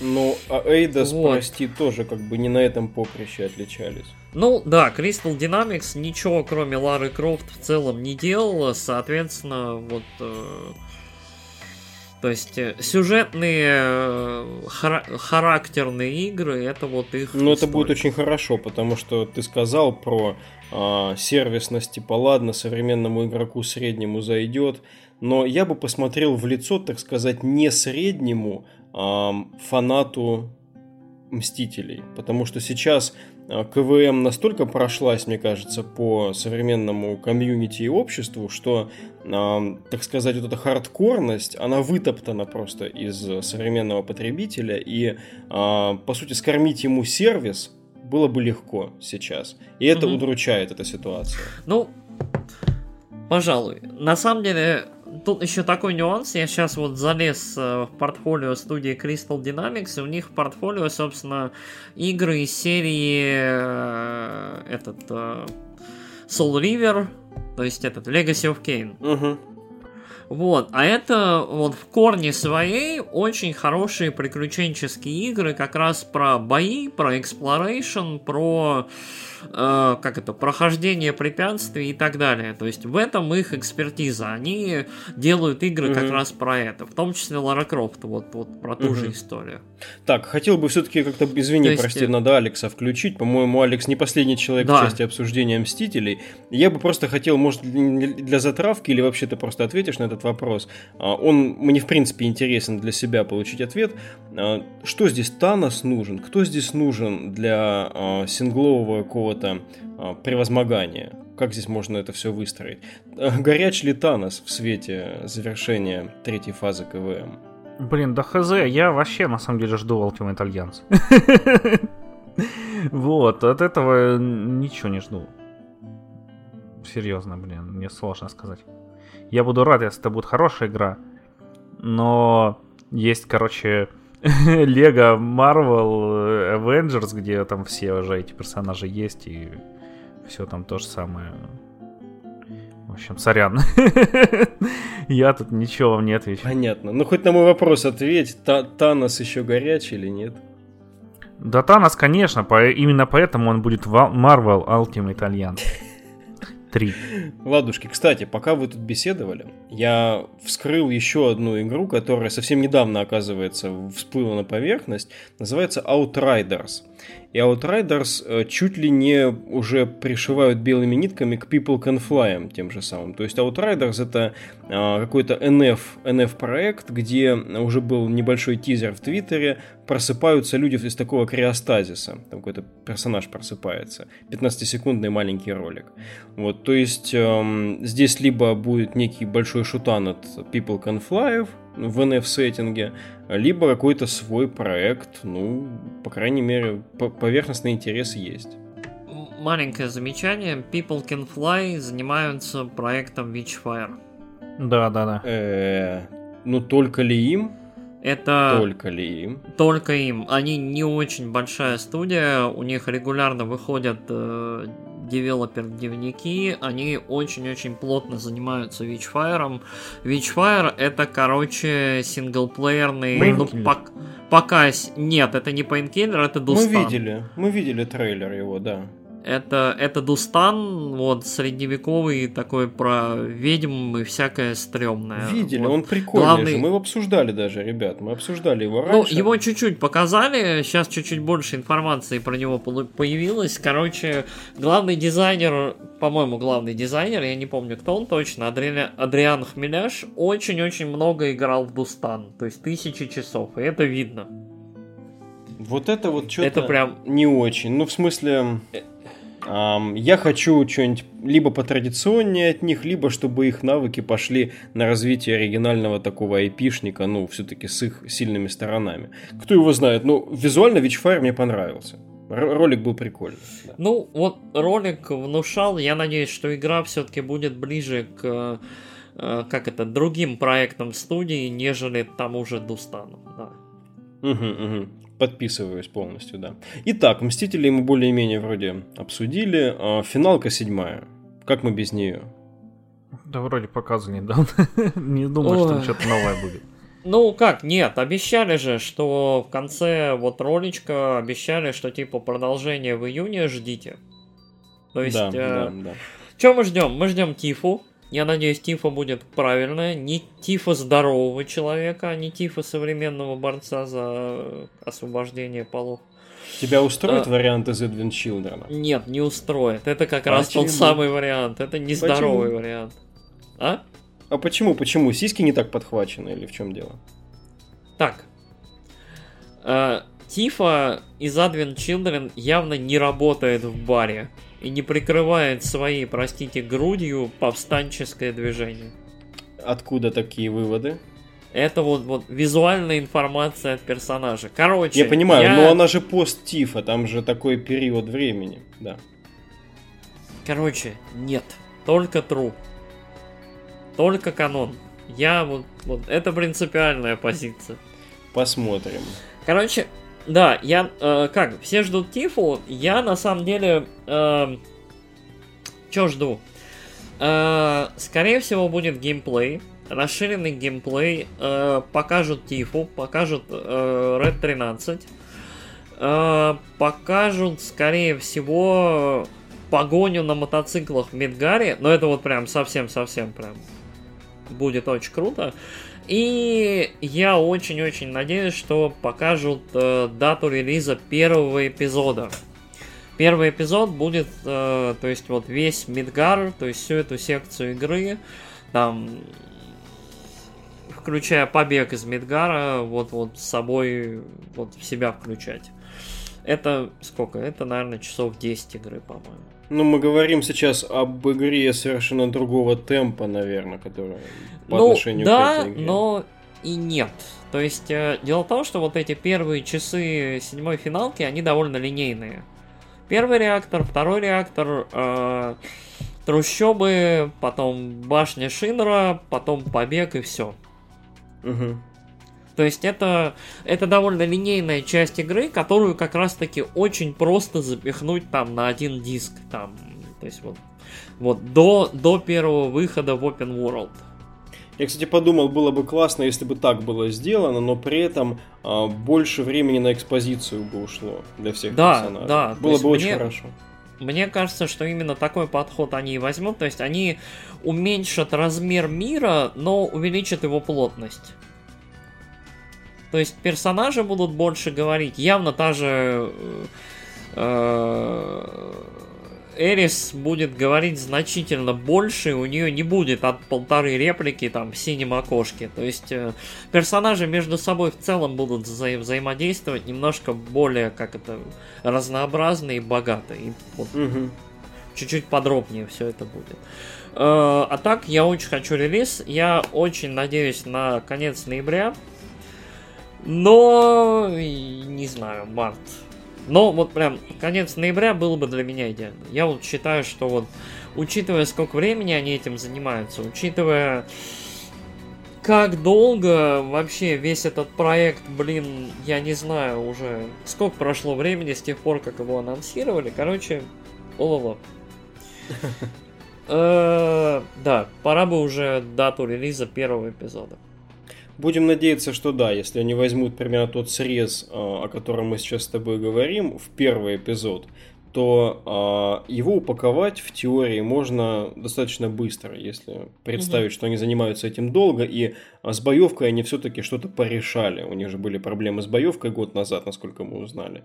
S1: Ну, а Эйдос,
S3: Вот.
S1: прости, тоже как бы не на этом поприще отличались.
S3: Ну да, Crystal Dynamics ничего кроме Лары Крофт в целом не делала, соответственно, вот... э, то есть э, сюжетные э, хара- характерные игры, это вот их...
S1: Ну, это будет очень хорошо, потому что ты сказал про а, сервисность, типа, ладно, современному игроку среднему зайдет, но я бы посмотрел в лицо, так сказать, не среднему ам, фанату Мстителей, потому что сейчас а, КВМ настолько прошлась, мне кажется, по современному комьюнити и обществу, что, ам, так сказать, вот эта хардкорность, она вытоптана просто из э, современного потребителя, и, а, по сути, скормить ему сервис было бы легко сейчас. И это
S3: Мгм.
S1: удручает эта ситуация.
S3: Ну, пожалуй. На самом деле, тут еще такой нюанс. Я сейчас вот залез э, в портфолио студии Crystal Dynamics, и у них в портфолио, собственно, игры из серии э, этот э, Soul River, то есть этот Legacy of Kain.
S1: Мгм.
S3: Вот, а это вот в корне своей очень хорошие приключенческие игры, как раз про бои, про exploration, про э, как это, прохождение препятствий и так далее. То есть в этом их экспертиза. Они делают игры как
S1: Мгм.
S3: раз про это. В том числе Лара Крофт, вот, вот про ту же
S1: Мгм.
S3: историю.
S1: Так, хотел бы все-таки как-то, извини,
S3: есть,
S1: прости,
S3: э,
S1: надо Алекса включить. По-моему, Алекс не последний человек
S3: Да.
S1: в части обсуждения Мстителей. Я бы просто хотел, может, для затравки или вообще ты просто ответишь на этот вопрос. А, Он мне, в принципе, интересен для себя получить ответ. А, Что здесь Танос нужен? Кто здесь нужен для а, синглового какого-то а, превозмогания? Как здесь можно это все выстроить? А, Горяч ли Танос в свете завершения третьей фазы КВМ?
S2: Блин, да хз, я вообще на самом деле жду Ultimate Alliance. Вот, от этого ничего не жду. Серьезно, блин, мне сложно сказать. Я буду рад, если это будет хорошая игра, но есть, короче, Лего Marvel Avengers, где там все уже эти персонажи есть, и все там то же самое. В общем, сорян. Я тут ничего вам не отвечу.
S1: Понятно. Ну, хоть на мой вопрос ответь, Та- Танос еще горячий или нет?
S2: Да Танос, конечно, по- именно поэтому он будет Marvel Ultimate Alliance 3.
S1: Ладушки, кстати, пока вы тут беседовали, я вскрыл еще одну игру, которая совсем недавно, оказывается, всплыла на поверхность. Называется Outriders. И Outriders э, чуть ли не уже пришивают белыми нитками к People Can Fly тем же самым. То есть Outriders это какой-то NF, NF проект, где уже был небольшой тизер в Твиттере, просыпаются люди из такого криостазиса. Там какой-то персонаж просыпается. 15-секундный маленький ролик. Вот, то есть эм, здесь либо будет некий большой шутан от People Can Fly в NF-сеттинге, либо какой-то свой проект, ну, по крайней мере, по- поверхностный интерес есть.
S3: Маленькое замечание. People Can Fly занимаются проектом Witchfire.
S2: Да, да, да.
S1: Ну, только ли им?
S3: Это
S1: Только ли им?
S3: только им. Они не очень большая студия, у них регулярно выходят э, девелопер-дневники, они очень-очень плотно занимаются Witchfire. Witchfire это, короче, синглплеерный... Ну, пок- пока... Нет, это не Painkiller, это Дустан.
S1: Мы видели, мы видели трейлер его, да.
S3: Это, это Дустан, вот, средневековый, такой про ведьм и всякое стрёмное.
S1: Видели,
S3: вот.
S1: он прикольный Главный... же, мы его обсуждали даже, ребят, мы обсуждали его ну, раньше.
S3: Ну, его чуть-чуть показали, сейчас чуть-чуть больше информации про него появилось. Короче, главный дизайнер, по-моему, главный дизайнер, я не помню, кто он точно, Адри... Адриан Хмеляш, очень-очень много играл в Дустан, то есть тысячи часов, и это видно.
S1: Вот это вот что-то это прям не очень. Ну, в смысле, э, я хочу что-нибудь либо потрадиционнее от них, либо чтобы их навыки пошли на развитие оригинального такого айпишника, ну, все-таки с их сильными сторонами. Кто его знает, ну, визуально Witchfire мне понравился. Р- ролик был прикольный.
S3: Да. Ну, вот ролик внушал, я надеюсь, что игра все-таки будет ближе к э, как это, другим проектам студии, нежели тому же Дустану. Да.
S1: Угу, угу. Подписываюсь полностью, да. Итак, Мстители мы более-менее вроде обсудили. А, финалка седьмая. Как мы без нее?
S2: Да вроде показа не дал. не думаю, что там что-то новое будет.
S3: Ну как, нет, обещали же, что в конце вот роличка обещали, что типа продолжение в июне ждите. То есть, да, э, да, да. что мы ждем? Мы ждем Тифу, я надеюсь, Тифа будет правильная. Не Тифа здорового человека, а не Тифа современного борца за освобождение полов.
S1: Тебя устроит а, вариант из Эдвин Чилдрена?
S3: Нет, не устроит. Это как а раз почему? тот самый вариант. Это нездоровый почему? вариант. А?
S1: А почему? Почему? Сиськи не так подхвачены или в чем дело?
S3: Так. А, Тифа из Advent Children явно не работает в баре и не прикрывает своей, простите, грудью повстанческое движение.
S1: Откуда такие выводы?
S3: Это вот, вот визуальная информация от персонажа. Короче,
S1: я понимаю, я... но она же пост Тифа, там же такой период времени, да.
S3: Короче, нет, только true, только канон. Я вот, вот это принципиальная позиция.
S1: Посмотрим.
S3: Короче, да, я, э, как, все ждут Тифу, я на самом деле, э, чё жду? Э, скорее всего будет геймплей, расширенный геймплей, э, покажут Тифу, покажут э, Red 13, э, покажут, скорее всего, погоню на мотоциклах в Мидгаре, но это вот прям совсем-совсем прям будет очень круто. И я очень-очень надеюсь, что покажут э, дату релиза первого эпизода. Первый эпизод будет, э, то есть вот весь Мидгар, то есть всю эту секцию игры, там, включая побег из Мидгара, вот вот с собой вот в себя включать. Это сколько? Это, наверное, часов 10 игры, по-моему.
S1: Ну, мы говорим сейчас об игре совершенно другого темпа, наверное, которая по
S3: ну, отношению да, к этой игре. но и нет. То есть, э, дело в том, что вот эти первые часы седьмой финалки, они довольно линейные. Первый реактор, второй реактор, э, трущобы, потом башня Шинера, потом побег и все. Угу. То есть это, это довольно линейная часть игры, которую как раз-таки очень просто запихнуть там на один диск. Там, то есть вот, вот до, до первого выхода в Open World.
S1: Я, кстати, подумал, было бы классно, если бы так было сделано, но при этом а, больше времени на экспозицию бы ушло для всех
S3: да,
S1: персонажей.
S3: Да,
S1: было бы очень хорошо.
S3: Мне кажется, что именно такой подход они и возьмут. То есть они уменьшат размер мира, но увеличат его плотность. То есть персонажи будут больше говорить. Явно та же э, Эрис будет говорить значительно больше, у нее не будет от полторы реплики там в синем окошке. То есть э, персонажи между собой в целом будут вза- взаимодействовать немножко более, как это, разнообразно и богато. И вот угу. чуть-чуть подробнее все это будет. Э, а так, я очень хочу релиз. Я очень надеюсь на конец ноября. Но, не знаю, март. Но вот прям конец ноября было бы для меня идеально. Я вот считаю, что вот, учитывая, сколько времени они этим занимаются, учитывая, как долго вообще весь этот проект, блин, я не знаю уже, сколько прошло времени с тех пор, как его анонсировали. Короче, ололо. Э, да, пора бы уже дату релиза первого эпизода.
S1: Будем надеяться, что да, если они возьмут примерно тот срез, а, о котором мы сейчас с тобой говорим, в первый эпизод, то э, его упаковать в теории можно достаточно быстро, если представить, угу. что они занимаются этим долго, и а, с боевкой они все-таки что-то порешали. У них же были проблемы с боевкой год назад, насколько мы узнали.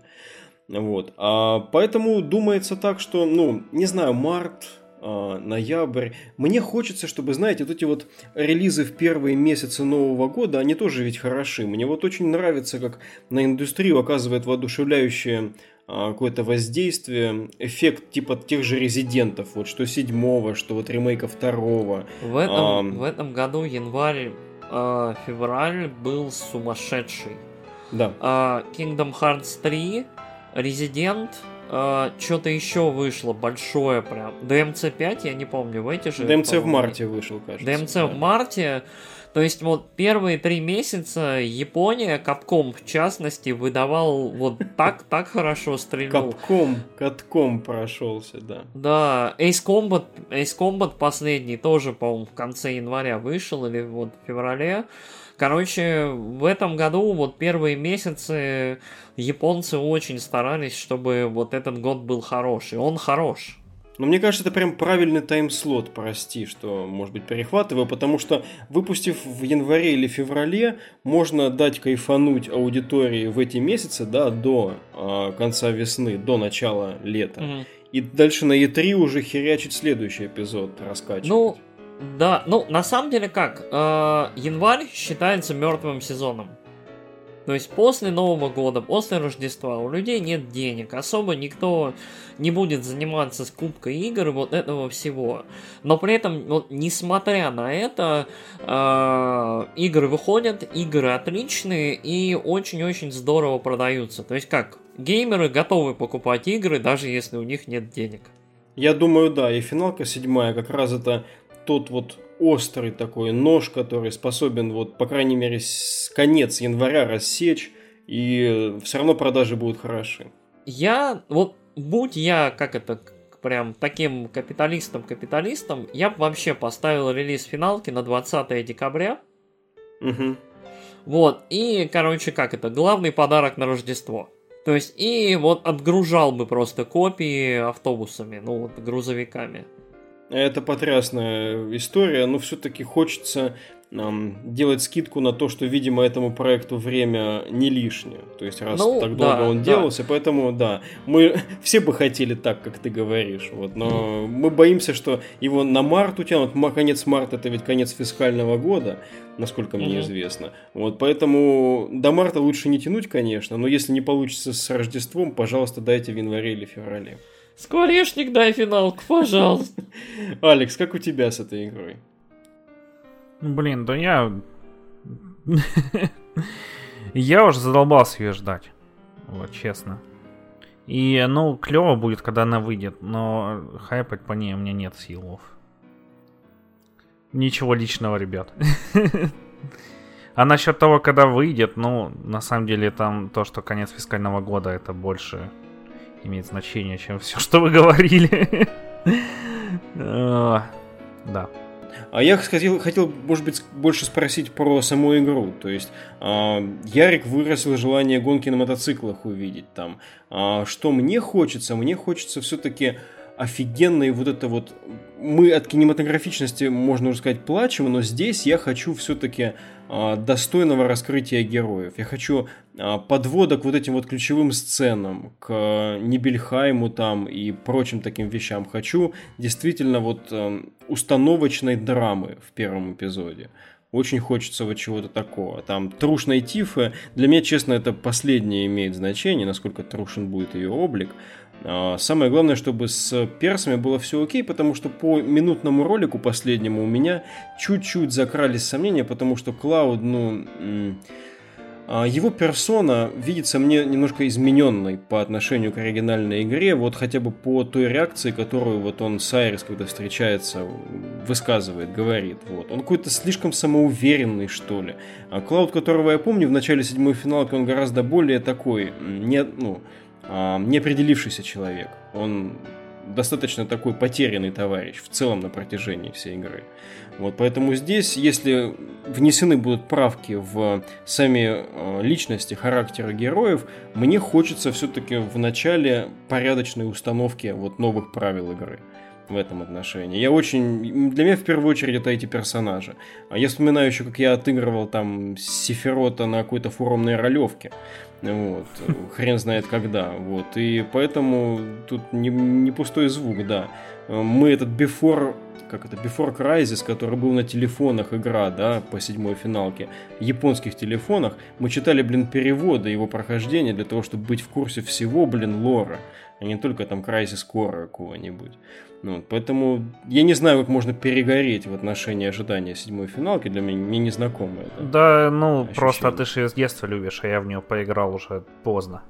S1: Вот. А, поэтому думается так, что, ну, не знаю, март, ноябрь. Мне хочется, чтобы, знаете, вот эти вот релизы в первые месяцы Нового года, они тоже ведь хороши. Мне вот очень нравится, как на индустрию оказывает воодушевляющее а, какое-то воздействие, эффект типа тех же резидентов, вот что седьмого, что вот ремейка второго.
S3: В этом, а, в этом году январь, э, февраль был сумасшедший.
S1: Да.
S3: Э, Kingdom Hearts 3, Resident, э, что-то еще вышло большое прям. DMC 5, я не помню, в эти же.
S1: DMC в марте вышел, кажется.
S3: DMC да. в марте. То есть вот первые три месяца Япония, Капком в частности, выдавал вот так, так хорошо стрельнул.
S1: Капком, катком прошелся, да.
S3: Да, Ace Combat, Ace Combat последний тоже, по-моему, в конце января вышел или вот в феврале. Короче, в этом году вот первые месяцы японцы очень старались, чтобы вот этот год был хороший. Он хорош.
S1: Но мне кажется, это прям правильный тайм-слот, прости, что, может быть, перехватываю, потому что, выпустив в январе или феврале, можно дать кайфануть аудитории в эти месяцы, да, до э, конца весны, до начала лета. Угу. И дальше на E3 уже херячить следующий эпизод раскачивать.
S3: Ну, да, ну, на самом деле как, э, январь считается мертвым сезоном. То есть после Нового года, после Рождества у людей нет денег, особо никто не будет заниматься скупкой игр и вот этого всего. Но при этом, вот, несмотря на это, э, игры выходят, игры отличные и очень-очень здорово продаются. То есть как, геймеры готовы покупать игры, даже если у них нет денег.
S1: Я думаю, да, и финалка седьмая как раз это тот вот острый такой нож, который способен, вот, по крайней мере, с конец января рассечь, и все равно продажи будут хороши.
S3: Я, вот, будь я, как это, прям таким капиталистом-капиталистом, я бы вообще поставил релиз финалки на 20 декабря.
S1: Угу.
S3: Вот, и, короче, как это, главный подарок на Рождество. То есть, и вот отгружал бы просто копии автобусами, ну вот, грузовиками.
S1: Это потрясная история, но все-таки хочется нам делать скидку на то, что, видимо, этому проекту время не лишнее. То есть, раз ну, так долго да, он да. делался, поэтому, да, мы все бы хотели так, как ты говоришь, вот, но мы боимся, что его на март утянут. Конец марта это ведь конец фискального года, насколько мне mm-hmm. известно. Вот, поэтому до марта лучше не тянуть, конечно, но если не получится с Рождеством, пожалуйста, дайте в январе или феврале.
S3: Скворечник, дай финалку, пожалуйста.
S1: Алекс, как у тебя с этой игрой?
S2: Ну, блин, да я... я уже задолбался ее ждать. Вот, честно. И, ну, клево будет, когда она выйдет, но хайпать по ней у меня нет силов. Ничего личного, ребят. А насчет того, когда выйдет, ну, на самом деле, там то, что конец фискального года, это больше имеет значение, чем все, что вы говорили. А, да.
S1: А я хотел, хотел, может быть, больше спросить про саму игру. То есть, э, Ярик выразил желание гонки на мотоциклах увидеть там. А что мне хочется? Мне хочется все-таки офигенной вот это вот... Мы от кинематографичности, можно уже сказать, плачем, но здесь я хочу все-таки а, достойного раскрытия героев. Я хочу а, подводок вот этим вот ключевым сценам, к Нибельхайму там и прочим таким вещам. Хочу действительно вот а, установочной драмы в первом эпизоде. Очень хочется вот чего-то такого. Там трушной Тифы, для меня, честно, это последнее имеет значение, насколько трушен будет ее облик. А, самое главное, чтобы с персами было все окей, потому что по минутному ролику последнему у меня чуть-чуть закрались сомнения, потому что Клауд, ну, а, его персона видится мне немножко измененной по отношению к оригинальной игре, вот хотя бы по той реакции, которую вот он с когда встречается, высказывает, говорит. Вот. Он какой-то слишком самоуверенный, что ли. А Клауд, которого я помню в начале седьмой финалки, он гораздо более такой, не, ну, а, неопределившийся человек. Он достаточно такой потерянный товарищ в целом на протяжении всей игры. Вот, поэтому здесь, если внесены будут правки в сами э, личности, характеры героев, мне хочется все-таки в начале порядочной установки вот новых правил игры в этом отношении. Я очень... Для меня в первую очередь это эти персонажи. А я вспоминаю еще, как я отыгрывал там Сефирота на какой-то форумной ролевке. Вот. Хрен знает когда. Вот. И поэтому тут не, не пустой звук, да. Мы этот Before как это, Before Crisis, который был на телефонах игра, да, по седьмой финалке, японских телефонах, мы читали, блин, переводы его прохождения для того, чтобы быть в курсе всего, блин, лора, а не только там Crisis Core какого-нибудь. Ну, поэтому я не знаю, как можно перегореть в отношении ожидания седьмой финалки, для меня не незнакомо это.
S2: Да, ну, ощущение. просто ты же с детства любишь, а я в нее поиграл уже поздно.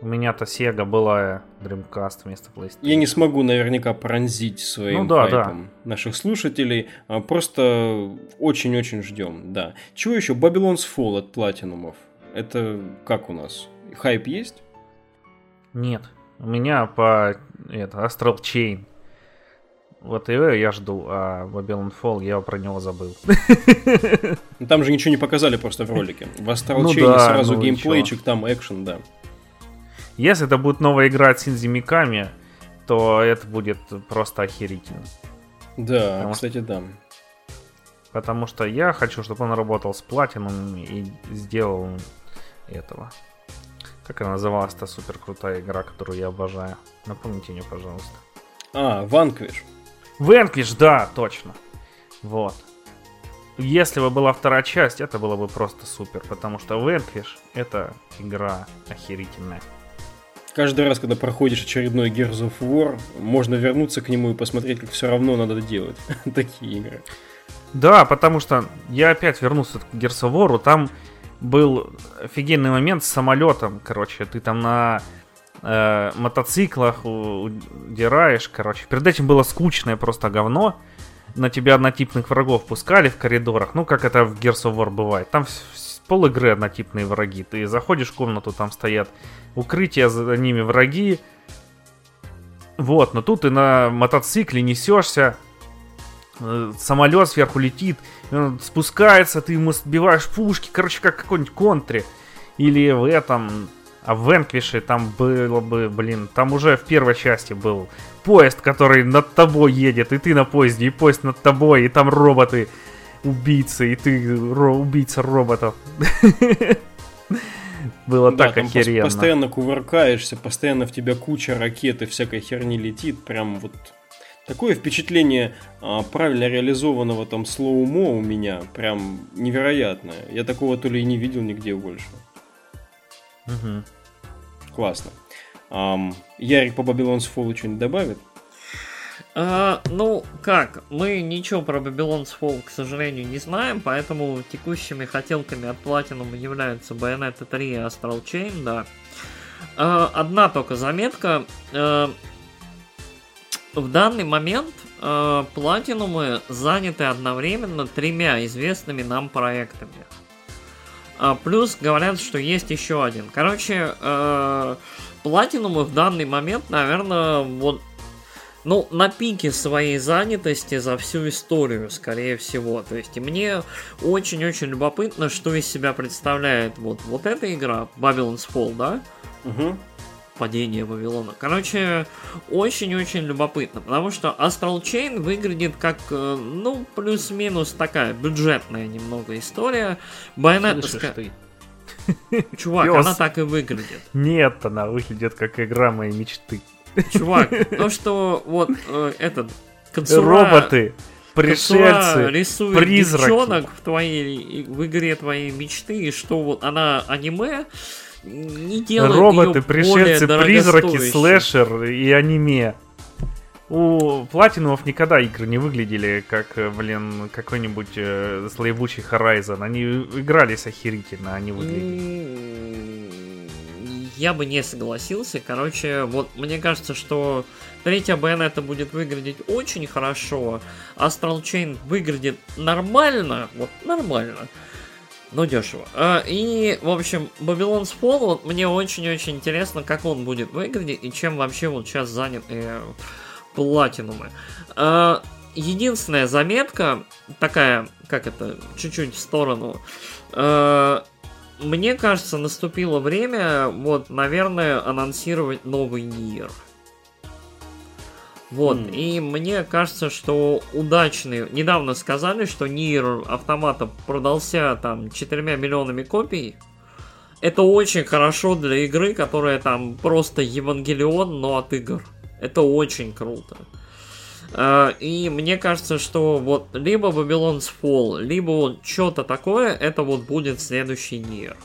S2: У меня-то Sega была Dreamcast вместо PlayStation.
S1: Я не смогу наверняка пронзить своим ну, да, да. наших слушателей. А просто очень-очень ждем, да. Чего еще? Babylon's Fall от Platinumов. Это как у нас? Хайп есть?
S2: Нет. У меня по это, Astral Chain. Вот его я жду, а Babylon Fall я про него забыл.
S1: Там же ничего не показали просто в ролике. В Astral ну Chain да, сразу ну геймплейчик, там экшен, да.
S2: Если это будет новая игра от Синзи Миками, то это будет просто охерительно.
S1: Да, Потому кстати, что... да.
S2: Потому что я хочу, чтобы он работал с платином и сделал этого. Как она называлась, та супер крутая игра, которую я обожаю. Напомните мне, пожалуйста.
S1: А, Ванквиш.
S2: Ванквиш, да, точно. Вот. Если бы была вторая часть, это было бы просто супер, потому что Ванквиш это игра охерительная.
S1: Каждый раз, когда проходишь очередной Gears of War, можно вернуться к нему и посмотреть, как все равно надо делать такие игры.
S2: Да, потому что я опять вернулся к Gears of War, там был офигенный момент с самолетом, короче, ты там на э, мотоциклах удираешь, короче. Перед этим было скучное просто говно. На тебя однотипных врагов пускали в коридорах, ну, как это в Gears of War бывает. Там пол игры однотипные враги. Ты заходишь в комнату, там стоят укрытия, за ними враги. Вот, но тут ты на мотоцикле несешься, самолет сверху летит, он спускается, ты ему сбиваешь пушки, короче, как какой-нибудь контре. Или в этом, а в Венквише там было бы, блин, там уже в первой части был поезд, который над тобой едет, и ты на поезде, и поезд над тобой, и там роботы убийцы, и ты ро- убийца роботов. Было да, так охеренно.
S1: Постоянно кувыркаешься, постоянно в тебя куча ракет и всякой херни летит. Прям вот такое впечатление а, правильно реализованного там слоумо у меня прям невероятное. Я такого то ли и не видел нигде больше. Угу. Классно. Um, Ярик по Babylon's Fall что-нибудь добавит?
S3: А, ну, как, мы ничего про Babylon's Fall, к сожалению, не знаем, поэтому текущими хотелками от Platinum являются Bayonetta 3 и Astral Chain, да. А, одна только заметка. А, в данный момент а, Platinum заняты одновременно тремя известными нам проектами. А, плюс говорят, что есть еще один. Короче, а, Platinum в данный момент, наверное, вот ну, на пике своей занятости за всю историю, скорее всего. То есть, и мне очень-очень любопытно, что из себя представляет вот, вот эта игра, Babylon's Fall, да? Угу. Падение Вавилона. Короче, очень-очень любопытно, потому что Astral Chain выглядит как, э, ну, плюс-минус такая бюджетная немного история. Байонетовская... Чувак, Пёс. она так и выглядит.
S2: Нет, она выглядит как игра моей мечты.
S3: Чувак, то, что вот э, этот
S2: концура... Роботы, пришельцы,
S3: рисует призраки. девчонок в твоей в игре твоей мечты, и что вот она аниме не делает
S2: Роботы, пришельцы, призраки, слэшер и аниме. У платиновов никогда игры не выглядели как, э, блин, какой-нибудь э, слоебучий Horizon. Они игрались охерительно, они выглядели
S3: я бы не согласился. Короче, вот мне кажется, что третья это будет выглядеть очень хорошо. Astral Chain выглядит нормально, вот нормально. Ну, дешево. А, и, в общем, Babylon's Fall, вот мне очень-очень интересно, как он будет выглядеть и чем вообще вот сейчас занят э, платинумы. А, единственная заметка, такая, как это, чуть-чуть в сторону. А, мне кажется, наступило время, вот, наверное, анонсировать новый Нир. Вот, mm. и мне кажется, что удачный... Недавно сказали, что Нир автомата продался там 4 миллионами копий. Это очень хорошо для игры, которая там просто Евангелион, но от игр. Это очень круто. Uh, и мне кажется, что вот либо Babylon's Fall, либо вот что-то такое, это вот будет следующий Нир.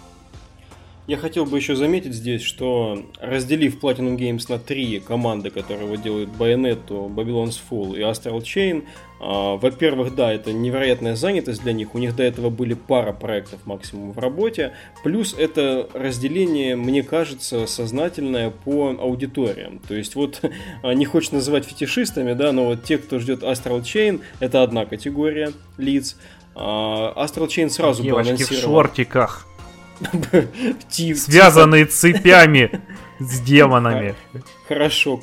S1: Я хотел бы еще заметить здесь, что разделив Platinum Games на три команды, которые вот делают Bayonetta, Babylon's Fall и Astral Chain, а, во-первых, да, это невероятная занятость для них, у них до этого были пара проектов максимум в работе, плюс это разделение, мне кажется, сознательное по аудиториям. То есть вот не хочешь называть фетишистами, да, но вот те, кто ждет Astral Chain, это одна категория лиц, а, Astral Chain сразу
S2: Девочки был анонсирован. в шортиках. Связанные цепями с демонами.
S1: Хорошо.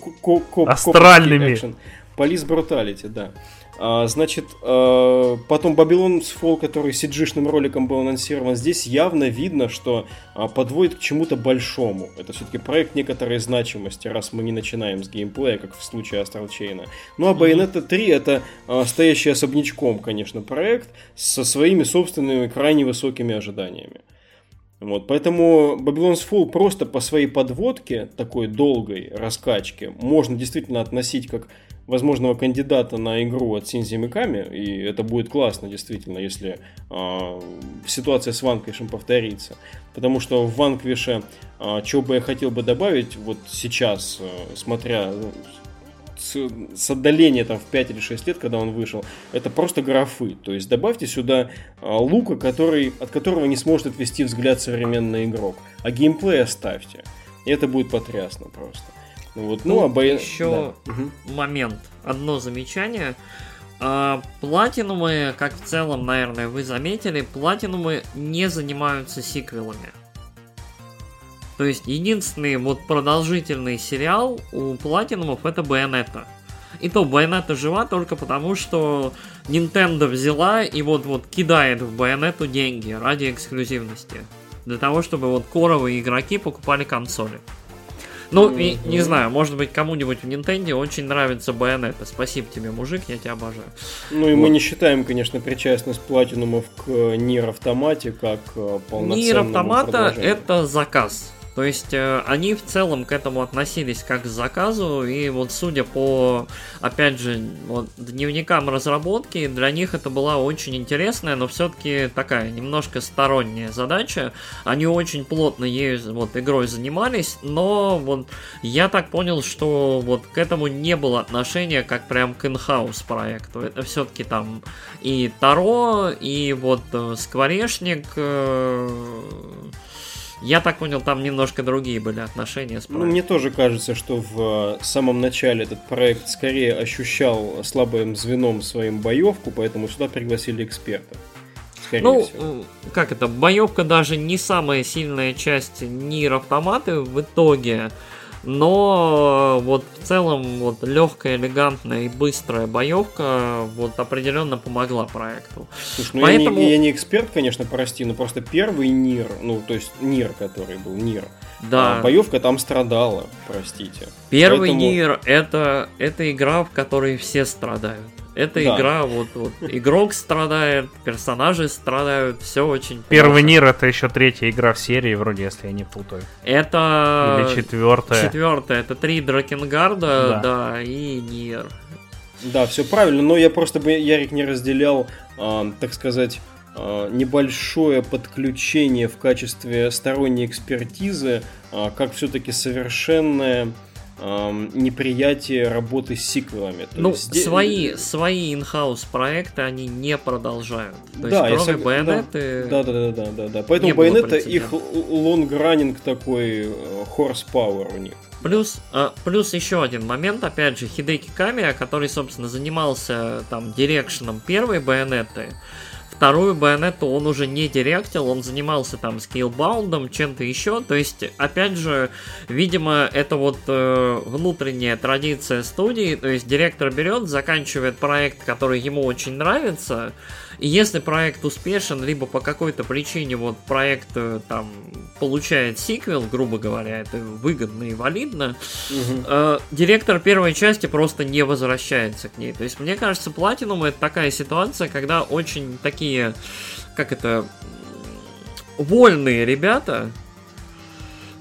S2: Астральными.
S1: Полис Бруталити, да. А, значит, а, потом Babylon's Fall, который cg роликом был анонсирован, здесь явно видно, что а, подводит к чему-то большому. Это все-таки проект некоторой значимости, раз мы не начинаем с геймплея, как в случае Astral Chain. Ну а Bayonetta 3 это стоящий особнячком, конечно, проект со своими собственными крайне высокими ожиданиями. Вот, поэтому Babylon's Fall просто по своей подводке, такой долгой раскачке, можно действительно относить как возможного кандидата на игру от Синзи Миками, и это будет классно, действительно, если э, ситуация с Ванквишем повторится. Потому что в Ванквише, э, что бы я хотел бы добавить, вот сейчас, э, смотря с, с отдаления там в 5 или 6 лет, когда он вышел, это просто графы. То есть добавьте сюда а, лука, который, от которого не сможет отвести взгляд современный игрок. А геймплей оставьте. И это будет потрясно просто.
S3: Ну, вот, ну, а бо... еще да. момент. Одно замечание. А, платинумы, как в целом, наверное, вы заметили, платинумы не занимаются сиквелами. То есть единственный вот продолжительный сериал у Платинумов это Байонета. И то Байонета жива только потому, что Nintendo взяла и вот-вот кидает в Байонету деньги ради эксклюзивности. Для того, чтобы вот коровые игроки покупали консоли. Ну, mm-hmm. и, не знаю, может быть, кому-нибудь в Nintendo очень нравится Байонета. Спасибо тебе, мужик, я тебя обожаю.
S1: Ну и вот. мы не считаем, конечно, причастность платинумов к Нир Автомате как э, полноценному Нир Автомата
S3: это заказ. То есть э, они в целом к этому относились как к заказу, и вот судя по, опять же, вот, дневникам разработки, для них это была очень интересная, но все-таки такая немножко сторонняя задача. Они очень плотно ею вот игрой занимались, но вот я так понял, что вот к этому не было отношения как прям к инхаус проекту. Это все-таки там и Таро, и вот э, Скворечник, э, я так понял, там немножко другие были отношения с
S1: проектом. Ну, мне тоже кажется, что в э, самом начале этот проект скорее ощущал слабым звеном своим боевку, поэтому сюда пригласили экспертов.
S3: Скорее ну, всего. как это, боевка даже не самая сильная часть Нир автоматы в итоге но вот в целом вот легкая, элегантная и быстрая боевка вот определенно помогла проекту.
S1: Слушай, ну Поэтому... я, не, я не эксперт, конечно, прости, но просто первый Nier, ну то есть Nier, который был Nier, да. А боевка там страдала, простите.
S3: Первый Поэтому... Nier это, это игра, в которой все страдают. Эта да. игра, вот, вот, игрок страдает, персонажи страдают, все очень
S2: Первый Nier это еще третья игра в серии, вроде, если я не путаю.
S3: Это...
S2: Или четвертая.
S3: Четвертая, это три Drakengard а, да, да и Nier.
S1: Да, все правильно, но я просто бы, Ярик, не разделял, э, так сказать, небольшое подключение в качестве сторонней экспертизы, э, как все-таки совершенное эм, неприятие работы с сиквелами.
S3: То ну, есть, свои, э, свои in-house проекты они не продолжают. То да, есть, кроме Байонеты...
S1: Да, да, да, да, да, да. Поэтому Байонета их long-running такой, horsepower э, у них.
S3: Плюс, плюс еще один момент, опять же, Хидеки Камия, который, собственно, занимался там дирекшеном первой Байонеты, Вторую Байонетту он уже не директил, он занимался там скейлбаундом, чем-то еще. То есть, опять же, видимо, это вот э, внутренняя традиция студии. То есть, директор берет, заканчивает проект, который ему очень нравится, и если проект успешен, либо по какой-то причине вот проект э, там получает сиквел, грубо говоря, это выгодно и валидно, угу. э, директор первой части просто не возвращается к ней. То есть, мне кажется, Platinum это такая ситуация, когда очень такие, как это, вольные ребята,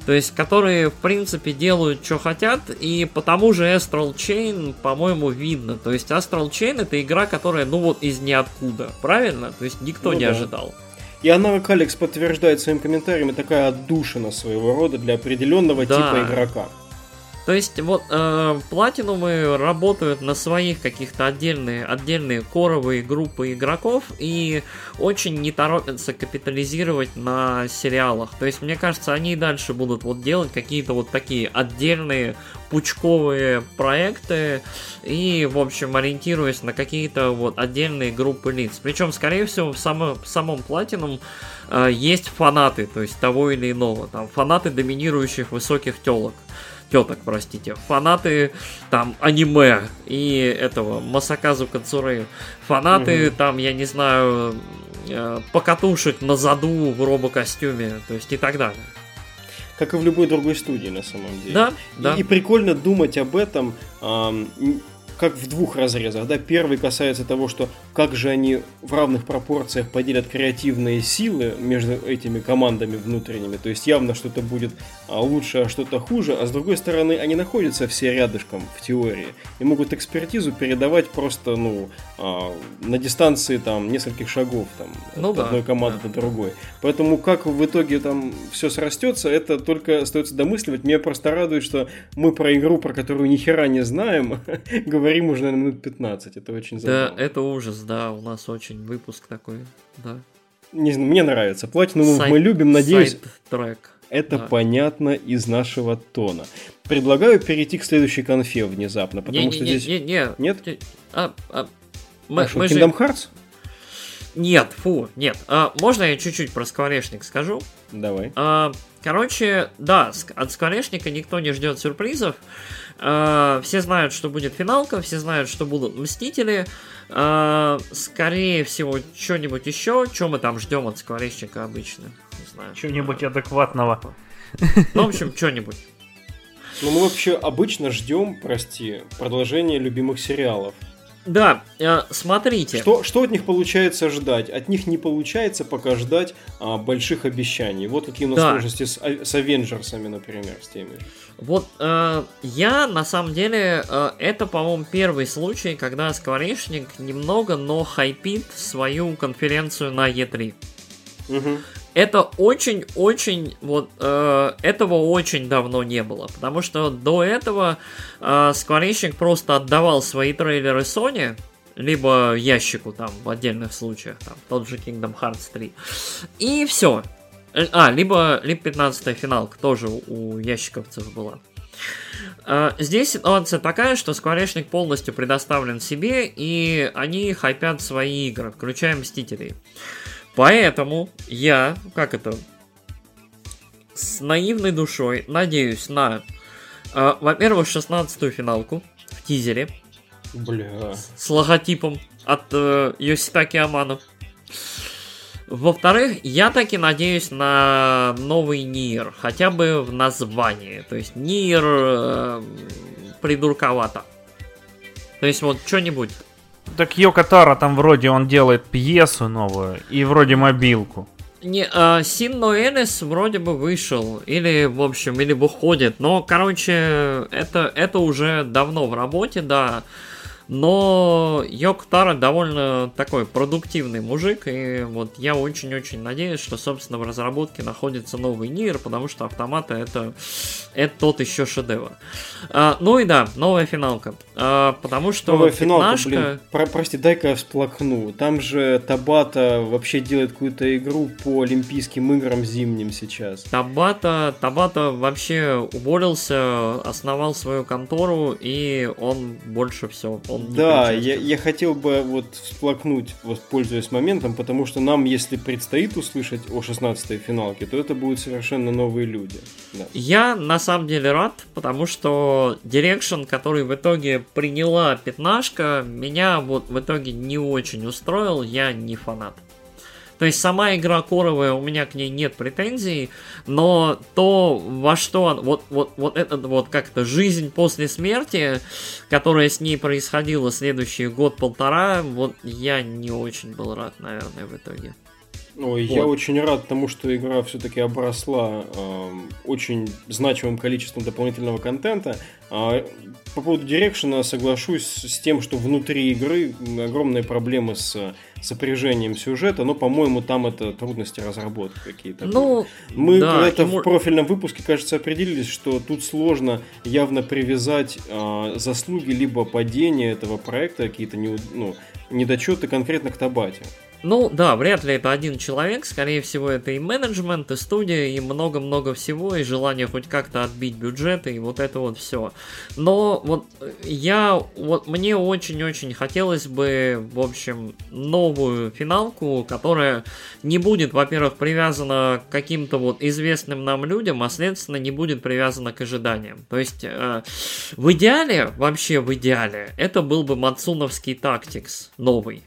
S3: то есть, которые, в принципе, делают, что хотят, и по тому же Astral Chain, по-моему, видно. То есть, Astral Chain это игра, которая, ну вот, из ниоткуда, правильно? То есть, никто ну, не да. ожидал.
S1: И она, как Алекс подтверждает своими комментариями, такая отдушина своего рода для определенного да. типа игрока.
S3: То есть вот э, работают на своих каких-то отдельные, отдельные коровые группы игроков и очень не торопятся капитализировать на сериалах. То есть мне кажется, они и дальше будут вот делать какие-то вот такие отдельные пучковые проекты и, в общем, ориентируясь на какие-то вот отдельные группы лиц. Причем, скорее всего, в, само, в самом Platinum э, есть фанаты, то есть того или иного. Там фанаты доминирующих высоких телок теток, простите, фанаты там аниме и этого Масаказу Кацуры, фанаты угу. там, я не знаю, э, покатушек на заду в робокостюме, то есть и так далее.
S1: Как и в любой другой студии, на самом деле.
S3: Да, и, да.
S1: И прикольно думать об этом, эм, как в двух разрезах. Да? Первый касается того, что как же они в равных пропорциях поделят креативные силы между этими командами внутренними. То есть явно что-то будет а, лучше, а что-то хуже. А с другой стороны, они находятся все рядышком в теории и могут экспертизу передавать просто ну, а, на дистанции там нескольких шагов там, ну, от да, одной команды да. до другой. Поэтому как в итоге там все срастется, это только остается домысливать. Меня просто радует, что мы про игру, про которую ни хера не знаем, говорим уже, наверное, минут 15. Это очень забавно.
S3: Да, это ужас, да, у нас очень выпуск такой, да.
S1: Не знаю, мне нравится. Платину мы любим, надеюсь. трек. Это да. понятно из нашего тона. Предлагаю перейти к следующей конфе внезапно, потому не, что не, здесь...
S3: Не, не,
S1: Нет?
S3: А, а,
S1: мы, а что, мы Kingdom же... Hearts?
S3: Нет, фу, нет. А, можно я чуть-чуть про скворечник скажу?
S1: Давай.
S3: А, короче, да, от скворечника никто не ждет сюрпризов. А, все знают, что будет финалка, все знают, что будут мстители. А, скорее всего, что-нибудь еще. Что мы там ждем от скворечника обычно?
S2: Не знаю. Что-нибудь адекватного.
S3: Ну, в общем, что-нибудь.
S1: Ну, мы вообще обычно ждем, прости, продолжение любимых сериалов.
S3: Да, э, смотрите.
S1: Что, что от них получается ждать? От них не получается пока ждать а, больших обещаний. Вот какие у нас да. сложности с, с Авенджерсами, например, с теми.
S3: Вот э, я, на самом деле, э, это, по-моему, первый случай, когда Скворечник немного, но хайпит свою конференцию на E3. Угу. Это очень-очень, вот, э, этого очень давно не было, потому что до этого э, Скворечник просто отдавал свои трейлеры Sony, либо ящику там в отдельных случаях, там тот же Kingdom Hearts 3, и все. Э, а, либо, либо 15 финалка тоже у ящиковцев была. Uh, здесь ситуация такая, что Скворечник полностью предоставлен себе, и они хайпят свои игры, включая Мстителей. Поэтому я, как это, с наивной душой надеюсь на, э, во-первых, 16-ю финалку в тизере.
S1: Бля.
S3: С логотипом от э, Йоситаки Амано. Во-вторых, я таки надеюсь на новый Нир, хотя бы в названии. То есть Нир э, придурковато. То есть вот что-нибудь
S2: так Йоко Таро там вроде он делает пьесу новую и вроде мобилку.
S3: Не, а, Син Ноэлис вроде бы вышел, или, в общем, или выходит, но, короче, это, это уже давно в работе, да. Но Йоктара довольно такой продуктивный мужик, и вот я очень-очень надеюсь, что, собственно, в разработке находится новый Нир, потому что автоматы это, это тот еще шедевр. А, ну и да, новая финалка. А, потому что
S1: новая финалка, пятнашка... блин, про, прости, дай-ка я всплакну. Там же Табата вообще делает какую-то игру по Олимпийским играм зимним сейчас.
S3: Табата, Табата вообще уволился, основал свою контору, и он больше все он не
S1: Да, я, я хотел бы вот всплакнуть, воспользуясь моментом, потому что нам, если предстоит услышать о 16-й финалке, то это будут совершенно новые люди. Да.
S3: Я на самом деле рад, потому что Direction, который в итоге приняла пятнашка, меня вот в итоге не очень устроил, я не фанат. То есть сама игра коровая, у меня к ней нет претензий, но то, во что он- вот, вот, вот это вот как-то жизнь после смерти, которая с ней происходила следующий год-полтора, вот я не очень был рад, наверное, в итоге.
S1: Ой, я
S3: Вот.
S1: очень рад тому, что игра все-таки обросла эм, очень значимым количеством дополнительного контента. А, по поводу Дирекшена соглашусь с тем, что внутри игры огромные проблемы с сопряжением сюжета, но, по-моему, там это трудности разработки какие-то.
S3: Ну,
S1: Мы
S3: да,
S1: когда-то
S3: ему-
S1: в профильном выпуске, кажется, определились, что тут сложно явно привязать а, заслуги либо падения этого проекта, какие-то не, ну, недочеты конкретно к Табате.
S3: Ну да, вряд ли это один человек, скорее всего это и менеджмент, и студия, и много-много всего, и желание хоть как-то отбить бюджеты, и вот это вот все. Но вот я, вот мне очень-очень хотелось бы, в общем, новую финалку, которая не будет, во-первых, привязана к каким-то вот известным нам людям, а следственно не будет привязана к ожиданиям. То есть э, в идеале, вообще в идеале, это был бы Мацуновский тактикс новый.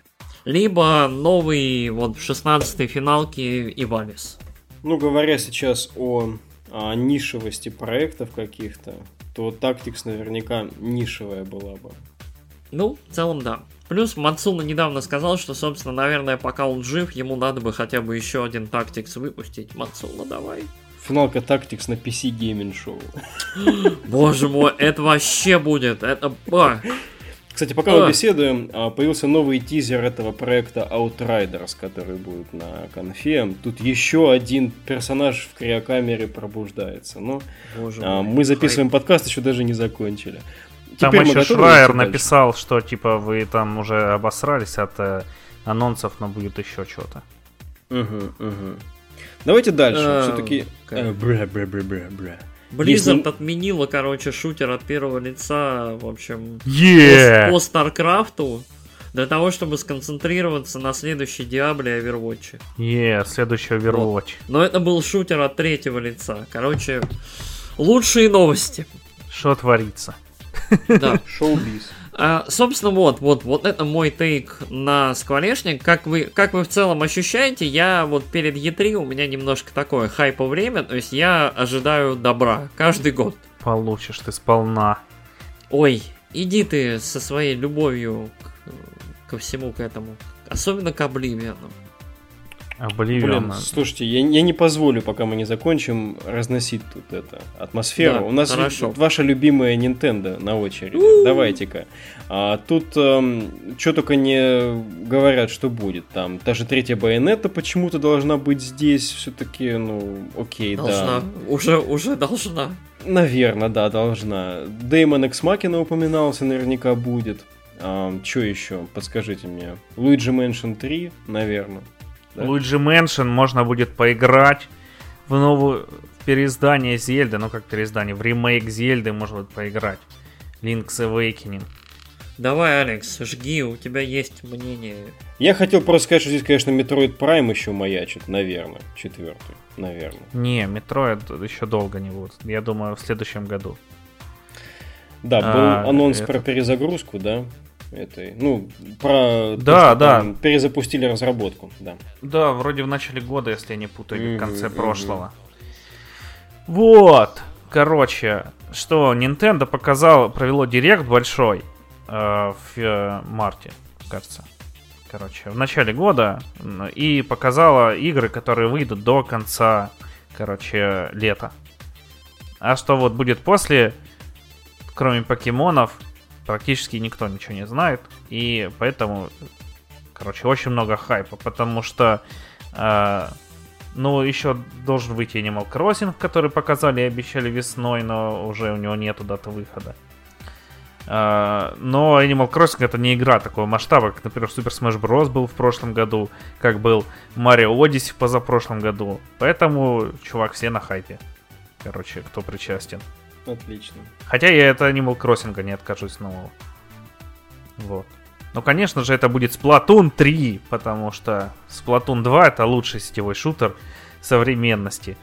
S3: Либо новый вот в 16-й финалке Ивалис.
S1: Ну, говоря сейчас о, о нишевости проектов каких-то, то Tactics наверняка нишевая была бы.
S3: Ну, в целом, да. Плюс Мацуна недавно сказал, что, собственно, наверное, пока он жив, ему надо бы хотя бы еще один тактикс выпустить. Мацуна, давай.
S1: Финалка Tactics на PC Gaming Show.
S3: Боже мой, это вообще будет. Это... а,
S1: Кстати, пока мы
S3: А.
S1: беседуем, а, появился новый тизер этого проекта Outriders, который будет на конфе. Тут еще один персонаж в криокамере пробуждается. Но
S3: Боже
S1: а,
S3: мой.
S1: мы записываем подкаст, еще даже не закончили.
S2: Там
S1: Теперь мы
S2: еще Шрайер написал, что типа вы там уже обосрались от э, анонсов, но будет еще что-то.
S1: Мгм, мгм. Давайте дальше.
S3: А,
S1: Все-таки...
S3: как? Blizzard
S1: Если-
S3: отменила, короче, шутер от первого лица, в общем,
S2: Е!
S3: по, по Старкрафту, для того, чтобы сконцентрироваться на следующей Диабле и Overwatch.
S2: Е, следующий Overwatch.
S3: Но это был шутер от третьего лица. Короче, лучшие новости.
S2: Что творится?
S3: Да.
S1: Шоу-биз.
S3: А, собственно, вот, вот, вот это мой take на скворечник. Как вы, как вы в целом ощущаете, я вот перед E3 у меня немножко такое хайпо время, то есть я ожидаю добра каждый год.
S2: Получишь ты сполна.
S3: Ой, иди ты со своей любовью к- ко всему к этому. Особенно к Обливиану.
S2: Обливион.
S1: Блин, слушайте, я, я не позволю, пока мы не закончим, разносить тут это атмосферу.
S3: Да,
S1: У нас
S3: хорошо.
S1: ваша любимая Nintendo на очереди. Давайте-ка. А, тут что только не говорят, что будет. Там та же третья байонета почему-то должна быть здесь. Все-таки, ну, окей,
S3: Должна.
S1: да.
S3: Уже, уже должна.
S1: Наверное, да, должна. Деймон Экс Макина упоминался, наверняка будет. что еще? Подскажите мне. Luigi Mansion 3, наверное. Да.
S2: Luigi Mansion можно будет поиграть в новую в переиздание Зельды, ну как переиздание, в ремейк Зельды можно будет поиграть. Link's Awakening.
S3: Давай, Алекс, жги, у тебя есть мнение.
S1: Я хотел просто сказать, что здесь, конечно, Metroid Prime еще маячит, наверное, четвертый, наверное.
S2: Не, Metroid еще долго не будет. Я думаю, в следующем году.
S1: Да, был
S2: А,
S1: анонс
S2: это-
S1: про перезагрузку, да, этой, ну, про то,
S2: Да,
S1: что
S2: да.
S1: там перезапустили разработку, да.
S2: Да, вроде в начале года, если я не путаю, или в конце
S1: Мгм,
S2: прошлого. Вот. Короче, что Nintendo показал, провело директ большой э, в э, марте, кажется. Короче, в начале года и показала игры, которые выйдут до конца, короче, лета. А что вот будет после, кроме покемонов, практически никто ничего не знает. И поэтому, короче, очень много хайпа, потому что э, ну, еще должен выйти Animal Crossing, который показали и обещали весной, но уже у него нету даты выхода. А, Но Animal Crossing это не игра такого масштаба, как, например, Super Smash Bros. был в прошлом году, как был Mario Odyssey в позапрошлом году. Поэтому, чувак, все на хайпе. Короче, кто причастен.
S1: Отлично.
S2: Хотя я от Animal Crossing не откажусь нового. Вот. Ну, конечно же, это будет Splatoon 3, потому что Splatoon 2 это лучший сетевой шутер современности.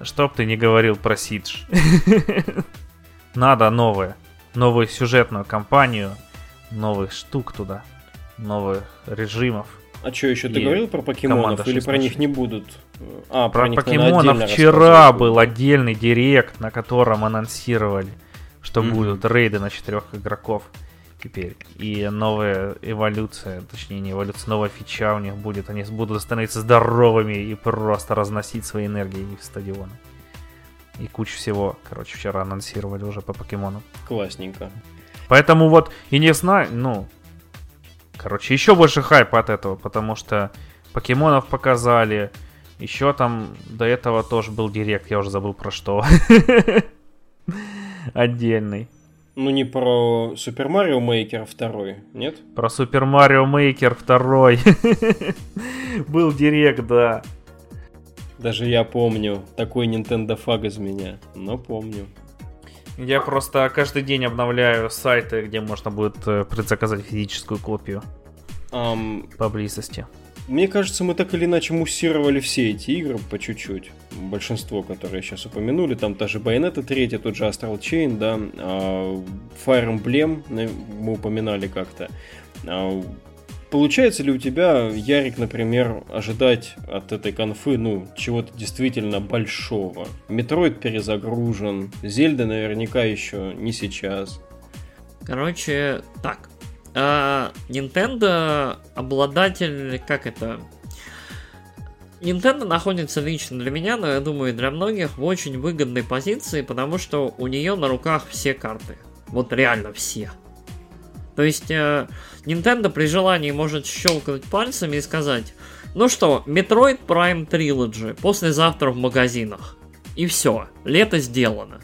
S2: Чтоб ты не говорил про Сидж. Надо новое. Новую сюжетную кампанию, новых штук туда, новых режимов.
S1: А что еще, ты говорил про покемонов или про них не будут?
S2: А, про, про них, покемонов наверное, вчера был отдельный директ, на котором анонсировали, что mm-hmm. будут рейды на четырех игроков теперь. И новая эволюция, точнее не эволюция, новая фича у них будет. Они будут становиться здоровыми и просто разносить свои энергии в стадионы. И кучу всего, короче, вчера анонсировали уже по покемонам.
S1: Классненько.
S2: Поэтому вот, и не знаю, ну, короче, еще больше хайпа от этого, потому что покемонов показали, еще там до этого тоже был директ, я уже забыл про что. Отдельный.
S1: Ну не про Супер Марио Мейкер второй, нет?
S2: Про Супер Марио Мейкер второй. Был директ, да.
S1: Даже я помню. Такой Nintendo фаг из меня. Но помню.
S2: Я просто каждый день обновляю сайты, где можно будет э, предзаказать физическую копию. Um, поблизости.
S1: Мне кажется, мы так или иначе муссировали все эти игры по чуть-чуть. Большинство, которые сейчас упомянули, там та же Bayonetta 3, тот же Astral Chain, да, а, Fire Emblem мы упоминали как-то. Получается ли у тебя, Ярик, например, ожидать от этой конфы, ну, чего-то действительно большого? Metroid перезагружен, Зельда наверняка еще не сейчас.
S3: Короче, так, а, Nintendo обладатель, как это? Nintendo находится лично для меня, но я думаю, для многих в очень выгодной позиции, потому что у нее на руках все карты. Вот реально все. То есть э, Nintendo при желании может щелкнуть пальцами и сказать, ну что, Metroid Prime Trilogy послезавтра в магазинах. И все, лето сделано.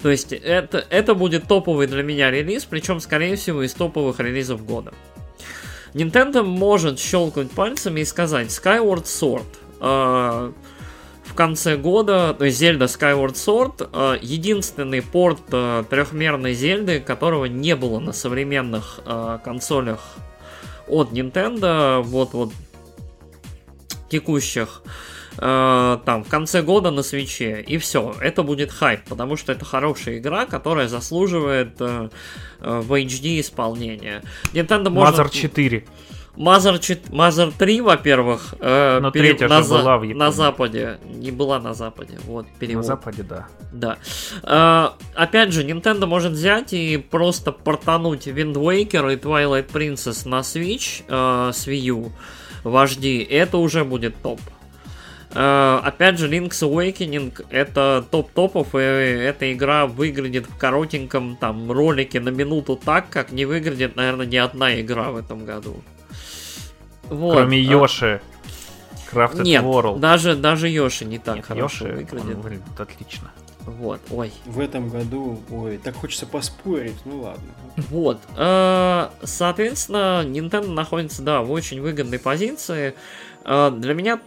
S3: То есть это, это будет топовый для меня релиз, причем, скорее всего, из топовых релизов года. Nintendo может щелкнуть пальцами и сказать Skyward Sword э, в конце года, то есть Zelda Skyward Sword, э, единственный порт э, трехмерной Зельды, которого не было на современных э, консолях от Nintendo, вот вот текущих. Там в конце года на свече. И все, это будет хайп, потому что это хорошая игра, которая заслуживает в HD исполнения.
S2: Nintendo может... Mother 4.
S3: Mother, 4, Mother 3, во-первых, э, Но перед, на, за, была в на Западе. Не была на Западе. Вот,
S2: перевод. На Западе, да.
S3: Да. Э, опять же, Nintendo может взять и просто портануть Wind Waker и Twilight Princess на Switch э, с Wii U в HD. Это уже будет топ. Uh, опять же, Link's Awakening это топ-топов, и эта игра выглядит в коротеньком там ролике на минуту так, как не выглядит, наверное, ни одна игра в этом году.
S2: Вот. Кроме Йоши.
S3: Crafted Нет, World. Даже, даже Йоши не так Нет, хорошо Йоши, выглядит.
S2: выглядит отлично.
S3: Вот, ой.
S1: В этом году, ой, так хочется поспорить, ну ладно.
S3: Вот, э, соответственно, Nintendo находится, да, в очень выгодной позиции. Э, для меня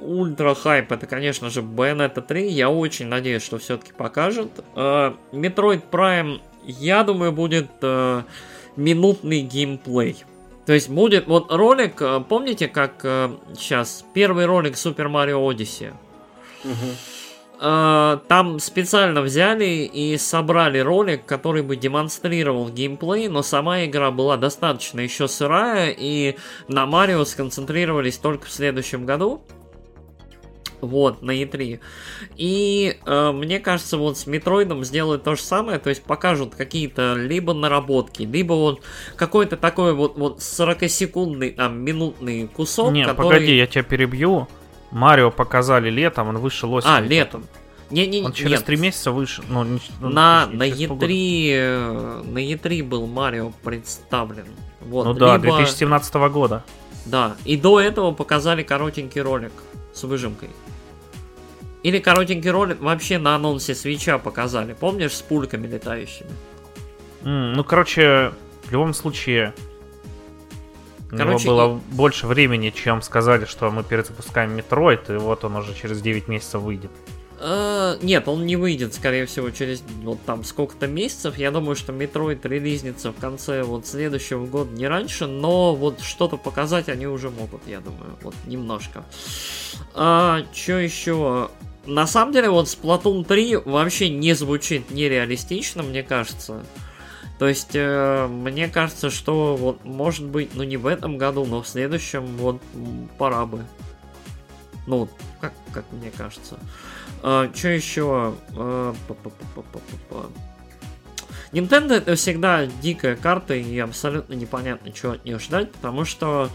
S3: ультра хайп это, конечно же, Bayonetta 3. Я очень надеюсь, что все-таки покажет. Uh, Metroid Prime, я думаю, будет uh, минутный геймплей. То есть будет вот ролик, uh, помните, как сейчас первый ролик Super Mario Odyssey? Там специально взяли и собрали ролик, который бы демонстрировал геймплей, но сама игра была достаточно еще сырая, и на Марио сконцентрировались только в следующем году. Вот, на E3. И э, мне кажется, вот с Метроидом сделают то же самое, то есть покажут какие-то либо наработки, либо вот какой-то такой вот, вот 40-секундный, там, минутный кусок,
S2: Нет, который... погоди, я тебя перебью. Марио показали летом, он вышел осенью.
S3: А, летом.
S2: Не, не, он через три месяца вышел. Ну,
S3: ну, на, на, E3, э, на E3 был Марио представлен.
S2: Вот, ну да, либо... 2017 года.
S3: Да, и до этого показали коротенький ролик с выжимкой. Или коротенький ролик вообще на анонсе Switch а показали. Помнишь, с пульками летающими?
S2: Mm, ну, короче, в любом случае, Короче, у него было и... больше времени, чем сказали, что мы перезапускаем Metroid, и вот он уже через 9 месяцев выйдет.
S3: Э, нет, он не выйдет, скорее всего, через вот там сколько-то месяцев. Я думаю, что Metroid релизнится в конце вот следующего года, не раньше, но вот что-то показать они уже могут, я думаю, вот немножко. А, что еще? На самом деле, вот Splatoon 3 вообще не звучит нереалистично, мне кажется. То есть, э, мне кажется, что вот, может быть, ну не в этом году, но в следующем вот пора бы. Ну, как, как мне кажется. А, что еще? А, Nintendo это всегда дикая карта и абсолютно непонятно, чего от нее ждать, потому что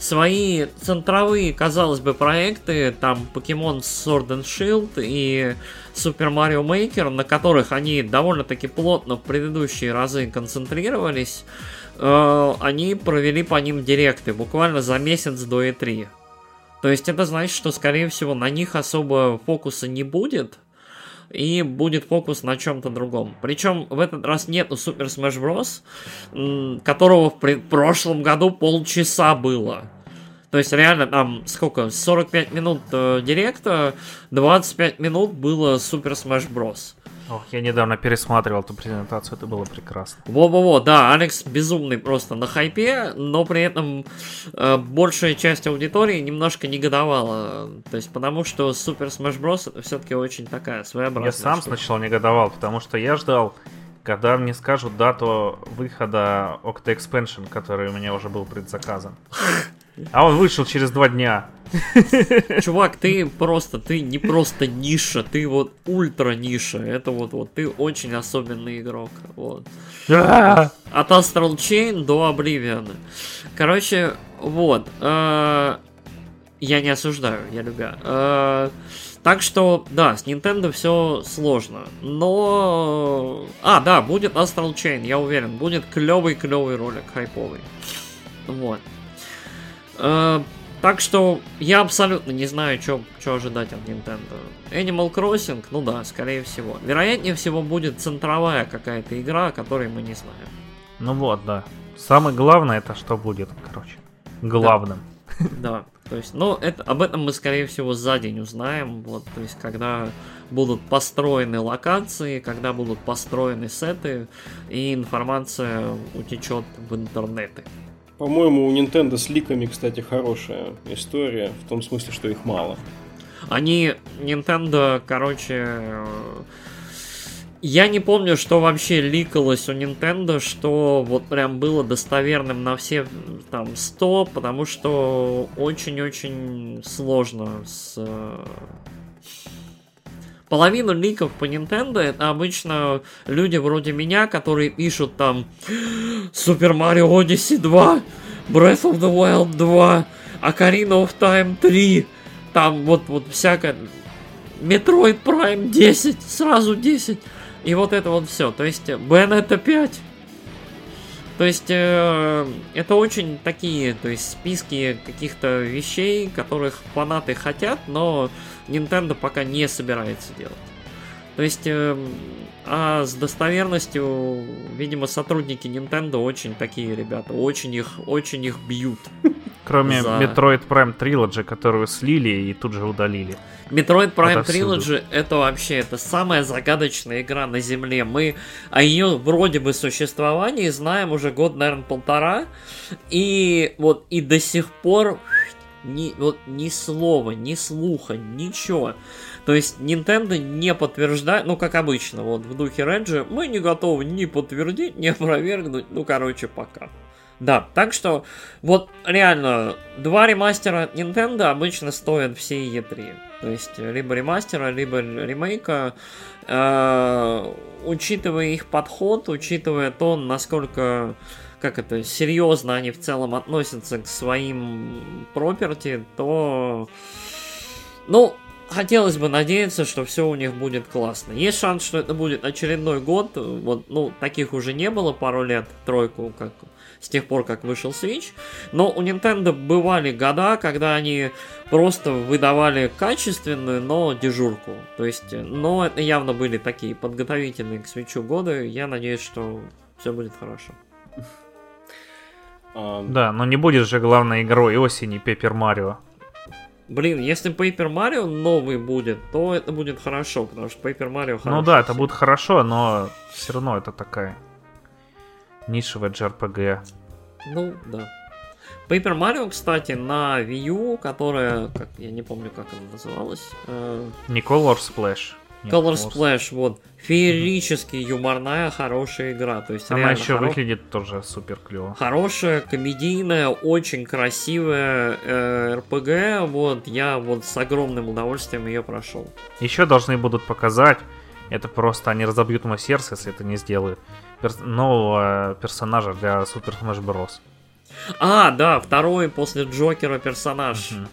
S3: свои центровые, казалось бы, проекты, там Pokemon Sword and Shield и Super Mario Maker, на которых они довольно-таки плотно в предыдущие разы концентрировались, э, они провели по ним директы буквально за месяц до E3. То есть это значит, что, скорее всего, на них особо фокуса не будет, и будет фокус на чем-то другом. Причем в этот раз нету Super Smash Bros., которого в прошлом году полчаса было. То есть реально там сколько, 45 минут э, директа, 25 минут было Super Smash Bros.
S2: Ох, я недавно пересматривал эту презентацию, это было прекрасно.
S3: Во-во-во, да, Алекс безумный просто на хайпе, но при этом э, большая часть аудитории немножко негодовала. То есть потому что Super Smash Bros. это все-таки очень такая своеобразная
S2: Я сам штука. сначала негодовал, потому что я ждал, когда мне скажут дату выхода Octa Expansion, который у меня уже был предзаказан. А он вышел через два дня.
S3: Чувак, ты просто, ты не просто ниша, ты вот ультра ниша. Это вот, вот, ты очень особенный игрок. Вот. От Astral Chain до Oblivion. Короче, вот. Э, я не осуждаю, я любя. Э, так что, да, с Nintendo все сложно. Но... А, да, будет Astral Chain, я уверен. Будет клевый-клевый ролик, хайповый. Вот. Э, так что я абсолютно не знаю, что ожидать от Nintendo. Animal Crossing, ну да, скорее всего. Вероятнее всего будет центровая какая-то игра, о которой мы не знаем.
S2: Ну вот, да. Самое главное это что будет, короче. Главным.
S3: Да, да. то есть, ну, это, об этом мы, скорее всего, за день узнаем. Вот, то есть, когда будут построены локации, когда будут построены сеты, и информация утечет в интернеты.
S1: По-моему, у Nintendo с ликами, кстати, хорошая история, в том смысле, что их мало.
S3: Они, Nintendo, короче, э, я не помню, что вообще ликалось у Nintendo, что вот прям было достоверным на все там 100, потому что очень-очень сложно с... Половину ликов по Nintendo это обычно люди вроде меня, которые пишут там Super Mario Odyssey 2, Breath of the Wild 2, Ocarina of Time 3, там вот, вот всякое... Metroid Prime 10, сразу 10. И вот это вот все. То есть Bayonetta 5. То есть э, это очень такие, то есть списки каких-то вещей, которых фанаты хотят, но Nintendo пока не собирается делать. То есть, э, а с достоверностью, видимо, сотрудники Nintendo очень такие ребята, очень их, очень их бьют.
S2: Кроме за... Metroid Prime Trilogy, которую слили и тут же удалили.
S3: Metroid Prime это Trilogy это вообще это самая загадочная игра на Земле. Мы о ее вроде бы существовании знаем уже год, наверное, полтора. И вот и до сих пор ни, вот, ни слова, ни слуха, ничего. То есть Nintendo не подтверждает, ну как обычно, вот в духе Реджи, мы не готовы ни подтвердить, ни опровергнуть, ну короче, пока. Да, так что вот реально два ремастера от Nintendo обычно стоят все E3. То есть либо ремастера, либо ремейка. Э, учитывая их подход, учитывая то, насколько как это, серьезно они в целом относятся к своим проперти, то, ну, хотелось бы надеяться, что все у них будет классно. Есть шанс, что это будет очередной год, вот, ну, таких уже не было пару лет, тройку, как с тех пор, как вышел Switch. Но у Nintendo бывали года, когда они просто выдавали качественную, но дежурку. То есть, но это явно были такие подготовительные к Switch годы. Я надеюсь, что все будет хорошо.
S2: Да, но не будет же главной игрой осени Пепер Марио.
S3: Блин, если Paper Mario новый будет, то это будет хорошо, потому что Paper Mario хорошо.
S2: Ну да, это будет хорошо, но все равно это такая нишевая JRPG.
S3: Ну, да. Paper Mario, кстати, на Wii U, которая, как, я не помню, как она называлась. Э,
S2: Не Color Splash. Нет,
S3: Color Splash, вот. Феерически юморная, хорошая игра. То есть
S2: Она еще
S3: хоро-
S2: выглядит тоже супер клево.
S3: Хорошая, комедийная, очень красивая э, РПГ. Вот, я вот с огромным удовольствием ее прошел.
S2: Еще должны будут показать, это просто они разобьют мое сердце, если это не сделают, перс- нового персонажа для Super Smash Bros.
S3: А, да, второй после Джокера персонаж.
S2: Мгм.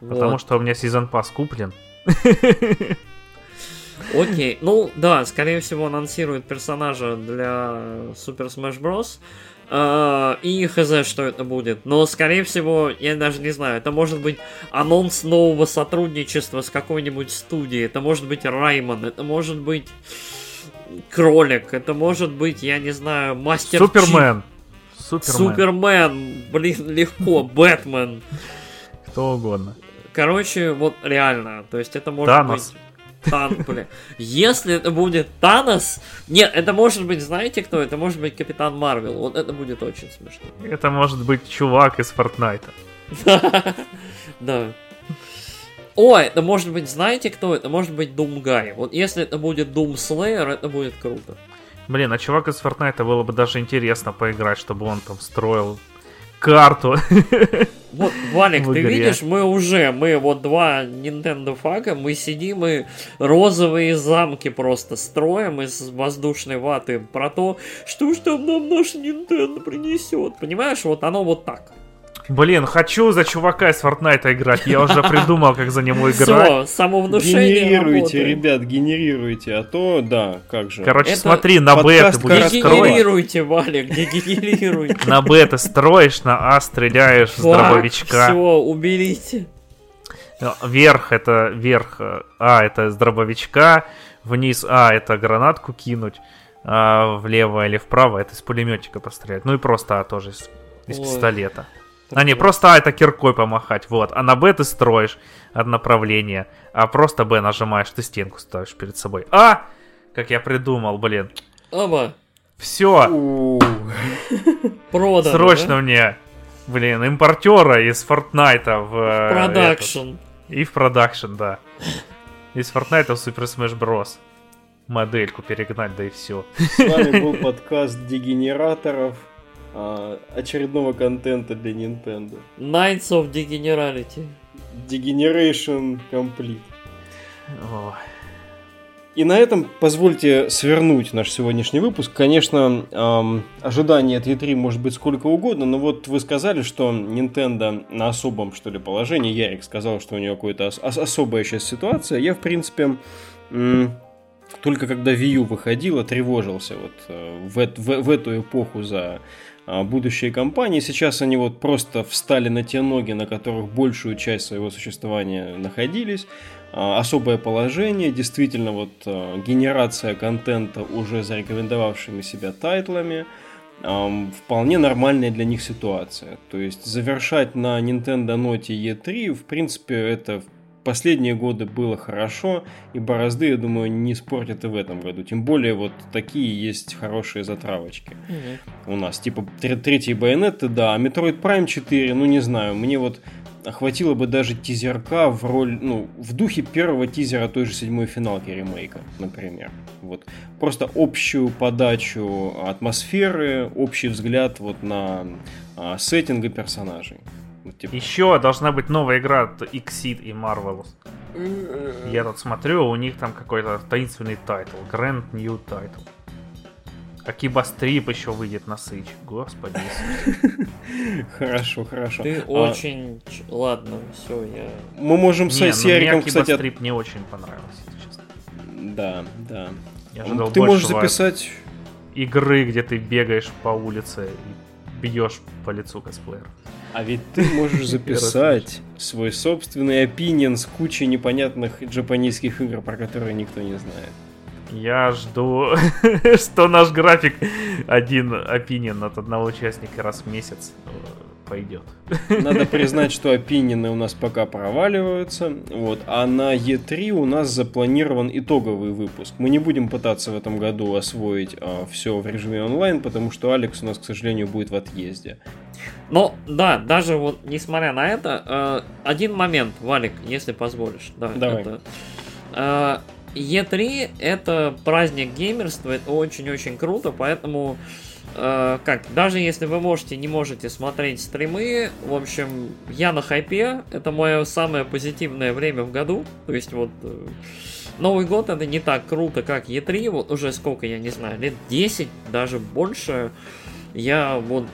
S3: Вот.
S2: Потому что у меня сезон пас куплен.
S3: Окей, ну да, скорее всего анонсируют персонажа для Super Smash Bros. А, и хз, что это будет. Но, скорее всего, я даже не знаю, это может быть анонс нового сотрудничества с какой-нибудь студией, это может быть Раймон, это может быть Кролик, это может быть, я не знаю, Мастер.
S2: Супермен. Супермен.
S3: Супермен, блин, легко, Бэтмен.
S2: Кто угодно.
S3: Короче, вот реально, то есть это может
S2: Танос.
S3: быть... Тан, бля. Если это будет Танос... Нет, это может быть, знаете кто? Это может быть Капитан Марвел. Вот это будет очень смешно.
S2: Это может быть чувак из Фортнайта.
S3: Да. О, это может быть, знаете кто? Это может быть Думгай. Вот если это будет Doom Slayer, это будет круто.
S2: Блин, а чувак из Фортнайта было бы даже интересно поиграть, чтобы он там строил карту.
S3: Вот, Валик, ты видишь, мы уже, мы вот два Nintendo фага, мы сидим и розовые замки просто строим из воздушной ваты про то, что ж там нам наш Nintendo принесет. Понимаешь, вот оно вот так.
S2: Блин, хочу за чувака из Фортнайта играть. Я уже придумал, как за него играть.
S3: Все, самовнушение
S1: Генерируйте,
S3: работает.
S1: ребят, генерируйте, а то, да, как же.
S2: Короче,
S3: Это
S2: смотри, на Б ты будешь строить.
S3: Дегенерируйте, Валик, дегенерируйте.
S2: На Б ты строишь, на А стреляешь с дробовичка.
S3: Все, уберите.
S2: Вверх это верх, э, А это с дробовичка, вниз А это гранатку кинуть, а влево или вправо это из пулеметчика пострелять. Ну и просто А тоже из, из
S3: Ой.
S2: пистолета. А не, просто А это киркой помахать, вот. А на Б ты строишь от направления, а просто Б нажимаешь, ты стенку ставишь перед собой. А! Как я придумал, блин.
S3: Оба,
S2: Все,
S3: продано.
S2: срочно мне, блин, импортера из Фортнайта в... э, этот.
S3: Продакшн.
S2: И в продакшн, да. Из Fortnite в Super Smash Bros. Модельку перегнать, да и все.
S1: С вами был подкаст дегенераторов, а, очередного контента для Nintendo.
S3: Knights of Degenerality.
S1: Degeneration Complete. И на этом позвольте свернуть наш сегодняшний выпуск. Конечно, ам, ожидание от E3 может быть сколько угодно, но вот вы сказали, что Nintendo на особом, что ли, положении. Ярик сказал, что у него какая-то ос- ос- особая сейчас ситуация. Я, в принципе, м, только когда Wii U выходила, тревожился вот э, в, в- в эту эпоху за будущие компании. Сейчас они вот просто встали на те ноги, на которых большую часть своего существования находились. А, Особое положение, действительно вот а, генерация контента уже зарекомендовавшими себя тайтлами. ам, Вполне нормальная для них ситуация. То есть завершать на Nintendo Note E3, в принципе, это последние годы было хорошо, и борозды, я думаю, не испортят и в этом году. Тем более вот такие есть хорошие затравочки у нас. Типа тр- третий байонет, да, а Metroid Prime 4, ну не знаю, мне вот хватило бы даже тизерка в роль, ну, в духе первого тизера той же седьмой финалки ремейка, например. Вот. Просто общую подачу атмосферы, общий взгляд вот на а, сеттинг и персонажей. Вот, типа,
S2: Еще должна быть новая игра от XSEED и Marvelous. Я тут смотрю, у них там какой-то таинственный title. Grand New Title. Akiba's Trip еще выйдет на Switch. Господи.
S1: Хорошо, хорошо.
S3: Ты
S1: А,
S3: очень... Ладно, все, я...
S1: Мы можем с,
S2: ну
S1: Яриком,
S2: Акиба
S1: кстати, от-
S2: Стрип не очень понравился, если честно.
S1: Да, да.
S2: Я ожидал
S1: Ты можешь записать
S2: игры, где ты бегаешь по улице и бьешь по лицу косплееров.
S1: А ведь ты можешь записать свой собственный опинион с кучей непонятных джапонийских игр, про которые никто не знает.
S2: Я жду, что наш график один опинин от одного участника раз в месяц пойдет.
S1: Надо признать, что опинины у нас пока проваливаются. Вот, а на E3 у нас запланирован итоговый выпуск. Мы не будем пытаться в этом году освоить а, все в режиме онлайн, потому что Алекс у нас, к сожалению, будет в отъезде.
S3: Но да, даже вот несмотря на это, э, один момент, Валик, если позволишь. Да,
S1: Давай.
S3: Это, э, E3 это праздник геймерства, это очень-очень круто, поэтому э, как, даже если вы можете, не можете смотреть стримы, в общем, я на хайпе, это мое самое позитивное время в году, то есть вот э, Новый год это не так круто, как E3, вот уже сколько, я не знаю, лет 10, даже больше, я вот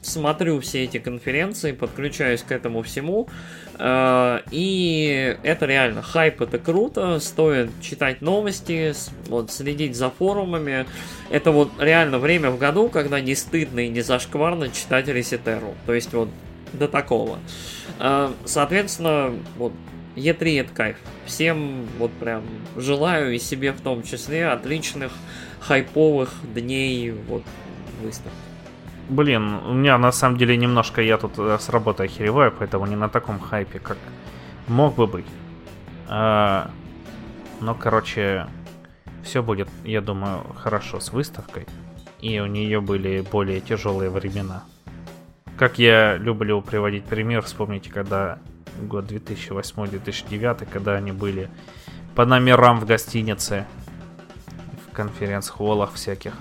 S3: смотрю все эти конференции, подключаюсь к этому всему. Э, и это реально хайп, это круто, стоит читать новости, вот, следить за форумами. Это вот реально время в году, когда не стыдно и не зашкварно читать Ресетеру. То есть вот до такого. Э, соответственно, вот E3 это кайф. Всем вот прям желаю и себе в том числе отличных хайповых дней вот выставки.
S2: Блин, у меня на самом деле немножко я тут э, с работы охереваю, поэтому не на таком хайпе, как мог бы быть. А, но, короче, все будет, я думаю, хорошо с выставкой. И у нее были более тяжелые времена. Как я люблю приводить пример, вспомните, когда год 2008-2009, когда они были по номерам в гостинице, в конференц-холлах всяких,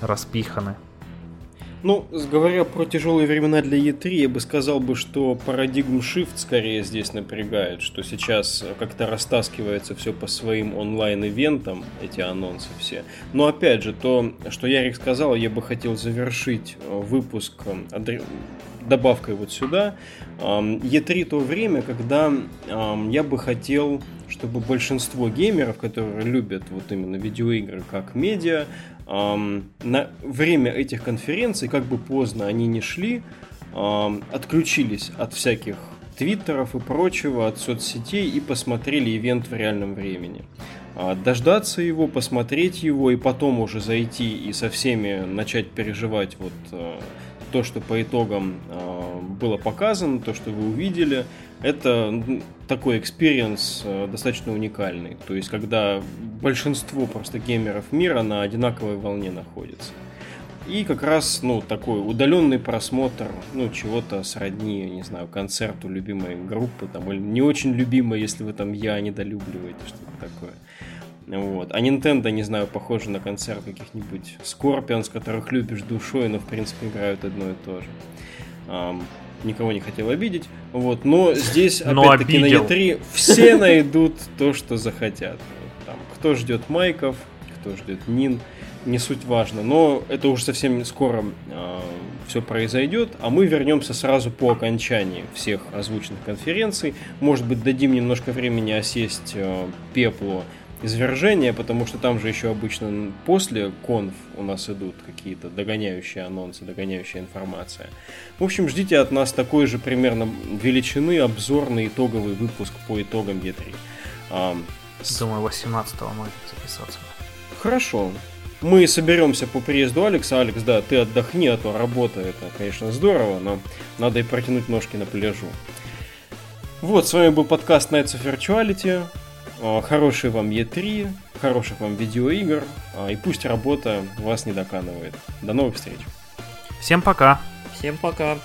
S2: распиханы.
S1: Ну, говоря про тяжелые времена для E3, я бы сказал бы, что парадигм Shift скорее здесь напрягает, что сейчас как-то растаскивается все по своим онлайн-ивентам, эти анонсы все. Но опять же, то, что Ярик сказал, я бы хотел завершить э, выпуск э, добавкой вот сюда. E3 то время, когда я бы хотел, чтобы большинство геймеров, которые любят вот именно видеоигры как медиа, эм, на время этих конференций, как бы поздно они не шли, эм, отключились от всяких твиттеров и прочего, от соцсетей и посмотрели ивент в реальном времени. А, дождаться его, посмотреть его и потом уже зайти и со всеми начать переживать вот э, то, что по итогам э, было показано, то, что вы увидели, это такой experience э, достаточно уникальный. То есть, когда большинство просто геймеров мира на одинаковой волне находится. И как раз, ну, такой удаленный просмотр, ну, чего-то сродни, не знаю, концерту любимой группы, там, или не очень любимой, если вы там я недолюбливаете, что-то такое. Вот. А Nintendo, не знаю, похоже на концерт каких-нибудь Scorpions, которых любишь душой, но в принципе играют одно и то же. Um, никого не хотел обидеть. Вот, но здесь, опять-таки, на E3 все найдут то, что захотят. Там, кто ждет майков, кто ждет Нин, не суть важно. Но это уже совсем скоро э, все произойдет, а мы вернемся сразу по окончании всех озвученных конференций. Может быть, дадим немножко времени осесть э, пеплу извержения, потому что там же еще обычно после конф у нас идут какие-то догоняющие анонсы, догоняющая информация. В общем, ждите от нас такой же примерно величины обзорный итоговый выпуск по итогам E3.
S2: А, Думаю, 18 можно записаться.
S1: Хорошо. Мы соберемся по приезду Алекса. Алекс, да, ты отдохни, а то работа это, конечно, здорово, но надо и протянуть ножки на пляжу. Вот, с вами был подкаст Nights of Virtuality. А, хорошей вам E3, хороших вам видеоигр, а, и пусть работа вас не доканывает. До новых встреч.
S2: Всем пока.
S3: Всем пока.